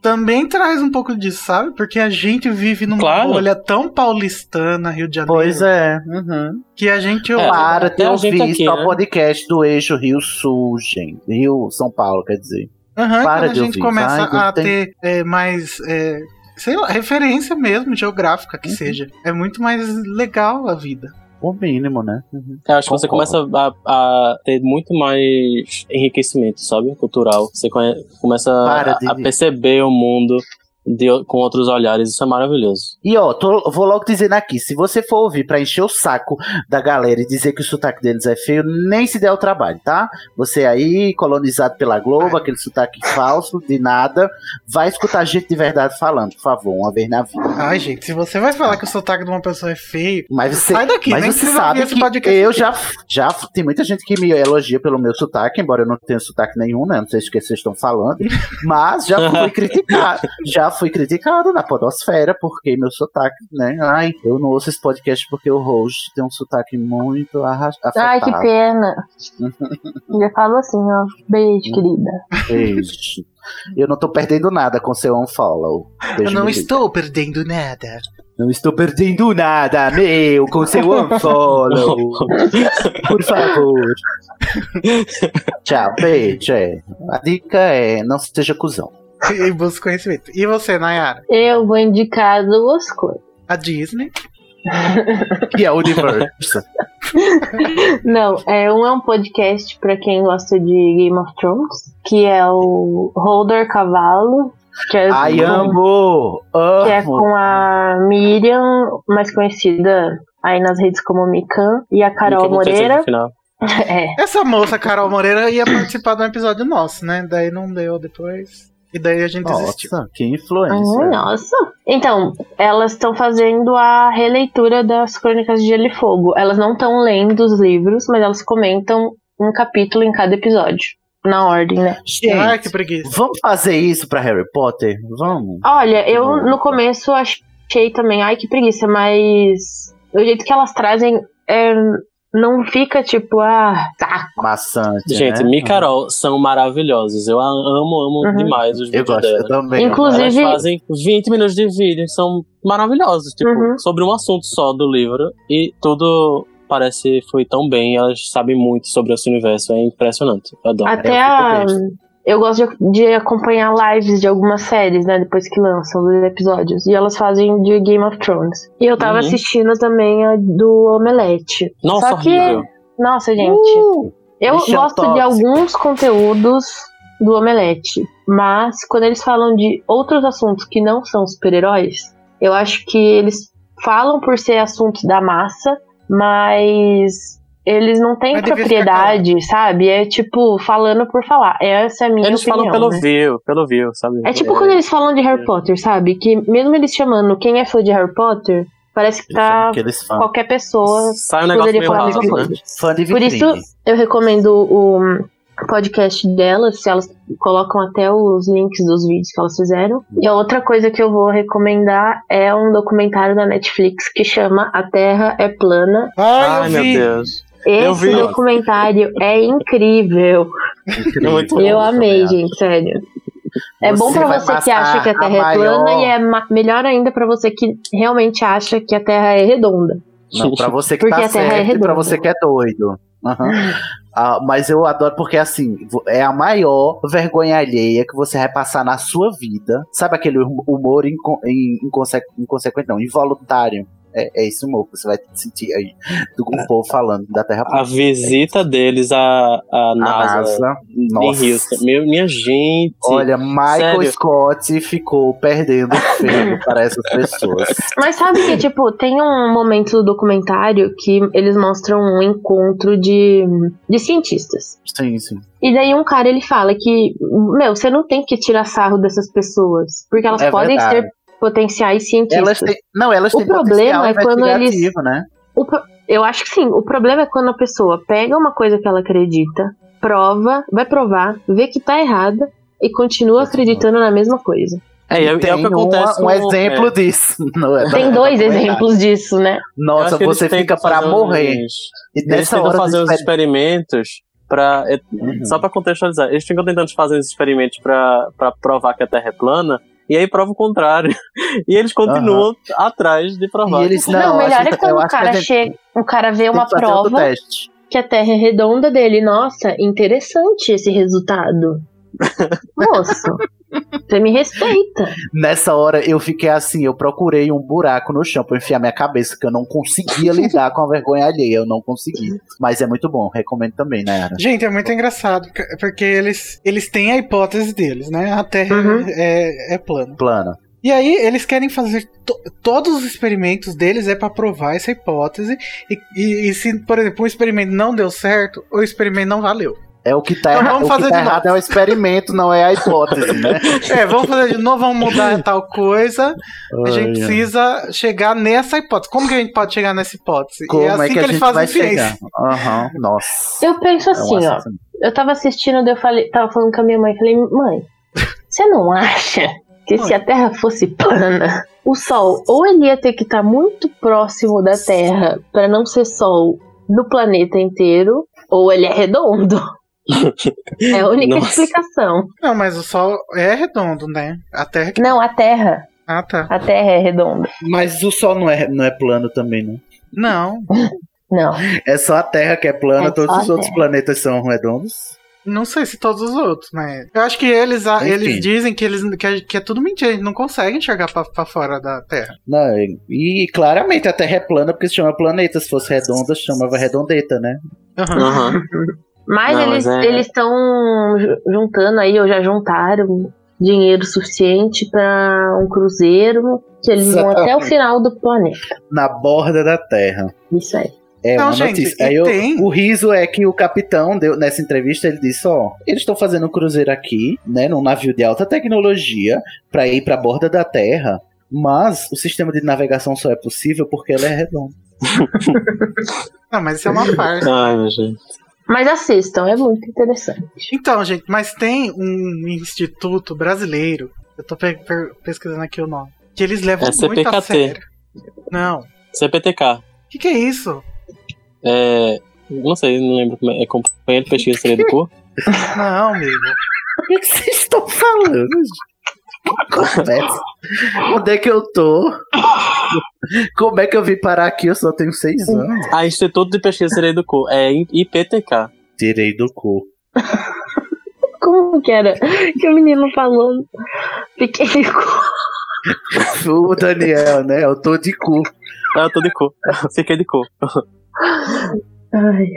também traz um pouco disso, sabe? Porque a gente vive numa Claro. bolha tão paulistana, Rio de Janeiro, Pois é. Uhum. que a gente É, Para até ter a ouvido aqui, só né? podcast do eixo Rio Sul, gente. Rio São Paulo, quer dizer. Aham, Para quando a de gente ouvir, começa não a tem- ter é, mais, é, sei lá, referência mesmo, geográfica que Uhum. seja. É muito mais legal a vida. O mínimo, né? Uhum. Eu acho que você Concordo. começa a, a ter muito mais enriquecimento, sabe? Cultural. Você conhe- começa a, a perceber o mundo de, com outros olhares. Isso é maravilhoso. E ó, tô- vou logo dizendo aqui, se você for ouvir pra encher o saco da galera e dizer que o sotaque deles é feio, nem se der o trabalho, tá? Você aí, colonizado pela Globo, aquele sotaque falso, de nada, vai escutar gente de verdade falando, por favor, uma vez na vida. Ai, gente, se você vai falar que o sotaque de uma pessoa é feio, Mas você, sai daqui, mas você sabe que podcast eu já, já tem muita gente que me elogia pelo meu sotaque, embora eu não tenha sotaque nenhum, né? Não sei o que vocês estão falando, mas já fui criticado, já fui criticado na podosfera porque meu sotaque, né? Ai, eu não ouço esse podcast porque o host tem um sotaque muito arras- afetado. Ai, que pena. Já falo assim, ó. Beijo, querida. Beijo. Eu não tô perdendo nada com seu unfollow. eu Beijo, não meu estou perdendo nada. Não estou perdendo nada, meu, com seu unfollow. Por favor. Tchau, beijo. é. A dica é não seja cuzão. E busco conhecimento. E você, Nayara? Eu vou indicar duas coisas. A Disney. E a Universo. Não, é, um é um podcast pra quem gosta de Game of Thrones, que é o Holder Cavalo, que é, Ai, com, amo! que é com a Miriam, mais conhecida aí nas redes como Mikan, e a Carol ter Moreira. É, Essa moça, Carol Moreira, ia participar de um episódio nosso, né? Daí não deu depois. E daí a gente desistiu. Nossa, que influência. Hum, nossa. Então, elas estão fazendo a releitura das Crônicas de Gelo e Fogo. Elas não estão lendo os livros, mas elas comentam um capítulo em cada episódio. Na ordem, né? Gente, Ai, que preguiça. vamos fazer isso pra Harry Potter? Vamos? Olha, eu no começo achei também, ai que preguiça, mas o jeito que elas trazem é, não fica tipo, ah, saco. Maçante. Gente, né? Mi e Carol são maravilhosos. Eu a- amo, amo Uhum. demais os Eu vídeos gosto dela. eu também. Inclusive- Elas fazem 20 minutos de vídeo, são maravilhosos, tipo, Uhum. sobre um assunto só do livro. E tudo parece foi tão bem, elas sabem muito sobre esse universo, é impressionante. Eu adoro. Até eu a. Eu gosto de, de acompanhar lives de algumas séries, né? Depois que lançam os episódios. E elas fazem de Game of Thrones. E eu tava Uhum. assistindo também a do Omelete. Nossa, Só que. horrível. Nossa, gente. Uh, Eu Bichão gosto de tóxico. alguns conteúdos do Omelete, mas quando eles falam de outros assuntos que não são super-heróis, eu acho que eles falam por ser assuntos da massa, mas eles não têm Mas propriedade, sabe? É tipo falando por falar. Essa é a minha Eles opinião. falam pelo né? view, pelo view, sabe? É tipo quando eles falam de Harry Potter, sabe? Que mesmo eles chamando quem é fã de Harry Potter, parece que tá qualquer pessoa Sai um negócio poderia falar a mesma né? coisa. Fã de Por isso, eu recomendo o podcast delas, se elas colocam até os links dos vídeos que elas fizeram. E a outra coisa que eu vou recomendar é um documentário da Netflix que chama A Terra é Plana. Ai, Ai, eu meu. Deus. Eu Esse vi. documentário é incrível. Incrível. Eu amei, gente, sério. É bom Você pra vai você que acha que a a Terra é maior- plana e é melhor ainda pra você que realmente acha que a Terra é redonda. Não, pra você que Porque tá a é certo e pra você que é doido. Aham. Ah, mas eu adoro porque, assim, é a maior vergonha alheia que você vai passar na sua vida. Sabe aquele hum- humor inco in- inconse inconsequente, não, involuntário? É, é esse humor que você vai sentir aí do um povo falando da Terra A visita deles à, à A NASA, NASA. em Nossa. Houston. Meu, minha gente. Olha, Michael Sério? Scott ficou perdendo feio para essas pessoas. Mas sabe que, tipo, tem um momento do documentário que eles mostram um encontro de, de cientistas. Sim, sim. E daí um cara ele fala que, meu, você não tem que tirar sarro dessas pessoas, porque elas É podem verdade. ser potenciais cientistas. Elas têm, não, elas O têm problema potencial é quando eles- né? O Eu acho que sim. O problema é quando a pessoa pega uma coisa que ela acredita, prova, vai provar, vê que tá errada e continua acreditando na mesma coisa. É, e é, é o Tem que acontece um com- exemplo é, disso. no- Tem no dois exemplos disso, né? Nossa, você fica fazer morrer. uns- E Eles tentam fazer exper- experimentos pra. é, Uhum. Só pra contextualizar, eles ficam tentando fazer uns experimentos pra, pra provar que a Terra é plana. E aí prova o contrário. E eles continuam atrás de provar. E eles Não, não, o melhor acho é quando o cara gente chega, o cara vê uma prova teste. que a Terra é redonda dele. Nossa, interessante esse resultado. Moço, você me respeita. Nessa hora eu fiquei assim, eu procurei um buraco no chão pra enfiar minha cabeça, que eu não conseguia lidar com a vergonha alheia, eu não consegui. Mas é muito bom, recomendo também, né, Nayara. Gente, é muito engraçado, porque- eles, eles têm a hipótese deles, né? A Terra Uhum. é, é plana. Plana. E aí eles querem fazer to- todos os experimentos deles é pra provar essa hipótese e, e- e se, por exemplo, um experimento não deu certo, o experimento não valeu. É o que tá, Então vamos o que fazer tá de errado novo. é o experimento, não é a hipótese, né? É, vamos fazer de novo, vamos mudar tal coisa. A gente precisa chegar nessa hipótese. Como que a gente pode chegar nessa hipótese? Como e é é assim que, que, a eles gente fazem vai ciência. Aham, nossa. Eu penso É um assim, ó. assassino. Eu tava assistindo, eu falei, tava falando com a minha mãe, falei, mãe, você não acha que se a Terra fosse plana, o Sol ou ele ia ter que estar muito próximo da Terra pra não ser Sol no planeta inteiro, ou ele é redondo? É a única Nossa. explicação. Não, mas o Sol é redondo, né? A Terra que. Não, a Terra. Ah, tá. A Terra é redonda. Mas o Sol não é, não é plano também, não. Não, Não. É só a Terra que é plana, É todos os outros Terra. planetas são redondos. não sei se todos os outros, mas. Eu acho que eles, Enfim. eles dizem que, eles, que, é, que é tudo mentira, eles não conseguem enxergar pra, pra fora da Terra. Não, e claramente a Terra é plana porque se chama planeta. Se fosse redonda, se chamava redondeta, né? Aham. Aham. Mas Não, eles é- estão juntando aí, ou já juntaram dinheiro suficiente pra um cruzeiro que eles vão até o final do planeta. Na borda da Terra. Isso aí. É Não, uma gente, notícia. Aí eu- tem- o riso é que o capitão deu nessa entrevista, ele disse, ó, eles estão fazendo um cruzeiro aqui, né, num navio de alta tecnologia pra ir pra borda da Terra, mas o sistema de navegação só é possível porque ela é redonda. Não, mas isso é uma parte. Ai, meu gente. Mas assistam, é muito interessante. Então, gente, mas tem um instituto brasileiro, eu tô pe- pe- pesquisando aqui o nome, que eles levam É muito a CPKT. sério. Não. O CPTK. que, que é isso? É, não sei, não lembro como é. É companheiro de pesquisa seria do cu? Não, amigo. O que que vocês estão falando? Onde é que eu tô? Como é que eu vim parar aqui? Eu só tenho seis anos. Ah, Instituto de Pesquisa seria do cu. É IPTK. Tirei do cu. Como que era? Que o menino falou. Fiquei com. O Daniel, né? Eu tô de cu. Ah, eu tô de cu. Fiquei de cu. Ai,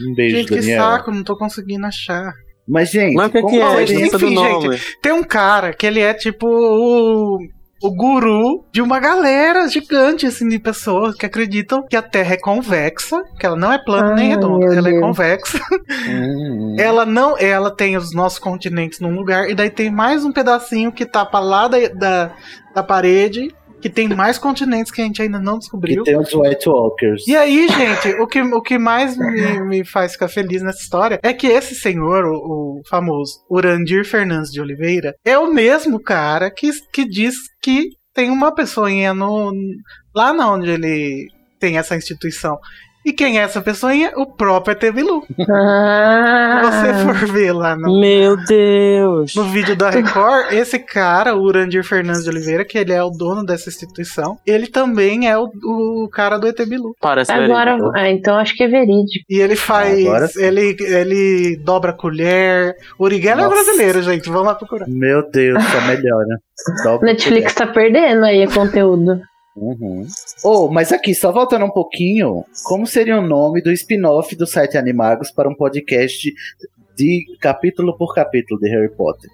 Um beijo, Gente, que Daniel. saco, não tô conseguindo achar. Mas, gente, Mas que, como que é enfim, nome? Tem um cara que ele é tipo o, o guru de uma galera gigante assim de pessoas que acreditam que a Terra é convexa, que ela não é plana nem redonda, ela é Deus. convexa. Hum, Ela não, ela tem os nossos continentes num lugar e daí tem mais um pedacinho que tá pra lá da, da, da parede, que tem mais continentes que a gente ainda não que descobriu. tem os White Walkers. E aí, gente, o que, o que mais me, me faz ficar feliz nessa história é que esse senhor, o, o famoso Urandir Fernandes de Oliveira, é o mesmo cara que, que diz que tem uma pessoinha no, lá na onde ele tem essa instituição. E quem é essa pessoinha? O próprio ET Bilu. Se Ah, você for ver lá no, Meu Deus! no vídeo da Record, esse cara, o Urandir Fernandes de Oliveira, que ele é o dono dessa instituição, ele também é o, o cara do ET Bilu. Parece agora. Ah, então acho que é verídico. E ele faz. Ele, ele dobra a colher. O Uriguela é brasileiro, gente. Vamos lá procurar. Meu Deus, só melhora. Dobra Netflix tá perdendo aí conteúdo. Uhum. Oh, mas aqui, só voltando um pouquinho, como seria o nome do spin-off do site Animagos para um podcast de capítulo por capítulo de Harry Potter?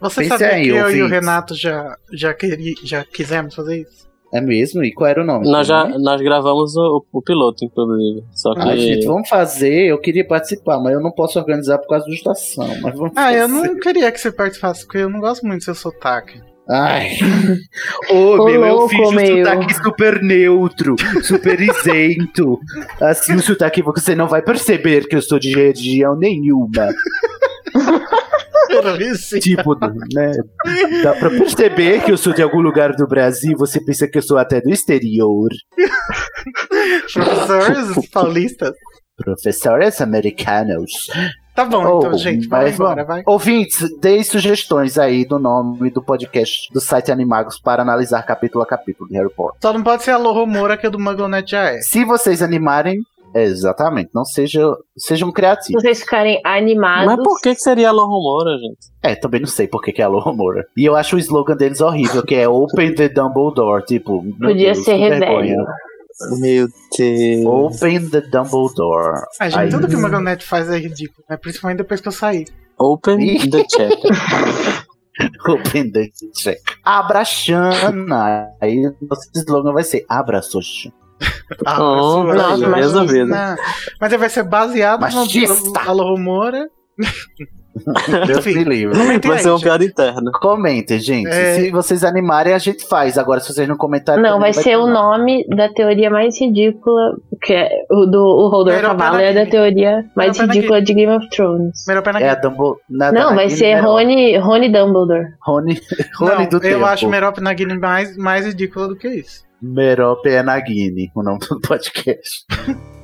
Você Pense sabia aí, que eu e o. Renato já, já, queri, já quisemos fazer isso? É mesmo? E qual era o nome? Nós, já, nós gravamos o, o piloto, inclusive. Só que. Ah, gente, vamos fazer. Eu queria participar, mas eu não posso organizar por causa da estação. Mas vamos Ah, eu fazer. não queria que você participasse, porque eu não gosto muito do seu sotaque. Ai. Ô, Ô, meu, eu louco, fiz um meu. sotaque super neutro, super isento. Assim, um sotaque que você não vai perceber que eu sou de região nenhuma. Tipo, né? Dá pra perceber que eu sou de algum lugar do Brasil, você pensa que eu sou até do exterior. Professores paulistas. Professores americanos. Tá bom, Oh, então, gente, mas embora, vamos. vai. Ouvintes, deem sugestões aí do nome do podcast do site Animagos para analisar capítulo a capítulo de Harry Potter. Só não pode ser a Moura, que é do Mugglenet já é. Se vocês animarem, exatamente, não sejam, sejam Se criativos. vocês ficarem animados. Mas por que, que seria a Loromora, gente? É, também não sei por que que é a Aloha Moura. E eu acho o slogan deles horrível, que é Open the Dumbledore, tipo... Podia Deus, ser rebelde. Meu Deus. Open the Dumbledore. Ah, gente, Aí- tudo que o Mugglenet faz é ridículo, né? Principalmente depois que eu saí. Open the check. Open the check. Abra Xana. Aí nosso slogan vai ser Abra Soxa. Ah, Oh, nossa, mas- Mas ele vai ser baseado Machista. no Alô Moura. Deus me livre. Vai aí, ser uma piada interna. Comentem, gente. É. Se vocês animarem, a gente faz. Agora, se vocês não comentarem. Não, também vai ser o nome da teoria mais ridícula, que é o do o Rodor Cavalo é da teoria mais ridícula de Game of Thrones. Melhor pena É a Dumbledore. Não, vai ser Rony, Rony Dumbledore. Rony, Rony Não, do eu tempo. acho Merope Nagini mais, mais ridícula do que isso. Merope é Nagini, o nome do podcast.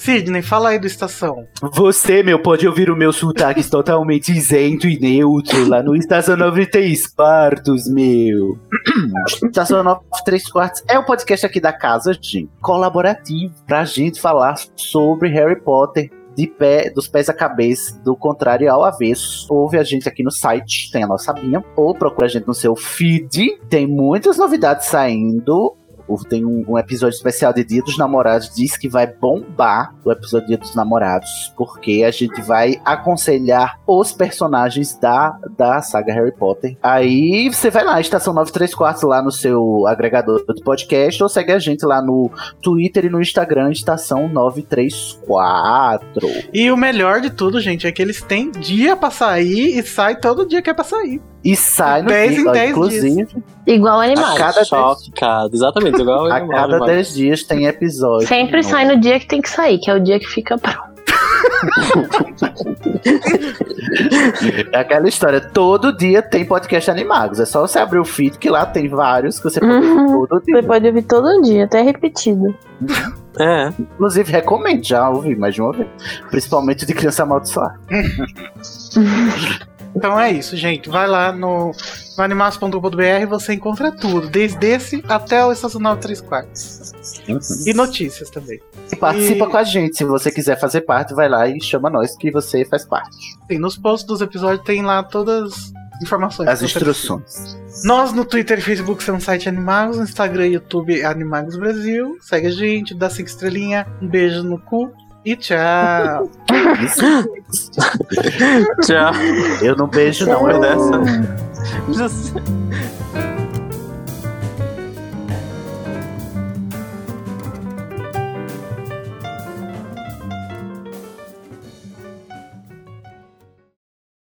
Sidney, fala aí do Estação. Você, meu, pode ouvir o meu sotaque totalmente isento e neutro lá no Estação 93 Quartos, meu. Estação 93 Quartos é o podcast aqui da casa, gente, colaborativo, pra gente falar sobre Harry Potter. De pé, dos pés à cabeça, do contrário ao avesso. Ouve a gente aqui no site, tem a nossa linha, ou procura a gente no seu feed. Tem muitas novidades saindo. Tem um, um episódio especial de Dia dos Namorados, diz que vai bombar o episódio Dia dos Namorados, porque a gente vai aconselhar os personagens da, da saga Harry Potter. Aí você vai lá, Estação 934, lá no seu agregador de podcast, ou segue a gente lá no Twitter e no Instagram, Estação 934. E o melhor de tudo, gente, é que eles têm dia pra sair e sai todo dia que é pra sair. E sai no 10 em dia, ó, 10 inclusive, Igual a animais. cada, Chocado. Exatamente, igual a animal, cada animal. 10 dias tem episódio. Sempre sai no dia que tem que sair, que é o dia que fica pronto. É aquela história, todo dia tem podcast Animagos. É só você abrir o feed que lá tem vários que você pode ouvir Uhum. todo dia. Você pode ouvir todo dia, até repetido. É, Inclusive, recomendo, já ouvi mais de uma vez. Principalmente de criança amaldiçoada. Então é isso, gente. Vai lá no, no animados.com.br e você encontra tudo, desde esse até o Estacional 3 Quartos. E notícias também. E participa E- com a gente. Se você quiser fazer parte, vai lá e chama nós que você faz parte. Sim, nos posts dos episódios tem lá todas as informações. As instruções. Nós no Twitter e Facebook somos site Animagos, no Instagram e YouTube Animagos Brasil. Segue a gente, dá cinco estrelinhas, um beijo no cu e tchau. Tchau. Eu não beijo, não. Eu dessa.